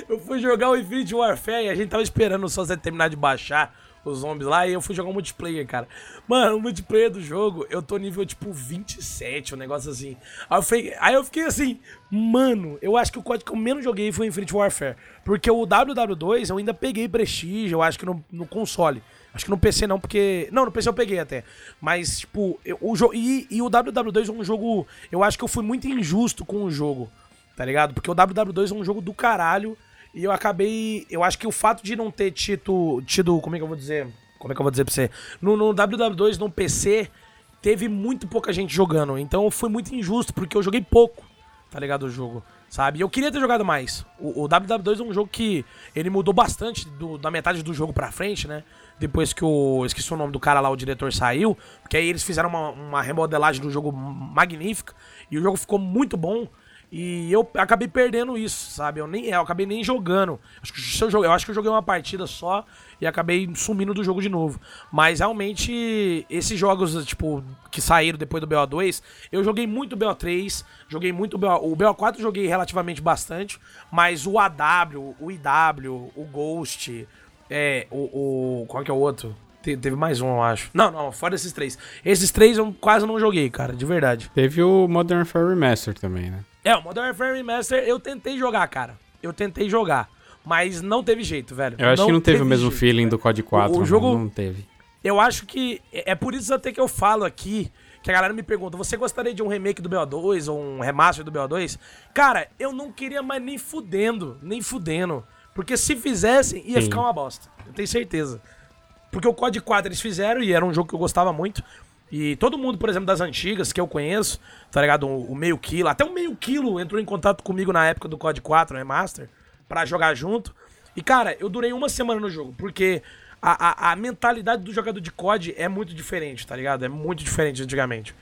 eu fui jogar o Infinite Warfare e a gente tava esperando o Sunset terminar de baixar os zombies lá e eu fui jogar o multiplayer, cara. Mano, o multiplayer do jogo, eu tô nível tipo 27, um negócio assim. Aí eu, fiquei, aí eu fiquei assim, mano, eu acho que o código que eu menos joguei foi o Infinite Warfare. Porque o WW2 eu ainda peguei prestígio, eu acho que no, no console. Acho que no PC não, porque. Não, no PC eu peguei até. Mas, tipo, eu, o jogo. E, e o WW2 é um jogo. Eu acho que eu fui muito injusto com o jogo. Tá ligado? Porque o WW2 é um jogo do caralho. E eu acabei. Eu acho que o fato de não ter tido. tido como é que eu vou dizer? Como é que eu vou dizer pra você? No, no WW2, no PC, teve muito pouca gente jogando. Então foi muito injusto, porque eu joguei pouco, tá ligado? O jogo, sabe? Eu queria ter jogado mais. O, o WW2 é um jogo que ele mudou bastante do, da metade do jogo pra frente, né? Depois que o. Esqueci o nome do cara lá, o diretor saiu. Porque aí eles fizeram uma, uma remodelagem do jogo magnífica. E o jogo ficou muito bom. E eu acabei perdendo isso, sabe? Eu nem eu acabei nem jogando. Acho que eu, joguei, eu acho que eu joguei uma partida só e acabei sumindo do jogo de novo. Mas realmente esses jogos tipo que saíram depois do BO2, eu joguei muito BO3, joguei muito BO, o BO4 joguei relativamente bastante, mas o AW, o IW, o Ghost, é, o, o qual que é o outro? teve mais um, eu acho. Não, não, fora esses três. Esses três eu quase não joguei, cara, de verdade. Teve o Modern Warfare Remaster também, né? É, o Modern Warfare Remaster eu tentei jogar, cara. Eu tentei jogar. Mas não teve jeito, velho. Eu acho não que não teve, teve o mesmo jeito, feeling velho. do COD 4. O, o jogo não teve. Eu acho que. É, é por isso até que eu falo aqui. Que a galera me pergunta: você gostaria de um remake do BO2 ou um remaster do BO2? Cara, eu não queria mais nem fudendo. Nem fudendo. Porque se fizessem, ia Sim. ficar uma bosta. Eu tenho certeza. Porque o COD 4 eles fizeram e era um jogo que eu gostava muito. E todo mundo, por exemplo, das antigas que eu conheço, tá ligado? O, o meio quilo, até o meio quilo entrou em contato comigo na época do COD 4 Remaster para jogar junto. E cara, eu durei uma semana no jogo, porque a, a, a, mentalidade do jogador de COD é muito diferente, tá ligado? É muito diferente antigamente.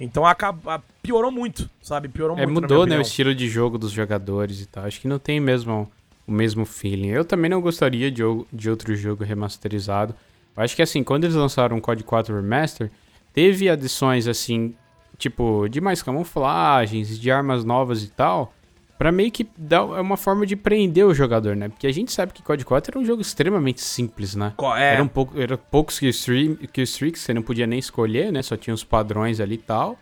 Então acaba, piorou muito, sabe? Piorou é, muito. Mudou, né, o estilo de jogo dos jogadores e tal. Acho que não tem mesmo o mesmo feeling. Eu também não gostaria de, de outro jogo remasterizado. Eu acho que assim, quando eles lançaram o COD 4 Remaster, teve adições assim, tipo, de mais camuflagens, de armas novas e tal, para meio que dar é uma forma de prender o jogador, né? Porque a gente sabe que COD 4 era um jogo extremamente simples, né? É. Era um pouco, era poucos killstreaks, você não podia nem escolher, né? Só tinha os padrões ali e tal.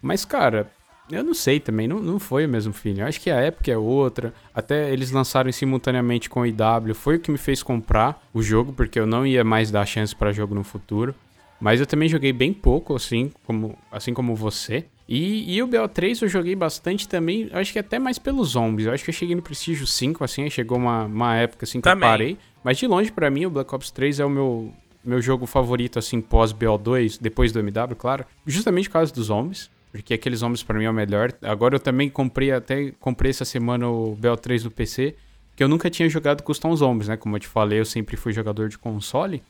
Mas, cara, eu não sei também, não, não foi o mesmo feeling. Eu acho que a época é outra. Até eles lançaram simultaneamente com o IW, foi o que me fez comprar o jogo, porque eu não ia mais dar chance para jogo no futuro. Mas eu também joguei bem pouco, assim como, assim como você. E, e o BO3 eu joguei bastante também, acho que até mais pelos zombies. Eu acho que eu cheguei no Prestígio 5, assim, chegou uma, uma época assim que também. eu parei. Mas de longe, para mim, o Black Ops 3 é o meu, meu jogo favorito, assim, pós BO2, depois do MW, claro. Justamente por causa dos zombies. Porque aqueles zombies para mim é o melhor. Agora eu também comprei, até comprei essa semana o BO3 do PC, que eu nunca tinha jogado Custom Zombies, né? Como eu te falei, eu sempre fui jogador de console.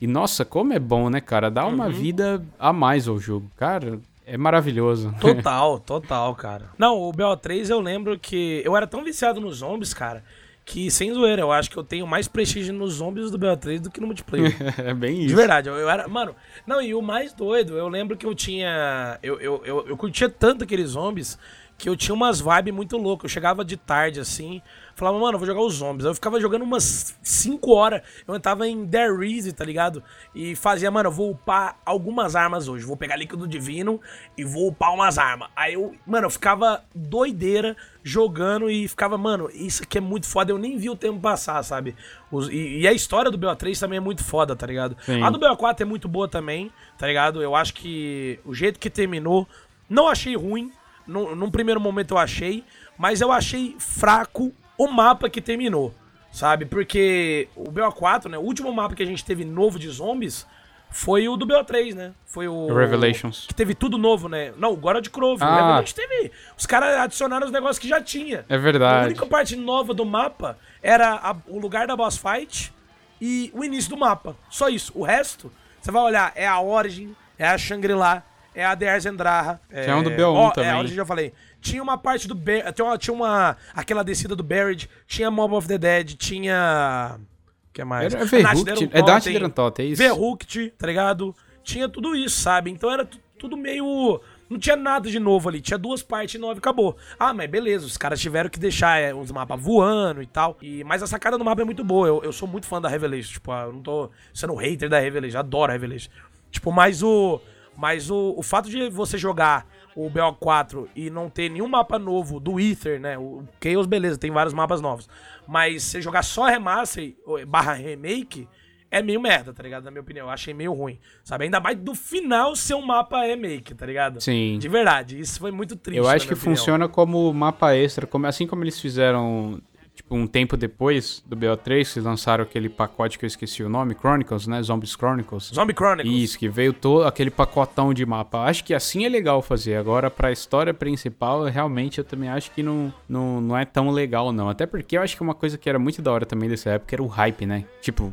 E nossa, como é bom, né, cara? Dá uma uhum. vida a mais ao jogo. Cara, é maravilhoso. Total, total, cara. Não, o BO3 eu lembro que eu era tão viciado nos zombies, cara, que sem zoeira, eu acho que eu tenho mais prestígio nos zombies do BO3 do que no multiplayer. é bem isso. De verdade, eu, eu, era. Mano, não, e o mais doido, eu lembro que eu tinha. Eu, eu, eu, eu curtia tanto aqueles zombies que eu tinha umas vibes muito loucas. Eu chegava de tarde assim. Falava, mano, eu vou jogar os zombies. Eu ficava jogando umas 5 horas. Eu entrava em There Easy, tá ligado? E fazia, mano, eu vou upar algumas armas hoje. Vou pegar líquido divino e vou upar umas armas. Aí eu, mano, eu ficava doideira jogando e ficava, mano, isso aqui é muito foda. Eu nem vi o tempo passar, sabe? Os, e, e, a história do BO3 também é muito foda, tá ligado? Sim. A do BO4 é muito boa também, tá ligado? Eu acho que o jeito que terminou, não achei ruim. Num, num primeiro momento eu achei, mas eu achei fraco o mapa que terminou, sabe? Porque o BO4, né? O último mapa que a gente teve novo de zombies foi o do BO3, né? Foi o. Revelations. Que teve tudo novo, né? Não, o God of Crove. Ah. O Revelations teve. Os caras adicionaram os negócios que já tinha. É verdade. A única parte nova do mapa era a, o lugar da boss fight e o início do mapa. Só isso. O resto, você vai olhar, é a Origin, é a Shangri-La, é a The Zendraha. É, é um do BO1 oh, também. É, a Origin já falei. Tinha uma parte do. Bar tinha, uma, tinha uma. Aquela descida do Buried. Tinha Mob of the Dead. Tinha. O que mais? Era Verhooked. É Dart Derantot, é isso. Verhooked, tá ligado? Tinha tudo isso, sabe? Então era tudo meio. Não tinha nada de novo ali. Tinha duas partes nove e acabou. Ah, mas beleza, os caras tiveram que deixar é, os mapas voando e tal. E, mas a sacada do mapa é muito boa. Eu, eu sou muito fã da Revelation. Tipo, eu não tô sendo hater da Revelation. Adoro a Revelation. Tipo, mas o. Mas o, o fato de você jogar o BO4 e não ter nenhum mapa novo do Ether, né? O Chaos, beleza, tem vários mapas novos. Mas você jogar só remaster barra remake é meio merda, tá ligado? Na minha opinião. Eu achei meio ruim. Sabe? Ainda mais do final ser um mapa remake, tá ligado? Sim. De verdade. Isso foi muito triste. Eu acho que opinião. funciona como mapa extra, como, assim como eles fizeram tipo, um tempo depois do BO3, eles lançaram aquele pacote que eu esqueci o nome, Chronicles, né? Zombies Chronicles. Zombie Chronicles. Isso, que veio todo aquele pacotão de mapa. Acho que assim é legal fazer. Agora, pra história principal, realmente eu também acho que não, não, não é tão legal, não. Até porque eu acho que uma coisa que era muito da hora também dessa época era o hype, né? Tipo,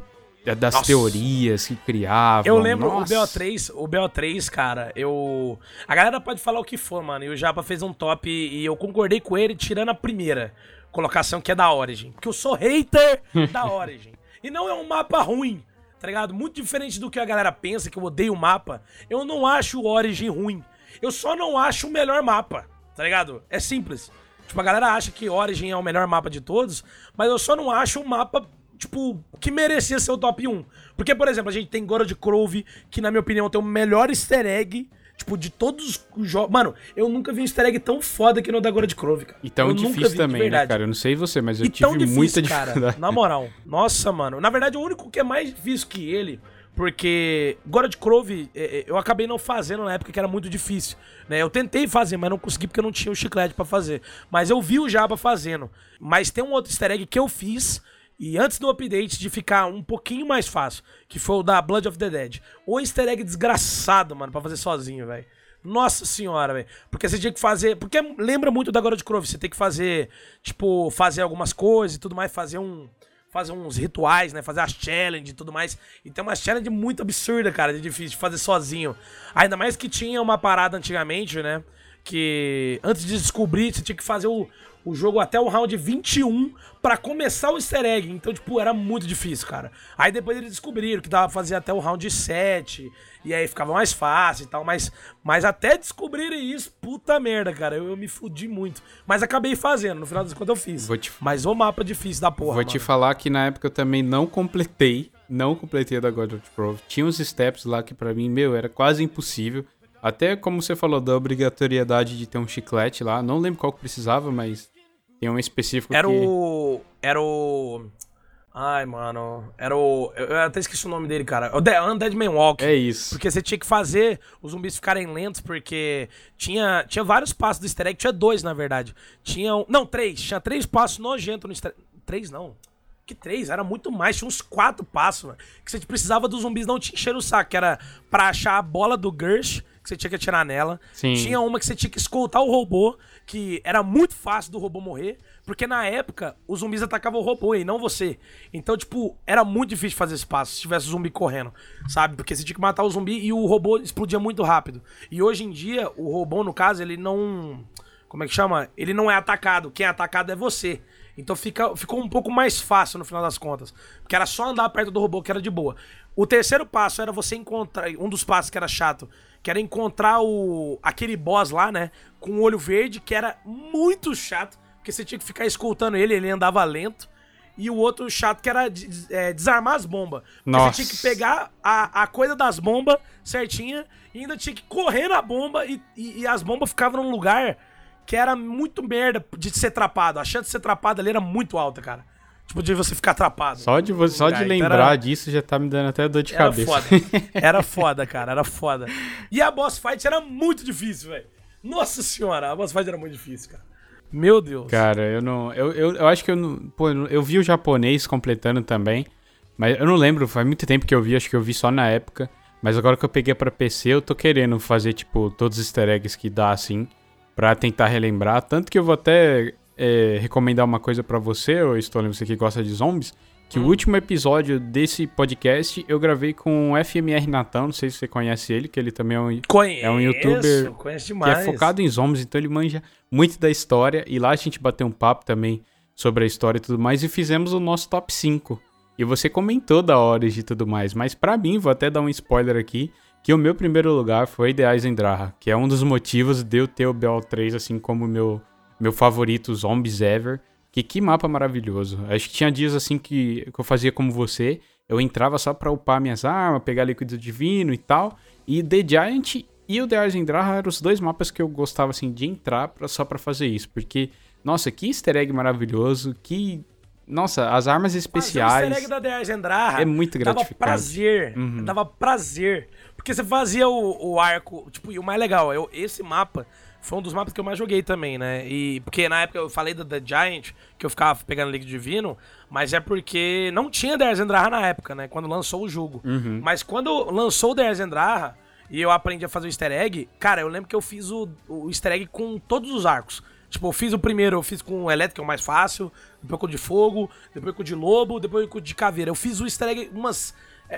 das Nossa. teorias que criavam. Eu lembro Nossa. o BO3, o BO3, cara, eu. A galera pode falar o que for, mano. E o Japa fez um top e eu concordei com ele, tirando a primeira colocação que é da Origin. Porque eu sou hater da Origin. E não é um mapa ruim, tá ligado? Muito diferente do que a galera pensa, que eu odeio o mapa. Eu não acho o Origin ruim. Eu só não acho o melhor mapa, tá ligado? É simples. Tipo, a galera acha que Origin é o melhor mapa de todos, mas eu só não acho um mapa, tipo, que merecia ser o top 1. Porque, por exemplo, a gente tem Gora de Crove, que na minha opinião tem o melhor easter egg Tipo, de todos os jogos. Mano, eu nunca vi um easter egg tão foda que no da Agora de Crove, cara. E tão eu difícil vi, também, né, cara? Eu não sei você, mas eu e tive difícil, muita dificuldade. Cara, na moral. Nossa, mano. Na verdade, o único que é mais difícil que ele. Porque God de Crove é, é, eu acabei não fazendo na época que era muito difícil. Né? Eu tentei fazer, mas não consegui porque eu não tinha o chiclete para fazer. Mas eu vi o Jaba fazendo. Mas tem um outro easter egg que eu fiz E antes do update de ficar um pouquinho mais fácil, que foi o da Blood of the Dead. O easter egg desgraçado, mano, pra fazer sozinho, velho. Nossa senhora, velho. Porque você tinha que fazer. Porque lembra muito da God of Grove. Você tem que fazer, tipo, fazer algumas coisas e tudo mais, fazer um. Fazer uns rituais, né? Fazer as challenges e tudo mais. E tem uma challenge muito absurda, cara, de difícil de fazer sozinho. Ainda mais que tinha uma parada antigamente, né? Que antes de descobrir, você tinha que fazer o, o jogo até o round 21 para começar o easter egg. Então, tipo, era muito difícil, cara. Aí depois eles descobriram que dava pra fazer até o round 7. E aí ficava mais fácil e tal. Mas, mas até descobrirem isso, puta merda, cara. Eu, eu me fudi muito. Mas acabei fazendo, no final das contas eu fiz. Vou te... Mas o mapa difícil da porra. Vou mano. te falar que na época eu também não completei. Não completei a da God of War. Tinha uns steps lá que para mim, meu, era quase impossível. Até como você falou da obrigatoriedade de ter um chiclete lá. Não lembro qual que precisava, mas tem um específico Era que... o. Era o. Ai, mano. Era o. Eu até esqueci o nome dele, cara. O The Undead Man Walk. É isso. Porque você tinha que fazer os zumbis ficarem lentos, porque tinha, tinha vários passos do easter egg. Tinha dois, na verdade. Tinha. Um, não, três. Tinha três passos nojentos no easter. Três não. Que três? Era muito mais. Tinha uns quatro passos, mano. Que você precisava dos zumbis não te encher o saco. Que era pra achar a bola do Gersh que você tinha que atirar nela. Sim. Tinha uma que você tinha que escoltar o robô, que era muito fácil do robô morrer, porque na época os zumbis atacavam o robô e não você. Então, tipo, era muito difícil fazer esse passo se tivesse zumbi correndo, sabe? Porque você tinha que matar o zumbi e o robô explodia muito rápido. E hoje em dia, o robô, no caso, ele não. Como é que chama? Ele não é atacado. Quem é atacado é você. Então fica, ficou um pouco mais fácil no final das contas. Porque era só andar perto do robô que era de boa. O terceiro passo era você encontrar. Um dos passos que era chato que era encontrar o aquele boss lá, né, com o olho verde, que era muito chato, porque você tinha que ficar escoltando ele, ele andava lento. E o outro chato que era é, desarmar as bombas. Nossa. você tinha que pegar a, a coisa das bombas certinha e ainda tinha que correr na bomba e, e, e as bombas ficavam num lugar que era muito merda de ser trapado. A chance de ser trapado ali era muito alta, cara. Tipo, de você ficar atrapado. Só de, você, só de lembrar era... disso já tá me dando até dor de era cabeça. Foda. Era foda, cara. Era foda. E a boss fight era muito difícil, velho. Nossa senhora, a boss fight era muito difícil, cara. Meu Deus. Cara, eu não. Eu, eu, eu acho que eu não. Pô, eu vi o japonês completando também. Mas eu não lembro, faz muito tempo que eu vi, acho que eu vi só na época. Mas agora que eu peguei pra PC, eu tô querendo fazer, tipo, todos os easter eggs que dá assim. Pra tentar relembrar. Tanto que eu vou até é, recomendar uma coisa para você, ou Stone, você que gosta de zombies, que hum. o último episódio desse podcast eu gravei com o FMR Natão, não sei se você conhece ele, que ele também é um, Conheço, é um youtuber demais. que é focado em zombies, então ele manja muito da história, e lá a gente bateu um papo também sobre a história e tudo mais, e fizemos o nosso top 5. E você comentou da Origin e tudo mais, mas para mim, vou até dar um spoiler aqui, que o meu primeiro lugar foi The Eisendrache, que é um dos motivos de eu ter o BO3 assim como meu meu favorito Zombies Ever. Que que mapa maravilhoso. Acho que tinha dias assim que, que eu fazia como você. Eu entrava só pra upar minhas armas, pegar líquido divino e tal. E The Giant e o The Arzendraha eram os dois mapas que eu gostava assim de entrar pra, só pra fazer isso. Porque, nossa, que easter egg maravilhoso. Que. Nossa, as armas especiais. Mas o easter egg da The Arzendraha é muito gratificante. Dava prazer. Uhum. Dava prazer. Porque você fazia o, o arco. Tipo, e o mais legal, eu, esse mapa foi um dos mapas que eu mais joguei também, né? E porque na época eu falei da The Giant, que eu ficava pegando líquido divino, mas é porque não tinha The Arzendraha na época, né? Quando lançou o jogo. Uhum. Mas quando lançou o The Arzendraha e eu aprendi a fazer o easter egg, cara, eu lembro que eu fiz o, o easter egg com todos os arcos. Tipo, eu fiz o primeiro, eu fiz com o elétrico, que é o mais fácil, depois com o de fogo, depois com o de lobo, depois com o de caveira. Eu fiz o easter egg umas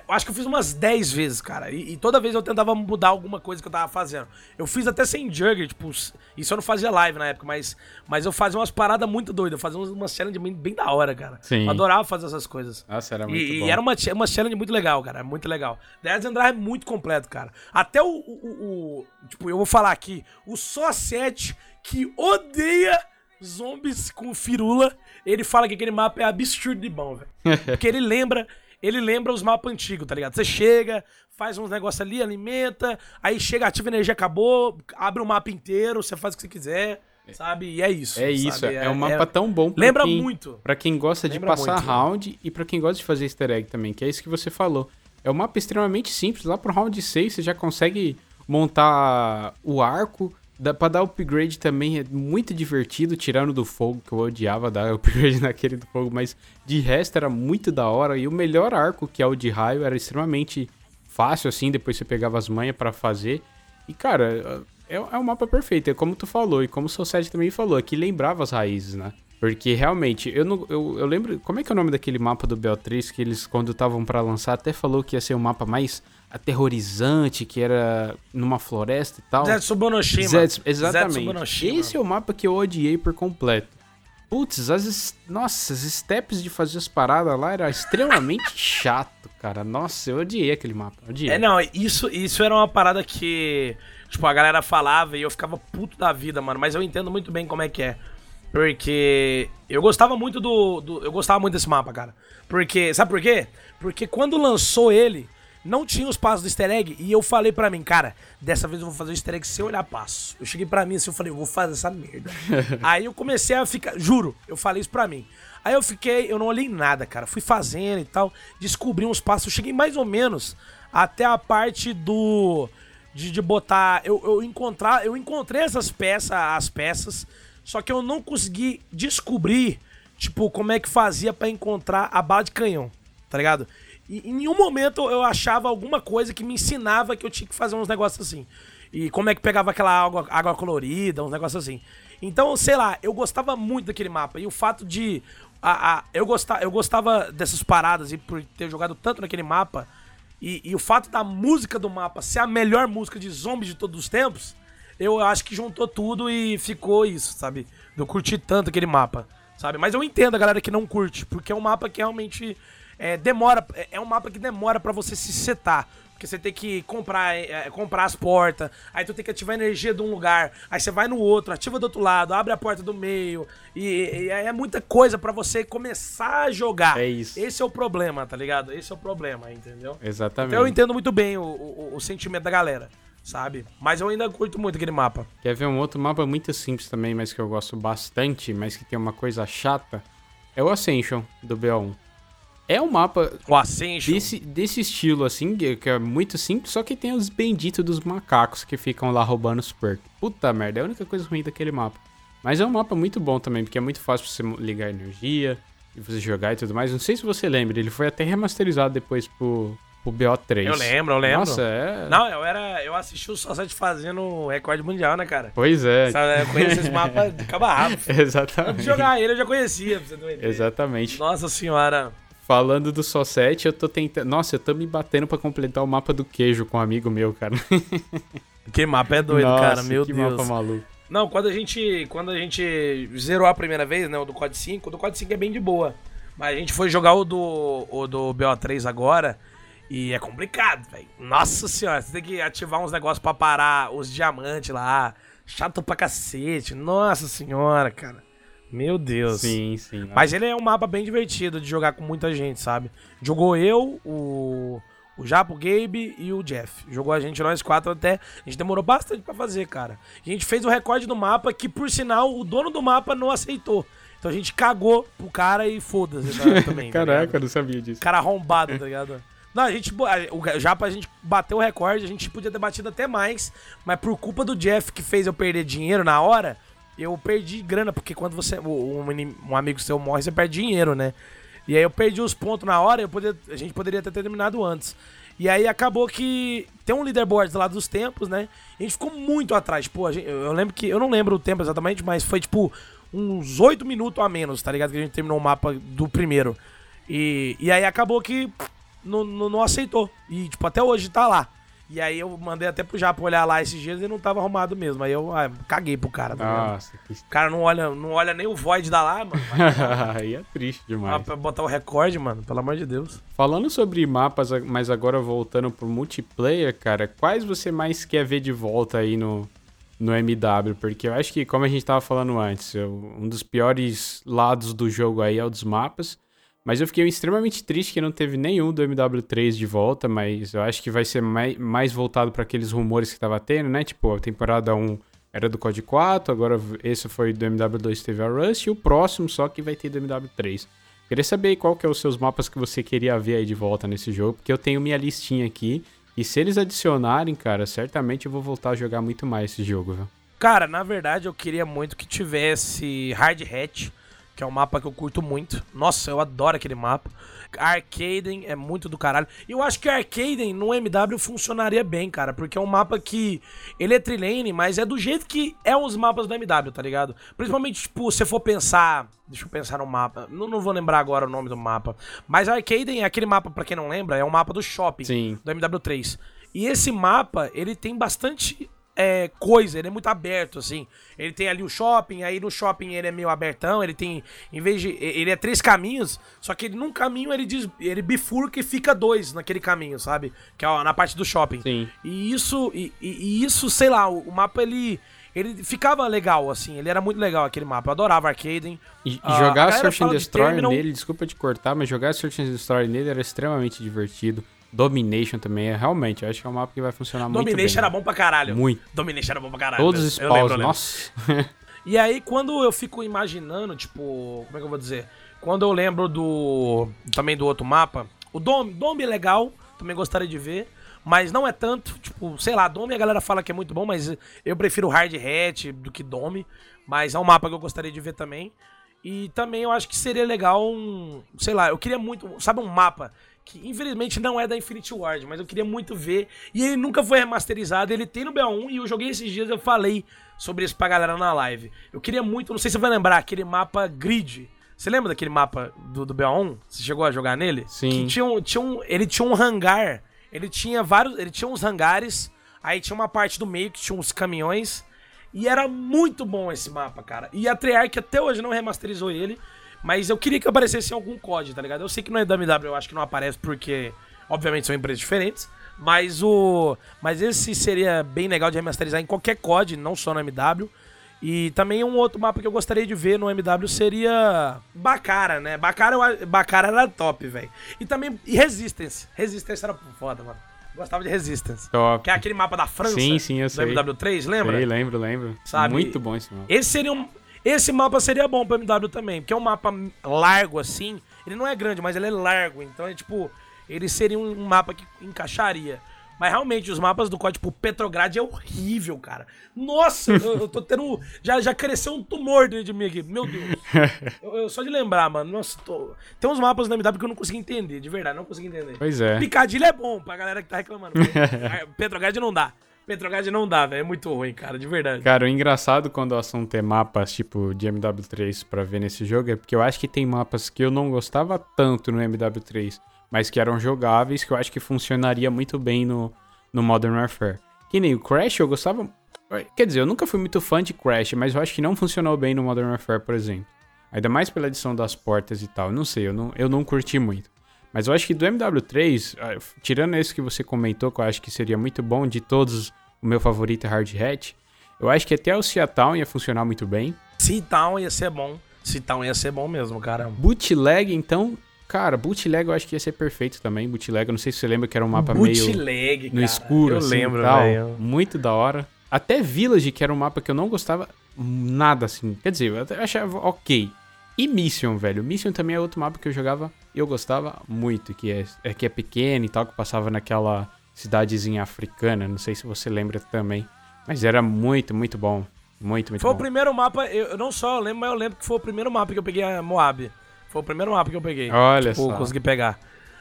acho que eu fiz umas 10 vezes, cara. E, e, toda vez eu tentava mudar alguma coisa que eu tava fazendo. Eu fiz até sem jugger, tipo, isso eu não fazia live na época, mas, mas eu fazia umas paradas muito doidas. Eu fazia umas challenge bem, bem da hora, cara. Sim. Eu adorava fazer essas coisas. Nossa, era muito e, bom. E era uma, uma challenge muito legal, cara. Muito legal. Dead Andrar é muito completo, cara. Até o, o, o, Tipo, eu vou falar aqui. O Só 7 que odeia zombies com firula, ele fala que aquele mapa é absurdo de bom, velho. Porque ele lembra ele lembra os mapas antigos, tá ligado? Você chega, faz uns negócios ali, alimenta, aí chega, ativa energia, acabou, abre o mapa inteiro, você faz o que você quiser, sabe? E é isso. É isso, é, é, um mapa é, tão bom pra Lembra quem, muito. Pra quem gosta lembra de passar muito, round e pra quem gosta de fazer easter egg também, que é isso que você falou. É um mapa extremamente simples, lá pro round 6 você já consegue montar o arco, Dá pra dar upgrade também é muito divertido, tirando do fogo, que eu odiava dar upgrade naquele do fogo, mas de resto era muito da hora. E o melhor arco, que é o de raio, era extremamente fácil, assim, depois você pegava as manhas para fazer. E, cara, é, é um mapa perfeito, é como tu falou, e como o Soulset também falou, que lembrava as raízes, né? Porque realmente, eu, não, eu, eu lembro. Como é que é o nome daquele mapa do BO3 que eles, quando estavam para lançar, até falou que ia ser o um mapa mais aterrorizante, que era numa floresta e tal. Zetsubonoshima. Zets, exatamente. Esse é o mapa que eu odiei por completo. Putz, as. Nossa, as steps de fazer as paradas lá era extremamente chato, cara. Nossa, eu odiei aquele mapa. Odiei. É, não, isso, isso era uma parada que. Tipo, a galera falava e eu ficava puto da vida, mano. Mas eu entendo muito bem como é que é. Porque eu gostava muito do, do, Eu gostava muito desse mapa, cara. Porque. Sabe por quê? Porque quando lançou ele, não tinha os passos do easter egg. E eu falei pra mim, cara, dessa vez eu vou fazer o easter egg sem olhar passo. Eu cheguei pra mim assim, eu falei, eu vou fazer essa merda. Aí eu comecei a ficar. Juro, eu falei isso pra mim. Aí eu fiquei, eu não olhei nada, cara. Fui fazendo e tal, descobri uns passos. Eu cheguei mais ou menos até a parte do. De, de botar. Eu, eu, encontrar, eu encontrei essas peças, as peças só que eu não consegui descobrir, tipo, como é que fazia para encontrar a bala de canhão, tá ligado? E em nenhum momento eu achava alguma coisa que me ensinava que eu tinha que fazer uns negócios assim. E como é que pegava aquela água, água colorida, uns negócios assim. Então, sei lá, eu gostava muito daquele mapa. E o fato de. A, a, eu, gostava, eu gostava dessas paradas e por ter jogado tanto naquele mapa. E, e o fato da música do mapa ser a melhor música de zombies de todos os tempos eu acho que juntou tudo e ficou isso, sabe? Eu curti tanto aquele mapa, sabe? Mas eu entendo a galera que não curte, porque é um mapa que realmente é, demora, é, é um mapa que demora para você se setar. Porque você tem que comprar, é, comprar as portas, aí tu tem que ativar a energia de um lugar, aí você vai no outro, ativa do outro lado, abre a porta do meio, e, e é muita coisa para você começar a jogar. É isso. Esse é o problema, tá ligado? Esse é o problema, entendeu? Exatamente. Então eu entendo muito bem o, o, o sentimento da galera sabe? Mas eu ainda curto muito aquele mapa. Quer ver um outro mapa muito simples também, mas que eu gosto bastante, mas que tem uma coisa chata? É o Ascension do BO1. É um mapa o Ascension. Desse, desse estilo, assim, que é muito simples, só que tem os benditos dos macacos que ficam lá roubando os perks. Puta merda, é a única coisa ruim daquele mapa. Mas é um mapa muito bom também, porque é muito fácil você ligar energia e você jogar e tudo mais. Não sei se você lembra, ele foi até remasterizado depois pro, o BO3. Eu lembro, eu lembro. Nossa, é. Não, eu era. Eu assisti o Society fazendo recorde mundial, né, cara? Pois é. Eu conheço esse mapa de cabo a rabo. Exatamente. Antes de jogar ele, eu já conhecia, pra você ideia. Exatamente. Nossa senhora. Falando do Society, eu tô tentando. Nossa, eu tô me batendo pra completar o mapa do queijo com um amigo meu, cara. Que mapa é doido, Nossa, cara, meu que Deus. mapa maluco. Não, quando a gente. Quando a gente zerou a primeira vez, né? O do COD 5, o do COD 5 é bem de boa. Mas a gente foi jogar o do, o do BO3 agora. E é complicado, velho. Nossa senhora, você tem que ativar uns negócios pra parar os diamantes lá. Chato pra cacete. Nossa senhora, cara. Meu Deus. Sim, sim. Mas ele é um mapa bem divertido de jogar com muita gente, sabe? Jogou eu, o, o Japo, o Gabe e o Jeff. Jogou a gente, nós quatro até. A gente demorou bastante para fazer, cara. A gente fez o recorde do mapa que, por sinal, o dono do mapa não aceitou. Então a gente cagou pro cara e foda-se também. Tá Caraca, tá eu não sabia disso. Cara arrombado, tá ligado? Não, a gente. O Japa, a gente bateu o recorde, a gente podia ter batido até mais. Mas por culpa do Jeff que fez eu perder dinheiro na hora, eu perdi grana. Porque quando você. Um, um amigo seu morre, você perde dinheiro, né? E aí eu perdi os pontos na hora, eu a gente poderia ter terminado antes. E aí acabou que tem um leaderboard lá dos tempos, né? A gente ficou muito atrás. Gente, eu lembro que. Eu não lembro o tempo exatamente, mas foi tipo uns 8 minutos a menos, tá ligado? Que a gente terminou o mapa do primeiro. E, e aí acabou que não, não, não, aceitou. E, tipo, até hoje tá lá. E aí eu mandei até pro Japo olhar lá esses dias e não tava arrumado mesmo. Aí eu ah, caguei pro cara, tá Nossa, que... O cara não olha, não olha nem o void da lá, mano. aí é triste demais. Ah, pra botar o recorde, mano, pelo amor de Deus. Falando sobre mapas, mas agora voltando pro multiplayer, cara, quais você mais quer ver de volta aí no, no MW? Porque eu acho que, como a gente tava falando antes, um dos piores lados do jogo aí é o dos mapas. Mas eu fiquei extremamente triste que não teve nenhum do MW3 de volta, mas eu acho que vai ser mais, mais voltado para aqueles rumores que tava tendo, né? Tipo, a temporada 1 era do COD 4, agora esse foi do MW2 teve a Rust, e o próximo só que vai ter do MW3. Queria saber qual que é os seus mapas que você queria ver aí de volta nesse jogo, porque eu tenho minha listinha aqui, e se eles adicionarem, cara, certamente eu vou voltar a jogar muito mais esse jogo, viu? Cara, na verdade eu queria muito que tivesse Hard Hat, que é um mapa que eu curto muito. Nossa, eu adoro aquele mapa. Arcaden é muito do caralho. E eu acho que Arcaden no MW funcionaria bem, cara, porque é um mapa que ele é trilane, mas é do jeito que é os mapas do MW, tá ligado? Principalmente, tipo, se for pensar, deixa eu pensar no mapa. Não, não vou lembrar agora o nome do mapa, mas Arcaden é aquele mapa para quem não lembra, é um mapa do shopping Sim. do MW3. E esse mapa, ele tem bastante é, coisa, ele é muito aberto, assim. Ele tem ali o shopping, aí no shopping ele é meio abertão, ele tem, em vez de, ele é três caminhos, só que ele, num caminho ele, diz, ele bifurca e fica dois naquele caminho, sabe? Que é na parte do shopping. Sim. E isso, e, e isso, sei lá, o, o, mapa ele, ele ficava legal, assim, ele era muito legal aquele mapa, eu adorava Arcaden. E, e jogar Search and Destroy de nele, desculpa te cortar, mas jogar Search and Destroy nele era extremamente divertido. Domination também é realmente, eu acho que é um mapa que vai funcionar Domination muito bem. Domination era bom pra caralho. Muito. Domination era bom pra caralho. Todos os spawns, nossa. e aí, quando eu fico imaginando, tipo, como é que eu vou dizer? Quando eu lembro do. também do outro mapa, o Dome, Dome é legal, também gostaria de ver. Mas não é tanto, tipo, sei lá, Dome a galera fala que é muito bom, mas eu prefiro Hard Hat do que Dome. Mas é um mapa que eu gostaria de ver também. E também eu acho que seria legal um. Sei lá, eu queria muito. Sabe um mapa que infelizmente não é da Infinity Ward, mas eu queria muito ver. E ele nunca foi remasterizado, ele tem no BO1 e eu joguei esses dias, eu falei sobre isso pra galera na live. Eu queria muito, não sei se você vai lembrar, aquele mapa Grid. Você lembra daquele mapa do, do BO1? Você chegou a jogar nele? Sim. Que tinha um, tinha um, ele tinha um hangar, ele tinha vários, ele tinha uns hangares, aí tinha uma parte do meio que tinha uns caminhões. E era muito bom esse mapa, cara. E a Treyarch até hoje não remasterizou ele. Mas eu queria que aparecesse algum código, tá ligado? Eu sei que no MW eu acho que não aparece porque, obviamente, são empresas diferentes. Mas o. Mas esse seria bem legal de remasterizar em qualquer código, não só no MW. E também um outro mapa que eu gostaria de ver no MW seria Bacara, né? Bacara, Bacara era top, velho. E também e Resistance. Resistance era foda, mano. Gostava de Resistance. Top. Que é aquele mapa da França. Sim, sim, eu do sei. MW3, lembra? Sei, lembro, lembro. Sabe? Muito bom esse mapa. Esse seria um. Esse mapa seria bom pro MW também, porque é um mapa largo assim. Ele não é grande, mas ele é largo. Então é tipo. Ele seria um mapa que encaixaria. Mas realmente, os mapas do código, tipo, Petrograd é horrível, cara. Nossa, eu, eu tô tendo. Já, já cresceu um tumor dentro de mim aqui. Meu Deus. Eu, eu, só de lembrar, mano. Nossa, tô... tem uns mapas da MW que eu não consigo entender, de verdade, não consigo entender. Pois é. Picadilho é bom pra galera que tá reclamando. Petrograd não dá. Petrograd não dá, velho. É muito ruim, cara, de verdade. Cara, o engraçado quando o assunto é mapas tipo de MW3 pra ver nesse jogo é porque eu acho que tem mapas que eu não gostava tanto no MW3, mas que eram jogáveis, que eu acho que funcionaria muito bem no, no Modern Warfare. Que nem o Crash, eu gostava. Quer dizer, eu nunca fui muito fã de Crash, mas eu acho que não funcionou bem no Modern Warfare, por exemplo. Ainda mais pela edição das portas e tal. Não sei, eu não, eu não curti muito. Mas eu acho que do MW3, tirando esse que você comentou, que eu acho que seria muito bom, de todos, o meu favorito é Hard Hat, eu acho que até o Seatown ia funcionar muito bem. Seatown ia ser bom. Seatown ia ser bom mesmo, cara. Bootleg, então, cara, Bootleg eu acho que ia ser perfeito também. Bootleg, eu não sei se você lembra que era um mapa Bootleg, meio no cara. escuro, eu assim, lembro, tal. Véio. Muito da hora. Até Village, que era um mapa que eu não gostava nada, assim. Quer dizer, eu achava ok. E Mission, velho. Mission também é outro mapa que eu jogava e eu gostava muito, que é, é que é pequeno e tal, que passava naquela cidadezinha africana, não sei se você lembra também, mas era muito, muito bom. Muito, muito foi bom. o primeiro mapa, eu não só lembro, mas eu lembro que foi o primeiro mapa que eu peguei a Moab. Foi o primeiro mapa que eu peguei. Olha tipo, só. consegui pegar.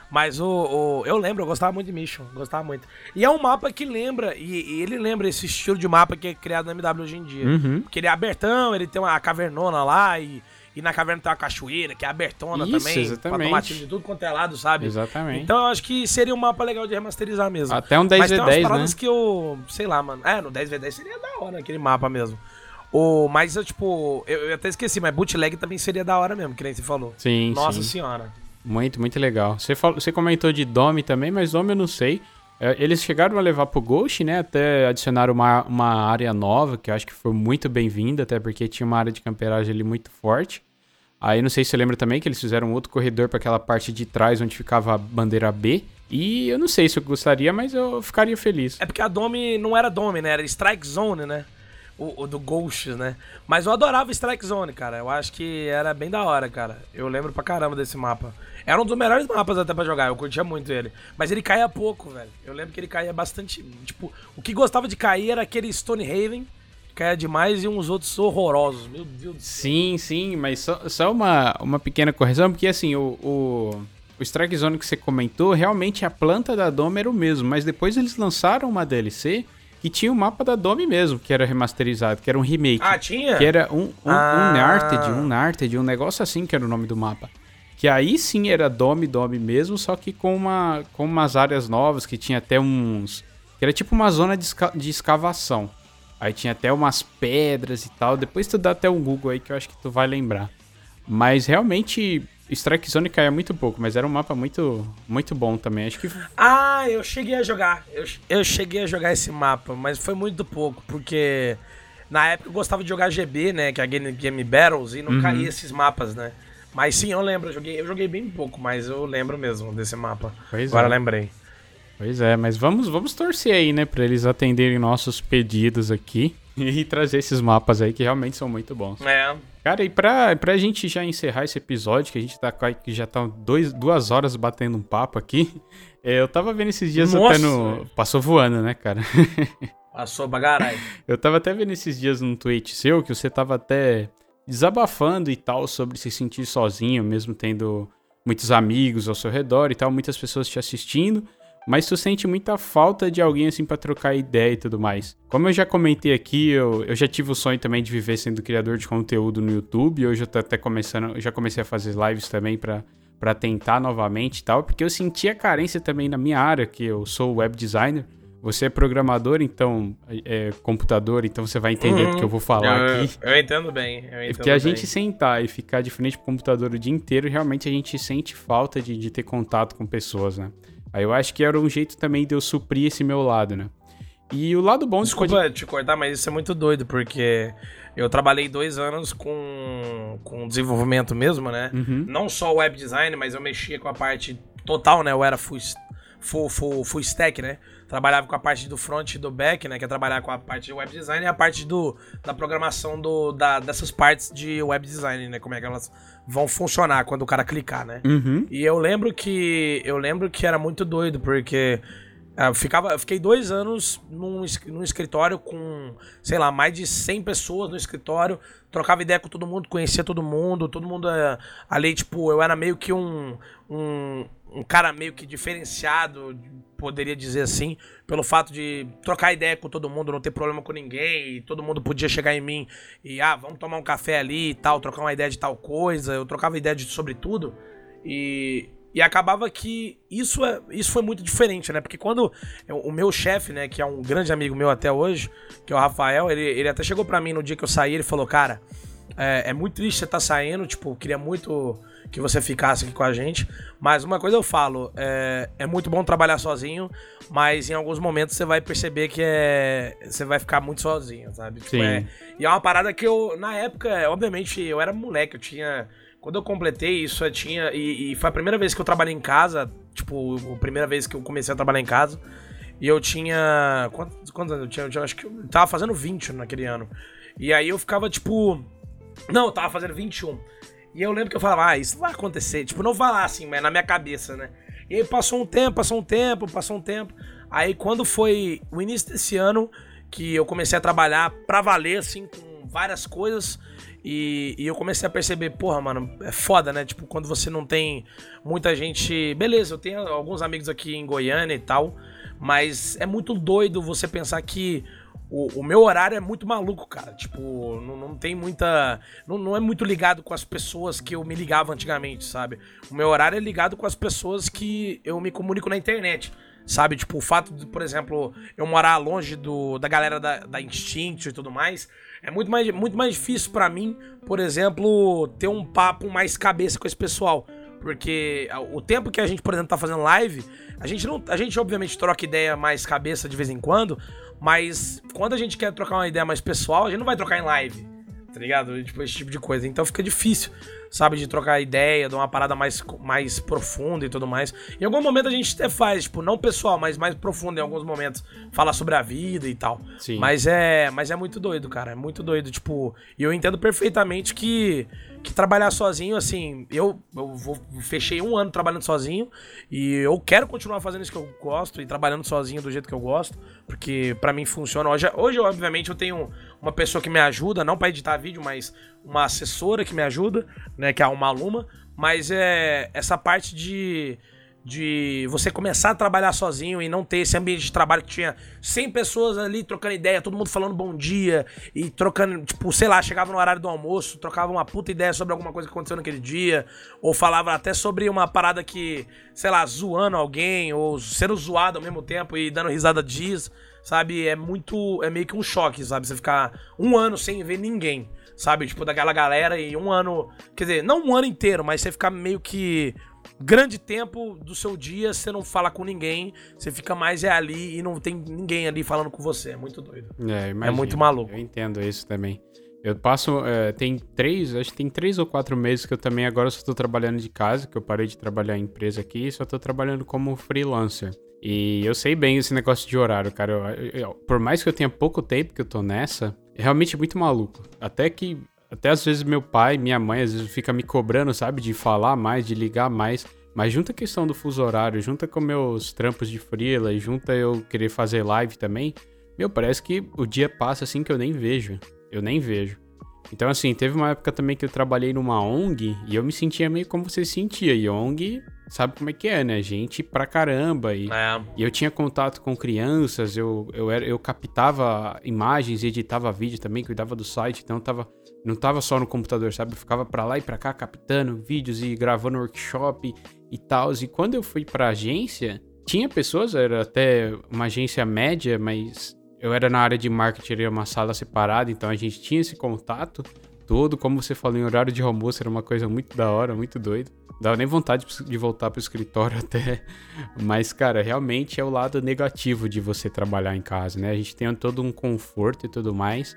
Mas o, o, Eu lembro, eu gostava muito de Mission. Gostava muito. E é um mapa que lembra, e, e ele lembra esse estilo de mapa que é criado na MW hoje em dia. Uhum. Porque ele é abertão, ele tem uma cavernona lá e. E na caverna tem uma cachoeira, que é abertona Isso, também. exatamente. Pra tomar tiro de tudo quanto é lado, sabe? Exatamente. Então eu acho que seria um mapa legal de remasterizar mesmo. Até um Mas tem umas 10v10, né? que eu. Sei lá, mano. É, no 10v10 seria da hora aquele mapa mesmo. O, mas eu, tipo, eu, eu até esqueci, mas bootleg também seria da hora mesmo, que nem você falou. Sim, Nossa sim. senhora. Muito, muito legal. Você, falou, você comentou de Dome também, mas Dome eu não sei. É, Eles chegaram a levar pro Ghost, né? Até adicionaram uma, uma área nova, que eu acho que foi muito bem-vinda, até porque tinha uma área de camperagem ali muito forte. Aí não sei se você lembra também que eles fizeram outro corredor para aquela parte de trás onde ficava a bandeira B. E eu não sei se eu gostaria, mas eu ficaria feliz. É porque a Dome não era Dome, né? Era Strike Zone, né? O, o do Ghost, né? Mas eu adorava Strike Zone, cara. Eu acho que era bem da hora, cara. Eu lembro pra caramba desse mapa. Era um dos melhores mapas até pra jogar, eu curtia muito ele. Mas ele caía pouco, velho. Eu lembro que ele caía bastante. Tipo, o que gostava de cair era aquele Stonehaven, caia demais e uns outros horrorosos. Meu Deus do céu. Sim, sim, mas só, só uma, uma pequena correção, porque assim, o, o, o Strike Zone que você comentou, realmente a planta da Dome era o mesmo, mas depois eles lançaram uma DLC que tinha o mapa da Dome mesmo, que era remasterizado, que era um remake. Ah, tinha? Que era um, um, ah. um Narted, um Narted, um negócio assim que era o nome do mapa. Que aí sim era Dome, Dome mesmo, só que com, uma, com umas áreas novas, que tinha até uns... Que era tipo uma zona de, esca de escavação. Aí tinha até umas pedras e tal. Depois tu dá até um Google aí que eu acho que tu vai lembrar. Mas realmente Strike Zone caía muito pouco, mas era um mapa muito muito bom também. Acho que. Ah, eu cheguei a jogar. Eu, eu cheguei a jogar esse mapa, mas foi muito pouco, porque na época eu gostava de jogar GB, né? Que é a Game, Game Battles, e não uhum. caía esses mapas, né? Mas sim, eu lembro, eu joguei, eu joguei bem pouco, mas eu lembro mesmo desse mapa. Pois Agora é. lembrei. Pois é, mas vamos, vamos torcer aí, né, para eles atenderem nossos pedidos aqui e trazer esses mapas aí que realmente são muito bons. É. Cara, e pra, pra gente já encerrar esse episódio, que a gente tá que já tá dois, duas horas batendo um papo aqui, é, eu tava vendo esses dias Nossa. até no. Passou voando, né, cara? Passou bagarai. eu tava até vendo esses dias num tweet seu que você tava até desabafando e tal sobre se sentir sozinho, mesmo tendo muitos amigos ao seu redor e tal, muitas pessoas te assistindo mas tu sente muita falta de alguém assim para trocar ideia e tudo mais. Como eu já comentei aqui, eu, eu já tive o sonho também de viver sendo criador de conteúdo no YouTube. Hoje eu tô até começando, já comecei a fazer lives também para para tentar novamente e tal, porque eu sentia carência também na minha área, que eu sou web designer. Você é programador, então é computador, então você vai entender uhum. do que eu vou falar eu, aqui. Eu entendo bem. Eu entendo porque a bem. gente sentar e ficar de frente pro computador o dia inteiro, realmente a gente sente falta de, de ter contato com pessoas, né? Aí eu acho que era um jeito também de eu suprir esse meu lado, né? E o lado bom... Desculpa pode... te cortar, mas isso é muito doido, porque eu trabalhei dois anos com, com desenvolvimento mesmo, né? Uhum. Não só web design, mas eu mexia com a parte total, né? Eu era full, full, full, full stack, né? Trabalhava com a parte do front e do back, né? Que é trabalhar com a parte de web design e a parte do, da programação do, da, dessas partes de web design, né? Como é que elas vão funcionar quando o cara clicar, né? Uhum. E eu lembro que eu lembro que era muito doido, porque é, eu, ficava, eu fiquei dois anos num, num escritório com, sei lá, mais de 100 pessoas no escritório, trocava ideia com todo mundo, conhecia todo mundo, todo mundo é, ali, tipo, eu era meio que um, um, um cara meio que diferenciado, poderia dizer assim, pelo fato de trocar ideia com todo mundo, não ter problema com ninguém, e todo mundo podia chegar em mim e, ah, vamos tomar um café ali e tal, trocar uma ideia de tal coisa, eu trocava ideia de, sobre tudo, e, e acabava que isso, é, isso foi muito diferente, né? Porque quando o meu chefe, né, que é um grande amigo meu até hoje, que é o Rafael, ele, ele até chegou para mim no dia que eu saí, ele falou, cara, é, é muito triste você estar tá saindo, tipo, queria muito que você ficasse aqui com a gente. Mas uma coisa eu falo, é, é muito bom trabalhar sozinho, mas em alguns momentos você vai perceber que é, você vai ficar muito sozinho, sabe? Tipo, Sim. É, e é uma parada que eu, na época, obviamente, eu era moleque, eu tinha. Quando eu completei isso, eu tinha. E, e foi a primeira vez que eu trabalhei em casa, tipo, a primeira vez que eu comecei a trabalhar em casa. E eu tinha. Quantos, quantos anos eu tinha? Eu tinha, acho que eu tava fazendo 20 naquele ano. E aí eu ficava, tipo. Não, eu tava fazendo 21. E eu lembro que eu falava, ah, isso vai acontecer. Tipo, não falar assim, mas na minha cabeça, né? E aí passou um tempo, passou um tempo, passou um tempo. Aí quando foi o início desse ano que eu comecei a trabalhar pra valer, assim, com várias coisas. E, e, eu comecei a perceber, porra, mano, é foda, né? Tipo, quando você não tem muita gente. Beleza, eu tenho alguns amigos aqui em Goiânia e tal. Mas é muito doido você pensar que o, o, meu horário é muito maluco, cara. Tipo, não, não tem muita. Não, não, é muito ligado com as pessoas que eu me ligava antigamente, sabe? O meu horário é ligado com as pessoas que eu me comunico na internet. Sabe? Tipo, o fato de, por exemplo, eu morar longe do, da galera da, da Instinct e tudo mais, é muito mais, muito mais difícil para mim, por exemplo, ter um papo mais cabeça com esse pessoal. Porque o tempo que a gente, por exemplo, tá fazendo live, a gente não. A gente obviamente troca ideia mais cabeça de vez em quando, mas quando a gente quer trocar uma ideia mais pessoal, a gente não vai trocar em live, tá ligado? Tipo, esse tipo de coisa. Então fica difícil. sabe? De trocar ideia, de uma parada mais, mais profunda e tudo mais. Em algum momento a gente até faz, tipo, não pessoal, mas mais profundo em alguns momentos. Falar sobre a vida e tal. Sim. Mas é, mas é muito doido, cara. É muito doido. Tipo, e eu entendo perfeitamente que que trabalhar sozinho, assim, eu, eu vou, fechei um ano trabalhando sozinho e eu quero continuar fazendo isso que eu gosto e trabalhando sozinho do jeito que eu gosto, porque para mim funciona. Hoje, hoje, obviamente, eu tenho uma pessoa que me ajuda, não para editar vídeo, mas uma assessora que me ajuda, né, que é uma aluna, mas é essa parte de de você começar a trabalhar sozinho e não ter esse ambiente de trabalho que tinha 100 pessoas ali trocando ideia, todo mundo falando bom dia e trocando, tipo, sei lá, chegava no horário do almoço, trocava uma puta ideia sobre alguma coisa que aconteceu naquele dia, ou falava até sobre uma parada que, sei lá, zoando alguém, ou sendo zoado ao mesmo tempo e dando risada disso, sabe? É muito, é meio que um choque, sabe? Você ficar um ano sem ver ninguém, sabe? Tipo, daquela galera e um ano, quer dizer, não um ano inteiro, mas você ficar meio que grande tempo do seu dia você não fala com ninguém, você fica mais é ali e não tem ninguém ali falando com você. É muito doido. É, imagino, é muito maluco. Eu entendo isso também. Eu passo. É, tem três, acho que tem três ou quatro meses que eu também agora só estou trabalhando de casa, que eu parei de trabalhar em empresa aqui e só estou trabalhando como freelancer. E eu sei bem esse negócio de horário, cara. Eu, eu, por mais que eu tenha pouco tempo que eu tô nessa, é realmente muito maluco. Até que até às vezes meu pai, minha mãe, às vezes fica me cobrando, sabe, de falar mais, de ligar mais. Mas junta a questão do fuso horário, junta com meus trampos de freela e junta eu querer fazer live também, meu, parece que o dia passa assim que eu nem vejo. Eu nem vejo. Então, assim, teve uma época também que eu trabalhei numa ONG e eu me sentia meio como você se sentia. E ONG, sabe como é que é, né? Gente pra caramba. E, é. e eu tinha contato com crianças, eu, eu, era, eu captava imagens e editava vídeo também, cuidava do site, então tava não tava só no computador, sabe? Eu ficava para lá e para cá captando vídeos e gravando workshop e tal. E quando eu fui pra agência, tinha pessoas, era até uma agência média, mas eu era na área de marketing, era uma sala separada, então a gente tinha esse contato todo. Como você falou, em horário de almoço era uma coisa muito da hora, muito doido. Dava nem vontade de voltar pro escritório até. Mas, cara, realmente é o lado negativo de você trabalhar em casa, né? A gente tem todo um conforto e tudo mais.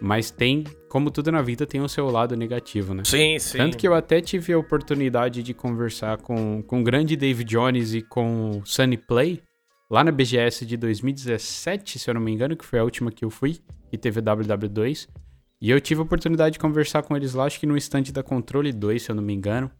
Mas tem, como tudo na vida, tem o seu lado negativo, né? Sim, sim. Tanto que eu até tive a oportunidade de conversar com, com o grande Dave Jones e com o Sunny Play, lá na BGS de 2017, se eu não me engano, que foi a última que eu fui, que teve a WW2. E eu tive a oportunidade de conversar com eles lá, acho que no stand da Controle 2, se eu não me engano.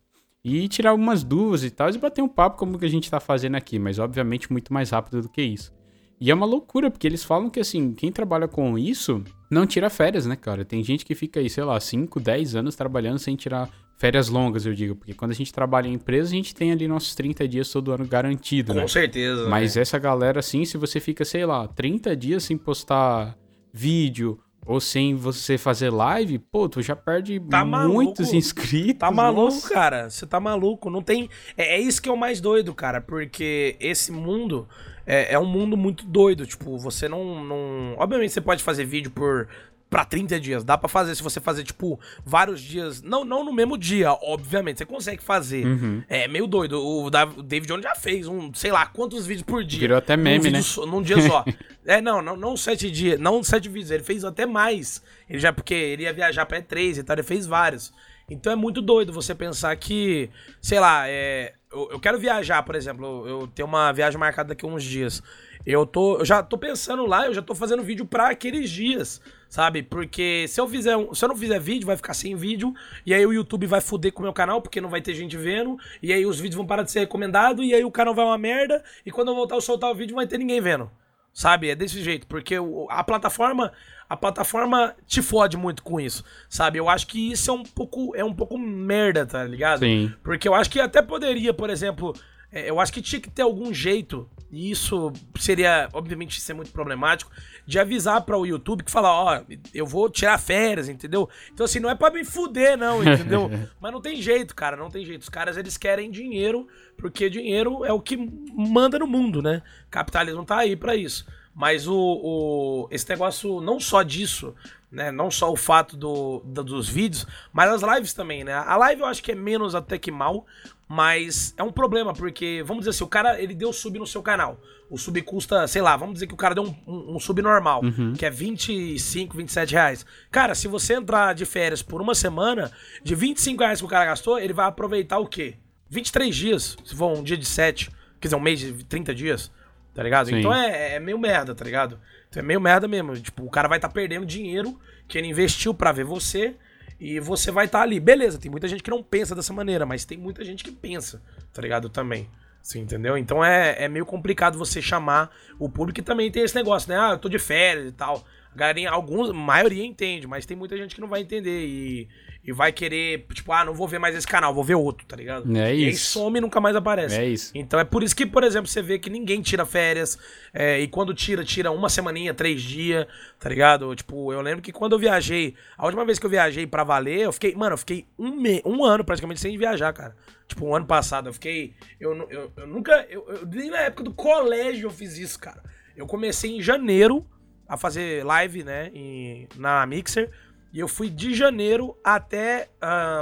E tirar algumas dúvidas e tal, e bater um papo como que a gente tá fazendo aqui, mas obviamente muito mais rápido do que isso. E é uma loucura, porque eles falam que, assim, quem trabalha com isso não tira férias, né, cara? Tem gente que fica aí, sei lá, 5, 10 anos trabalhando sem tirar férias longas, eu digo. Porque quando a gente trabalha em empresa, a gente tem ali nossos 30 dias todo ano garantido, com né? Com certeza. Mas né? essa galera, assim, se você fica, sei lá, 30 dias sem postar vídeo ou sem você fazer live, pô, tu já perde tá muitos inscritos. Tá maluco, nossa. cara. Você tá maluco. Não tem. É, é, isso que é o mais doido, cara. Porque esse mundo é, é um mundo muito doido. Tipo, você não, não. Obviamente você pode fazer vídeo por para 30 dias. Dá para fazer se você fazer, tipo, vários dias. Não, não no mesmo dia, obviamente. Você consegue fazer. Uhum. É meio doido. O David Jones já fez um, sei lá, quantos vídeos por dia. Virou até meme, né? Só, num dia só. é, não, não, não sete dias. Não sete vídeos. Ele fez até mais. Ele já, porque ele ia viajar pra E3 e tal. Ele fez vários. Então é muito doido você pensar que, sei lá, é, eu, eu quero viajar, por exemplo. Eu, eu tenho uma viagem marcada daqui a uns dias. Eu tô, eu já tô pensando lá, eu já tô fazendo vídeo para aqueles dias, sabe? Porque se eu fizer, um, se eu não fizer vídeo, vai ficar sem vídeo, e aí o YouTube vai foder com o meu canal, porque não vai ter gente vendo, e aí os vídeos vão parar de ser recomendados, e aí o canal vai uma merda, e quando eu voltar a soltar o vídeo, não vai ter ninguém vendo. Sabe? É desse jeito, porque a plataforma, a plataforma te fode muito com isso, sabe? Eu acho que isso é um pouco, é um pouco merda, tá ligado? Sim. Porque eu acho que até poderia, por exemplo, é, eu acho que tinha que ter algum jeito, e isso seria, obviamente, ser muito problemático, de avisar para o YouTube que fala, ó, oh, eu vou tirar férias, entendeu? Então, assim, não é para me fuder, não, entendeu? Mas não tem jeito, cara, não tem jeito. Os caras, eles querem dinheiro, porque dinheiro é o que manda no mundo, né? Capitalismo tá aí para isso. Mas o, o, esse negócio, não só disso, né? Não só o fato do, do, dos vídeos, mas as lives também, né? A live eu acho que é menos até que mal, mas é um problema, porque, vamos dizer assim, o cara ele deu sub no seu canal. O sub custa, sei lá, vamos dizer que o cara deu um, um, um sub normal, uhum. que é 25, 27 reais. Cara, se você entrar de férias por uma semana, de 25 reais que o cara gastou, ele vai aproveitar o quê? 23 dias, se for um dia de 7, quer dizer, um mês de 30 dias, tá ligado? Sim. Então é, é, meio merda, tá ligado? Então é meio merda mesmo. Tipo, o cara vai estar tá perdendo dinheiro que ele investiu para ver você e você vai estar tá ali. Beleza, tem muita gente que não pensa dessa maneira, mas tem muita gente que pensa, tá ligado? Também. Sim, entendeu? Então é, é meio complicado você chamar o público e também tem esse negócio, né? Ah, eu tô de férias e tal. A galerinha, alguns, a maioria entende, mas tem muita gente que não vai entender e, e vai querer, tipo, ah, não vou ver mais esse canal, vou ver outro, tá ligado? É isso. E aí some e nunca mais aparece. É isso. Então é por isso que, por exemplo, você vê que ninguém tira férias, é, e quando tira, tira uma semaninha, três dias, tá ligado? Tipo, eu lembro que quando eu viajei, a última vez que eu viajei pra valer, eu fiquei, mano, eu fiquei um, me, um ano praticamente sem viajar, cara. Tipo, um ano passado, eu fiquei. Eu, eu, eu nunca. Eu, eu, nem na época do colégio eu fiz isso, cara. Eu comecei em janeiro a fazer live, né? Em, na Mixer. E eu fui de janeiro até.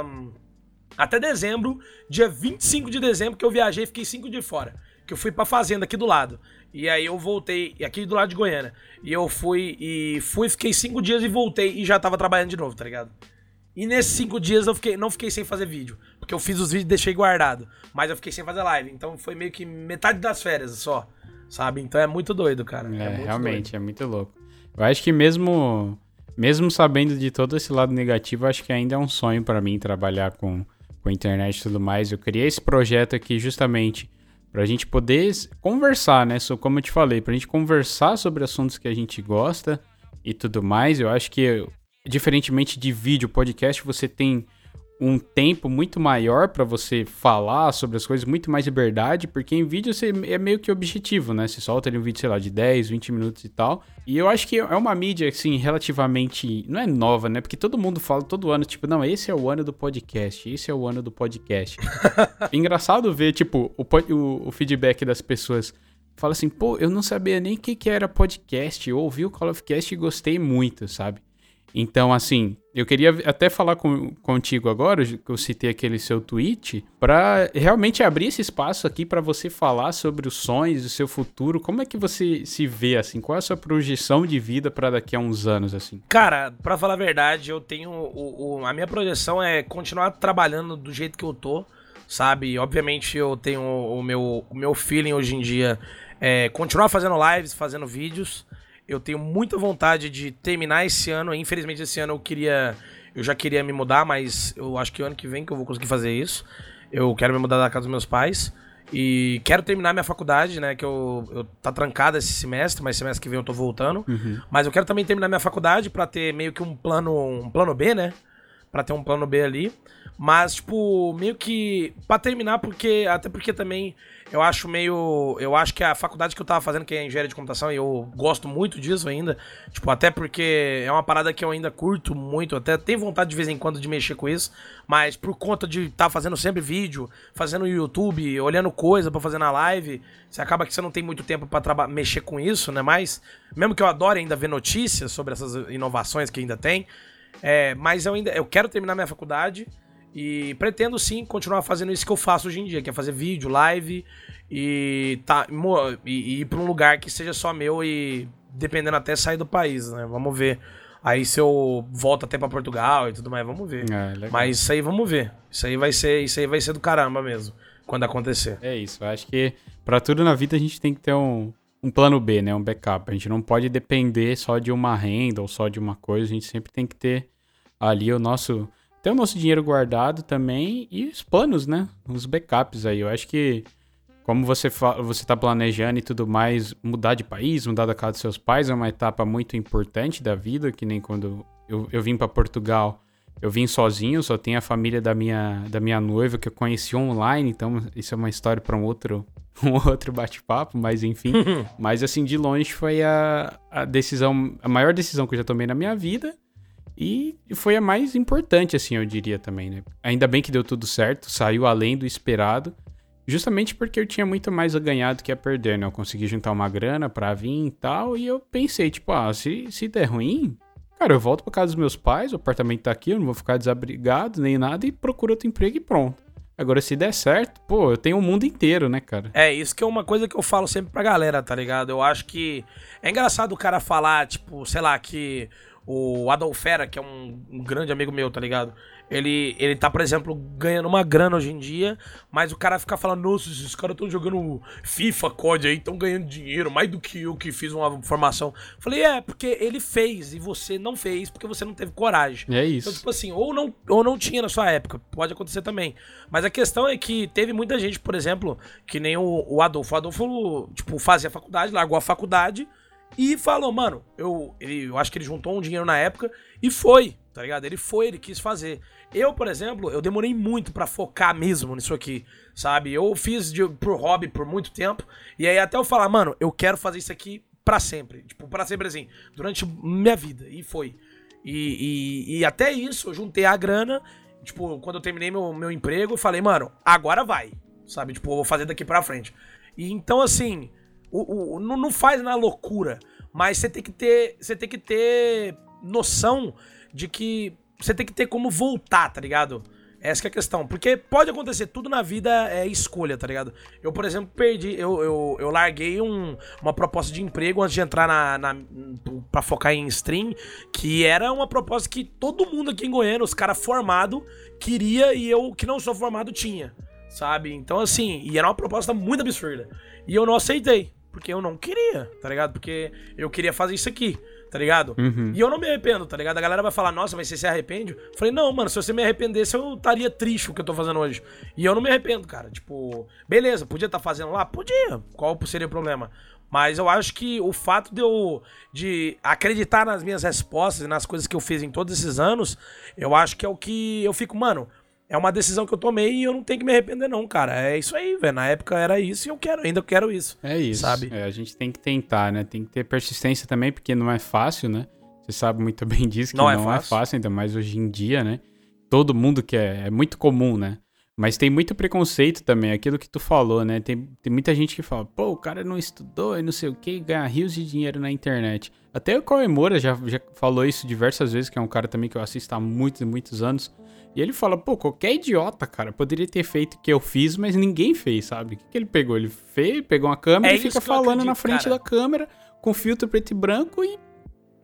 Um, até dezembro, dia 25 de dezembro, que eu viajei fiquei cinco dias fora. Que eu fui pra fazenda aqui do lado. E aí eu voltei, aqui do lado de Goiânia. E eu fui e fui, fiquei cinco dias e voltei e já tava trabalhando de novo, tá ligado? E nesses cinco dias eu fiquei, não fiquei sem fazer vídeo. Porque eu fiz os vídeos e deixei guardado. Mas eu fiquei sem fazer live. Então foi meio que metade das férias só. Sabe? Então é muito doido, cara. É, é realmente, doido. é muito louco. Eu acho que mesmo. Mesmo sabendo de todo esse lado negativo, acho que ainda é um sonho para mim trabalhar com, com internet e tudo mais. Eu criei esse projeto aqui justamente pra gente poder conversar, né? Como eu te falei, pra gente conversar sobre assuntos que a gente gosta e tudo mais. Eu acho que diferentemente de vídeo, podcast, você tem um tempo muito maior para você falar sobre as coisas, muito mais liberdade, porque em vídeo você é meio que objetivo, né? Você solta ali um vídeo, sei lá, de 10, 20 minutos e tal. E eu acho que é uma mídia, assim, relativamente. Não é nova, né? Porque todo mundo fala todo ano, tipo, não, esse é o ano do podcast, esse é o ano do podcast. Engraçado ver, tipo, o, o, o feedback das pessoas fala assim, pô, eu não sabia nem o que, que era podcast. Eu ouvi o Call of Cast e gostei muito, sabe? Então, assim, eu queria até falar com, contigo agora, que eu citei aquele seu tweet, para realmente abrir esse espaço aqui para você falar sobre os sonhos, o seu futuro. Como é que você se vê, assim? Qual é a sua projeção de vida para daqui a uns anos, assim? Cara, para falar a verdade, eu tenho. O, o, a minha projeção é continuar trabalhando do jeito que eu tô, sabe? Obviamente, eu tenho o meu, o meu feeling hoje em dia é continuar fazendo lives, fazendo vídeos. Eu tenho muita vontade de terminar esse ano. Infelizmente, esse ano eu queria. Eu já queria me mudar, mas eu acho que o ano que vem que eu vou conseguir fazer isso. Eu quero me mudar da casa dos meus pais. E quero terminar minha faculdade, né? Que eu, eu tá trancada esse semestre, mas semestre que vem eu tô voltando. Uhum. Mas eu quero também terminar minha faculdade para ter meio que um plano, um plano B, né? Para ter um plano B ali. Mas, tipo, meio que. para terminar, porque. Até porque também eu acho meio. Eu acho que a faculdade que eu tava fazendo, que é engenharia de computação, e eu gosto muito disso ainda. Tipo, até porque é uma parada que eu ainda curto muito. Até tenho vontade de vez em quando de mexer com isso. Mas por conta de estar tá fazendo sempre vídeo, fazendo YouTube, olhando coisa para fazer na live, você acaba que você não tem muito tempo para mexer com isso, né? Mas, mesmo que eu adore ainda ver notícias sobre essas inovações que ainda tem. É, mas eu ainda eu quero terminar minha faculdade. E pretendo sim continuar fazendo isso que eu faço hoje em dia, que é fazer vídeo, live e, tá, e, e ir pra um lugar que seja só meu e dependendo até sair do país, né? Vamos ver. Aí se eu volto até para Portugal e tudo mais, vamos ver. É, Mas isso aí vamos ver. Isso aí vai ser, isso aí vai ser do caramba mesmo, quando acontecer. É isso, eu acho que para tudo na vida a gente tem que ter um, um plano B, né? Um backup. A gente não pode depender só de uma renda ou só de uma coisa, a gente sempre tem que ter ali o nosso ter o nosso dinheiro guardado também e os planos, né? Os backups aí. Eu acho que, como você você está planejando e tudo mais, mudar de país, mudar da casa dos seus pais é uma etapa muito importante da vida, que nem quando eu, eu vim para Portugal. Eu vim sozinho, só tenho a família da minha, da minha noiva que eu conheci online, então isso é uma história para um outro, um outro bate-papo, mas enfim. mas assim, de longe foi a, a decisão, a maior decisão que eu já tomei na minha vida e foi a mais importante, assim, eu diria também, né? Ainda bem que deu tudo certo, saiu além do esperado. Justamente porque eu tinha muito mais a ganhar do que a perder, né? Eu consegui juntar uma grana pra vir e tal. E eu pensei, tipo, ah, se, se der ruim, cara, eu volto pra casa dos meus pais, o apartamento tá aqui, eu não vou ficar desabrigado nem nada e procuro outro emprego e pronto. Agora, se der certo, pô, eu tenho o mundo inteiro, né, cara? É, isso que é uma coisa que eu falo sempre pra galera, tá ligado? Eu acho que é engraçado o cara falar, tipo, sei lá, que o Adolfera, que é um, um grande amigo meu, tá ligado? Ele, ele tá, por exemplo, ganhando uma grana hoje em dia, mas o cara fica falando, nossa, esses caras estão jogando FIFA, COD aí, estão ganhando dinheiro, mais do que eu que fiz uma formação. Falei, é, porque ele fez e você não fez porque você não teve coragem. É isso. Então, tipo assim, ou não, ou não tinha na sua época, pode acontecer também. Mas a questão é que teve muita gente, por exemplo, que nem o, o Adolfo. O Adolfo, tipo, fazia faculdade, largou a faculdade e falou, mano, eu, ele, eu acho que ele juntou um dinheiro na época e foi, tá ligado? Ele foi, ele quis fazer. Eu, por exemplo, eu demorei muito para focar mesmo nisso aqui, sabe? Eu fiz de, por hobby por muito tempo, e aí até eu falar, mano, eu quero fazer isso aqui para sempre. Tipo, para sempre assim, durante minha vida. E foi. E, e, e, até isso, eu juntei a grana. Tipo, quando eu terminei meu, meu emprego, eu falei, mano, agora vai. Sabe? Tipo, eu vou fazer daqui pra frente. E então, assim, o, o, não, não faz na loucura. Mas você tem que ter. Você tem que ter noção de que você tem que ter como voltar, tá ligado? Essa é a questão. Porque pode acontecer, tudo na vida é escolha, tá ligado? Eu, por exemplo, perdi. Eu, eu, eu larguei um, uma proposta de emprego antes de entrar na, na. pra focar em stream. Que era uma proposta que todo mundo aqui em Goiânia, os caras formados, queria e eu, que não sou formado, tinha. Sabe? Então, assim, e era uma proposta muito absurda. E eu não aceitei. Porque eu não queria, tá ligado? Porque eu queria fazer isso aqui tá ligado? Uhum. E eu não me arrependo, tá ligado? A galera vai falar, nossa, mas você se arrepende? Eu falei, não, mano, se você me arrependesse, eu estaria triste com o que eu tô fazendo hoje. E eu não me arrependo, cara. Tipo, beleza, podia estar tá fazendo lá? Podia. Qual seria o problema? Mas eu acho que o fato de eu de acreditar nas minhas respostas e nas coisas que eu fiz em todos esses anos, eu acho que é o que eu fico, mano, é uma decisão que eu tomei e eu não tenho que me arrepender, não, cara. É isso aí, velho. Na época era isso e eu quero, ainda quero isso. É isso. Sabe? É, a gente tem que tentar, né? Tem que ter persistência também, porque não é fácil, né? Você sabe muito bem disso, que não, é não é, fácil. é, fácil. ainda mais hoje em dia, né? Todo mundo quer, é muito comum, né? Mas tem muito preconceito também, aquilo que tu falou, né? Tem, tem muita gente que fala, pô, o cara não estudou e não sei o que, ganha rios de dinheiro na internet. Até o Cauê Moura já, já falou isso diversas vezes, que é um cara também que eu assisto há muitos e muitos anos. E ele fala, pô, qualquer idiota, cara, poderia ter feito o que eu fiz, mas ninguém fez, sabe? O que, que ele pegou? Ele fez, pegou uma câmera é e fica falando acredito, na frente cara. da câmera com filtro preto e branco e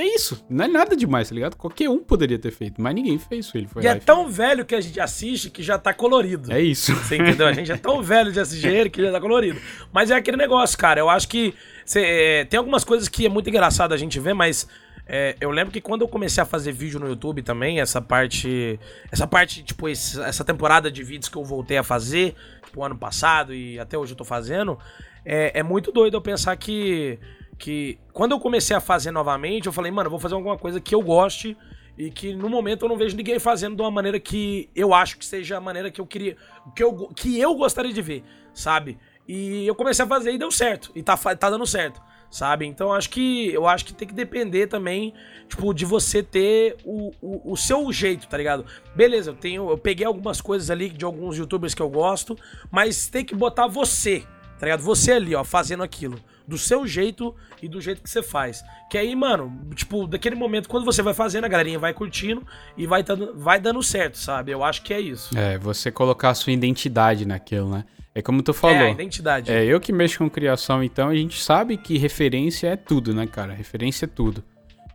é isso. Não é nada demais, tá ligado? Qualquer um poderia ter feito, mas ninguém fez isso. Ele foi e é tão fez. velho que a gente assiste que já tá colorido. É isso. Você entendeu? A gente é tão velho de assistir ele que já tá colorido. Mas é aquele negócio, cara. Eu acho que cê, é, tem algumas coisas que é muito engraçado a gente ver, mas é, eu lembro que quando eu comecei a fazer vídeo no YouTube também, essa parte. Essa parte, tipo, essa temporada de vídeos que eu voltei a fazer, tipo, ano passado e até hoje eu tô fazendo, é, é muito doido eu pensar que. Que quando eu comecei a fazer novamente, eu falei, mano, vou fazer alguma coisa que eu goste e que no momento eu não vejo ninguém fazendo de uma maneira que eu acho que seja a maneira que eu queria, que eu, que eu gostaria de ver, sabe? E eu comecei a fazer e deu certo, e tá, tá dando certo sabe? Então acho que eu acho que tem que depender também, tipo, de você ter o, o, o, seu jeito, tá ligado? Beleza, eu tenho, eu peguei algumas coisas ali de alguns youtubers que eu gosto, mas tem que botar você, tá ligado? Você ali, ó, fazendo aquilo. Do seu jeito e do jeito que você faz. Que aí, mano, tipo, daquele momento, quando você vai fazendo, a galerinha vai curtindo e vai dando, vai dando certo, sabe? Eu acho que é isso. É, você colocar a sua identidade naquilo, né? É como tu falou. É, a identidade. É, eu que mexo com criação, então a gente sabe que referência é tudo, né, cara? Referência é tudo.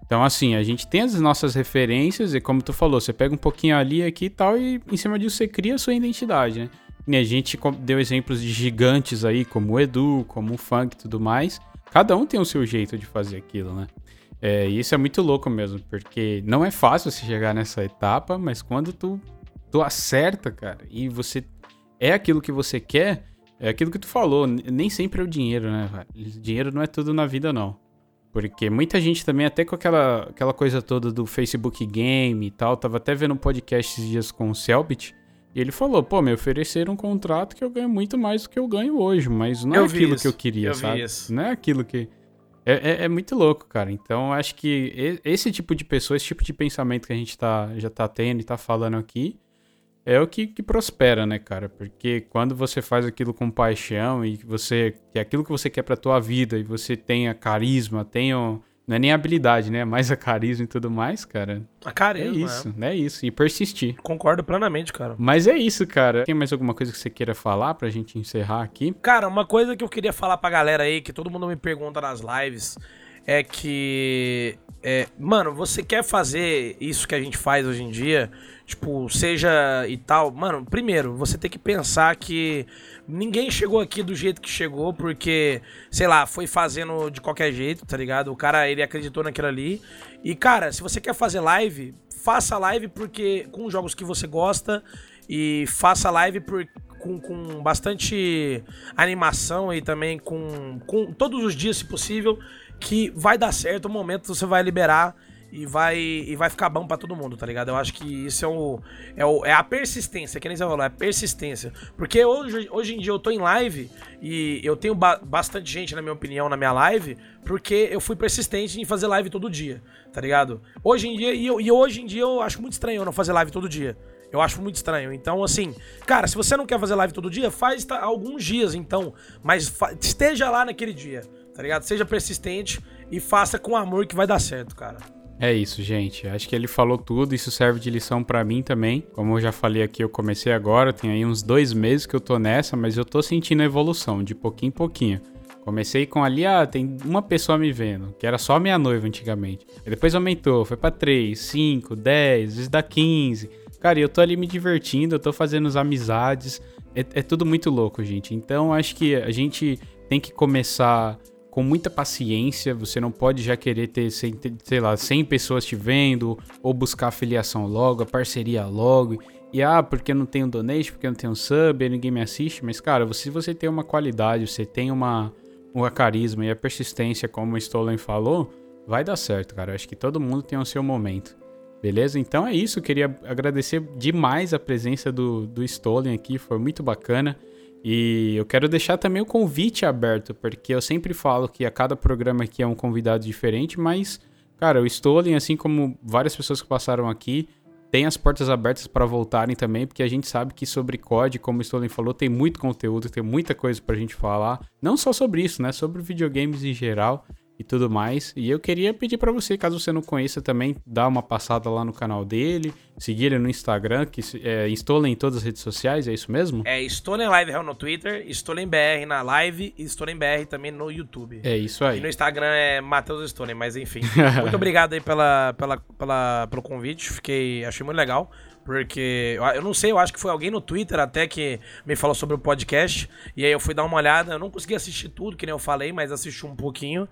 Então, assim, a gente tem as nossas referências e como tu falou, você pega um pouquinho ali, aqui e tal, e em cima disso você cria a sua identidade, né? E a gente deu exemplos de gigantes aí, como o Edu, como o Funk e tudo mais. Cada um tem o seu jeito de fazer aquilo, né? É, e isso é muito louco mesmo, porque não é fácil você chegar nessa etapa, mas quando tu, tu acerta, cara, e você é aquilo que você quer, é aquilo que tu falou. Nem sempre é o dinheiro, né? Dinheiro não é tudo na vida, não. Porque muita gente também, até com aquela, aquela coisa toda do Facebook Game e tal, tava até vendo um podcast esses dias com o Selbit, e ele falou, pô, me ofereceram um contrato que eu ganho muito mais do que eu ganho hoje, mas não é eu é aquilo isso. que eu queria, eu sabe? Não é aquilo que... É, é, é, muito louco, cara. Então, acho que esse tipo de pessoa, esse tipo de pensamento que a gente tá, já tá tendo e tá falando aqui, é o que, que, prospera, né, cara? Porque quando você faz aquilo com paixão e você que é aquilo que você quer pra tua vida e você tenha carisma, tenha não é nem habilidade, né? É mais a carisma e tudo mais, cara. A carisma. É isso, é. é isso. E persistir. Concordo plenamente, cara. Mas é isso, cara. Tem mais alguma coisa que você queira falar pra gente encerrar aqui? Cara, uma coisa que eu queria falar pra galera aí, que todo mundo me pergunta nas lives, é que. É, mano, você quer fazer isso que a gente faz hoje em dia? Tipo, seja e tal. Mano, primeiro, você tem que pensar que ninguém chegou aqui do jeito que chegou, porque, sei lá, foi fazendo de qualquer jeito, tá ligado? O cara, ele acreditou naquilo ali. E, cara, se você quer fazer live, faça live porque com jogos que você gosta e faça live por, com, com bastante animação e também com, com todos os dias, se possível que vai dar certo, o momento você vai liberar e vai, e vai ficar bom para todo mundo, tá ligado? Eu acho que isso é, o, é, o, é a persistência, que nem você falou, é a persistência. Porque hoje, hoje em dia eu tô em live e eu tenho ba bastante gente, na minha opinião, na minha live, porque eu fui persistente em fazer live todo dia, tá ligado? Hoje em dia, e, eu, e hoje em dia eu acho muito estranho eu não fazer live todo dia. Eu acho muito estranho. Então, assim, cara, se você não quer fazer live todo dia, faz tá, alguns dias, então. Mas esteja lá naquele dia tá ligado? Seja persistente e faça com amor que vai dar certo, cara. É isso, gente. Acho que ele falou tudo. Isso serve de lição para mim também. Como eu já falei aqui, eu comecei agora. Tem aí uns dois meses que eu tô nessa, mas eu tô sentindo a evolução de pouquinho em pouquinho. Comecei com ali, ah, tem uma pessoa me vendo, que era só minha noiva antigamente. Depois aumentou, foi para 3, 5, 10, às vezes dá 15. Cara, eu tô ali me divertindo, eu tô fazendo as amizades. É, é tudo muito louco, gente. Então acho que a gente tem que começar com muita paciência, você não pode já querer ter, sei lá, 100 pessoas te vendo, ou buscar afiliação logo, a parceria logo, e ah, porque não tenho donate, porque não tenho sub, ninguém me assiste, mas cara, se você tem uma qualidade, você tem uma, uma carisma e a persistência, como o Stolen falou, vai dar certo, cara, eu acho que todo mundo tem o seu momento. Beleza? Então é isso, queria agradecer demais a presença do, do Stolen aqui, foi muito bacana. E eu quero deixar também o convite aberto, porque eu sempre falo que a cada programa aqui é um convidado diferente, mas, cara, o Stolen, assim como várias pessoas que passaram aqui, tem as portas abertas para voltarem também, porque a gente sabe que sobre COD, como o Stolen falou, tem muito conteúdo, tem muita coisa pra gente falar. Não só sobre isso, né? Sobre videogames em geral e tudo mais. E eu queria pedir para você, caso você não conheça também, dar uma passada lá no canal dele, seguir ele no Instagram, que é Stolen em todas as redes sociais, é isso mesmo? É Stolen Live no Twitter, Stolen BR na live e Stolen BR também no YouTube. É isso aí. E no Instagram é Matheus Stolen, mas enfim. muito obrigado aí pela, pela, pela, pelo convite, fiquei, achei muito legal. Porque eu não sei, eu acho que foi alguém no Twitter até que me falou sobre o podcast. E aí eu fui dar uma olhada. Eu não consegui assistir tudo, que nem eu falei, mas assisti um pouquinho.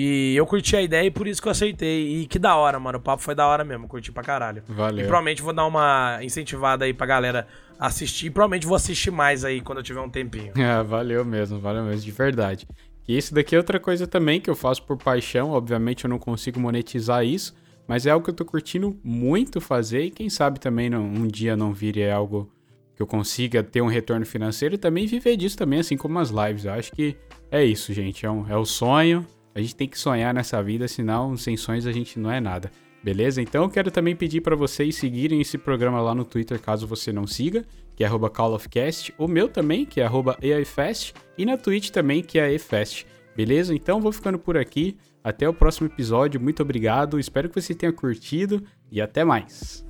E eu curti a ideia e por isso que eu aceitei. E que da hora, mano. O papo foi da hora mesmo. Curti pra caralho. Valeu. E provavelmente vou dar uma incentivada aí pra galera assistir. E provavelmente vou assistir mais aí quando eu tiver um tempinho. É, valeu mesmo, valeu mesmo, de verdade. E isso daqui é outra coisa também que eu faço por paixão. Obviamente eu não consigo monetizar isso. Mas é algo que eu tô curtindo muito fazer. E quem sabe também não, um dia não vire algo que eu consiga ter um retorno financeiro e também viver disso também, assim como as lives. Eu acho que é isso, gente. É, um, é o sonho. A gente tem que sonhar nessa vida, senão sem sonhos a gente não é nada. Beleza? Então eu quero também pedir para vocês seguirem esse programa lá no Twitter, caso você não siga, que é @callofcast, o meu também, que é @eifest, e na Twitch também, que é efest. Beleza? Então vou ficando por aqui. Até o próximo episódio. Muito obrigado. Espero que você tenha curtido e até mais.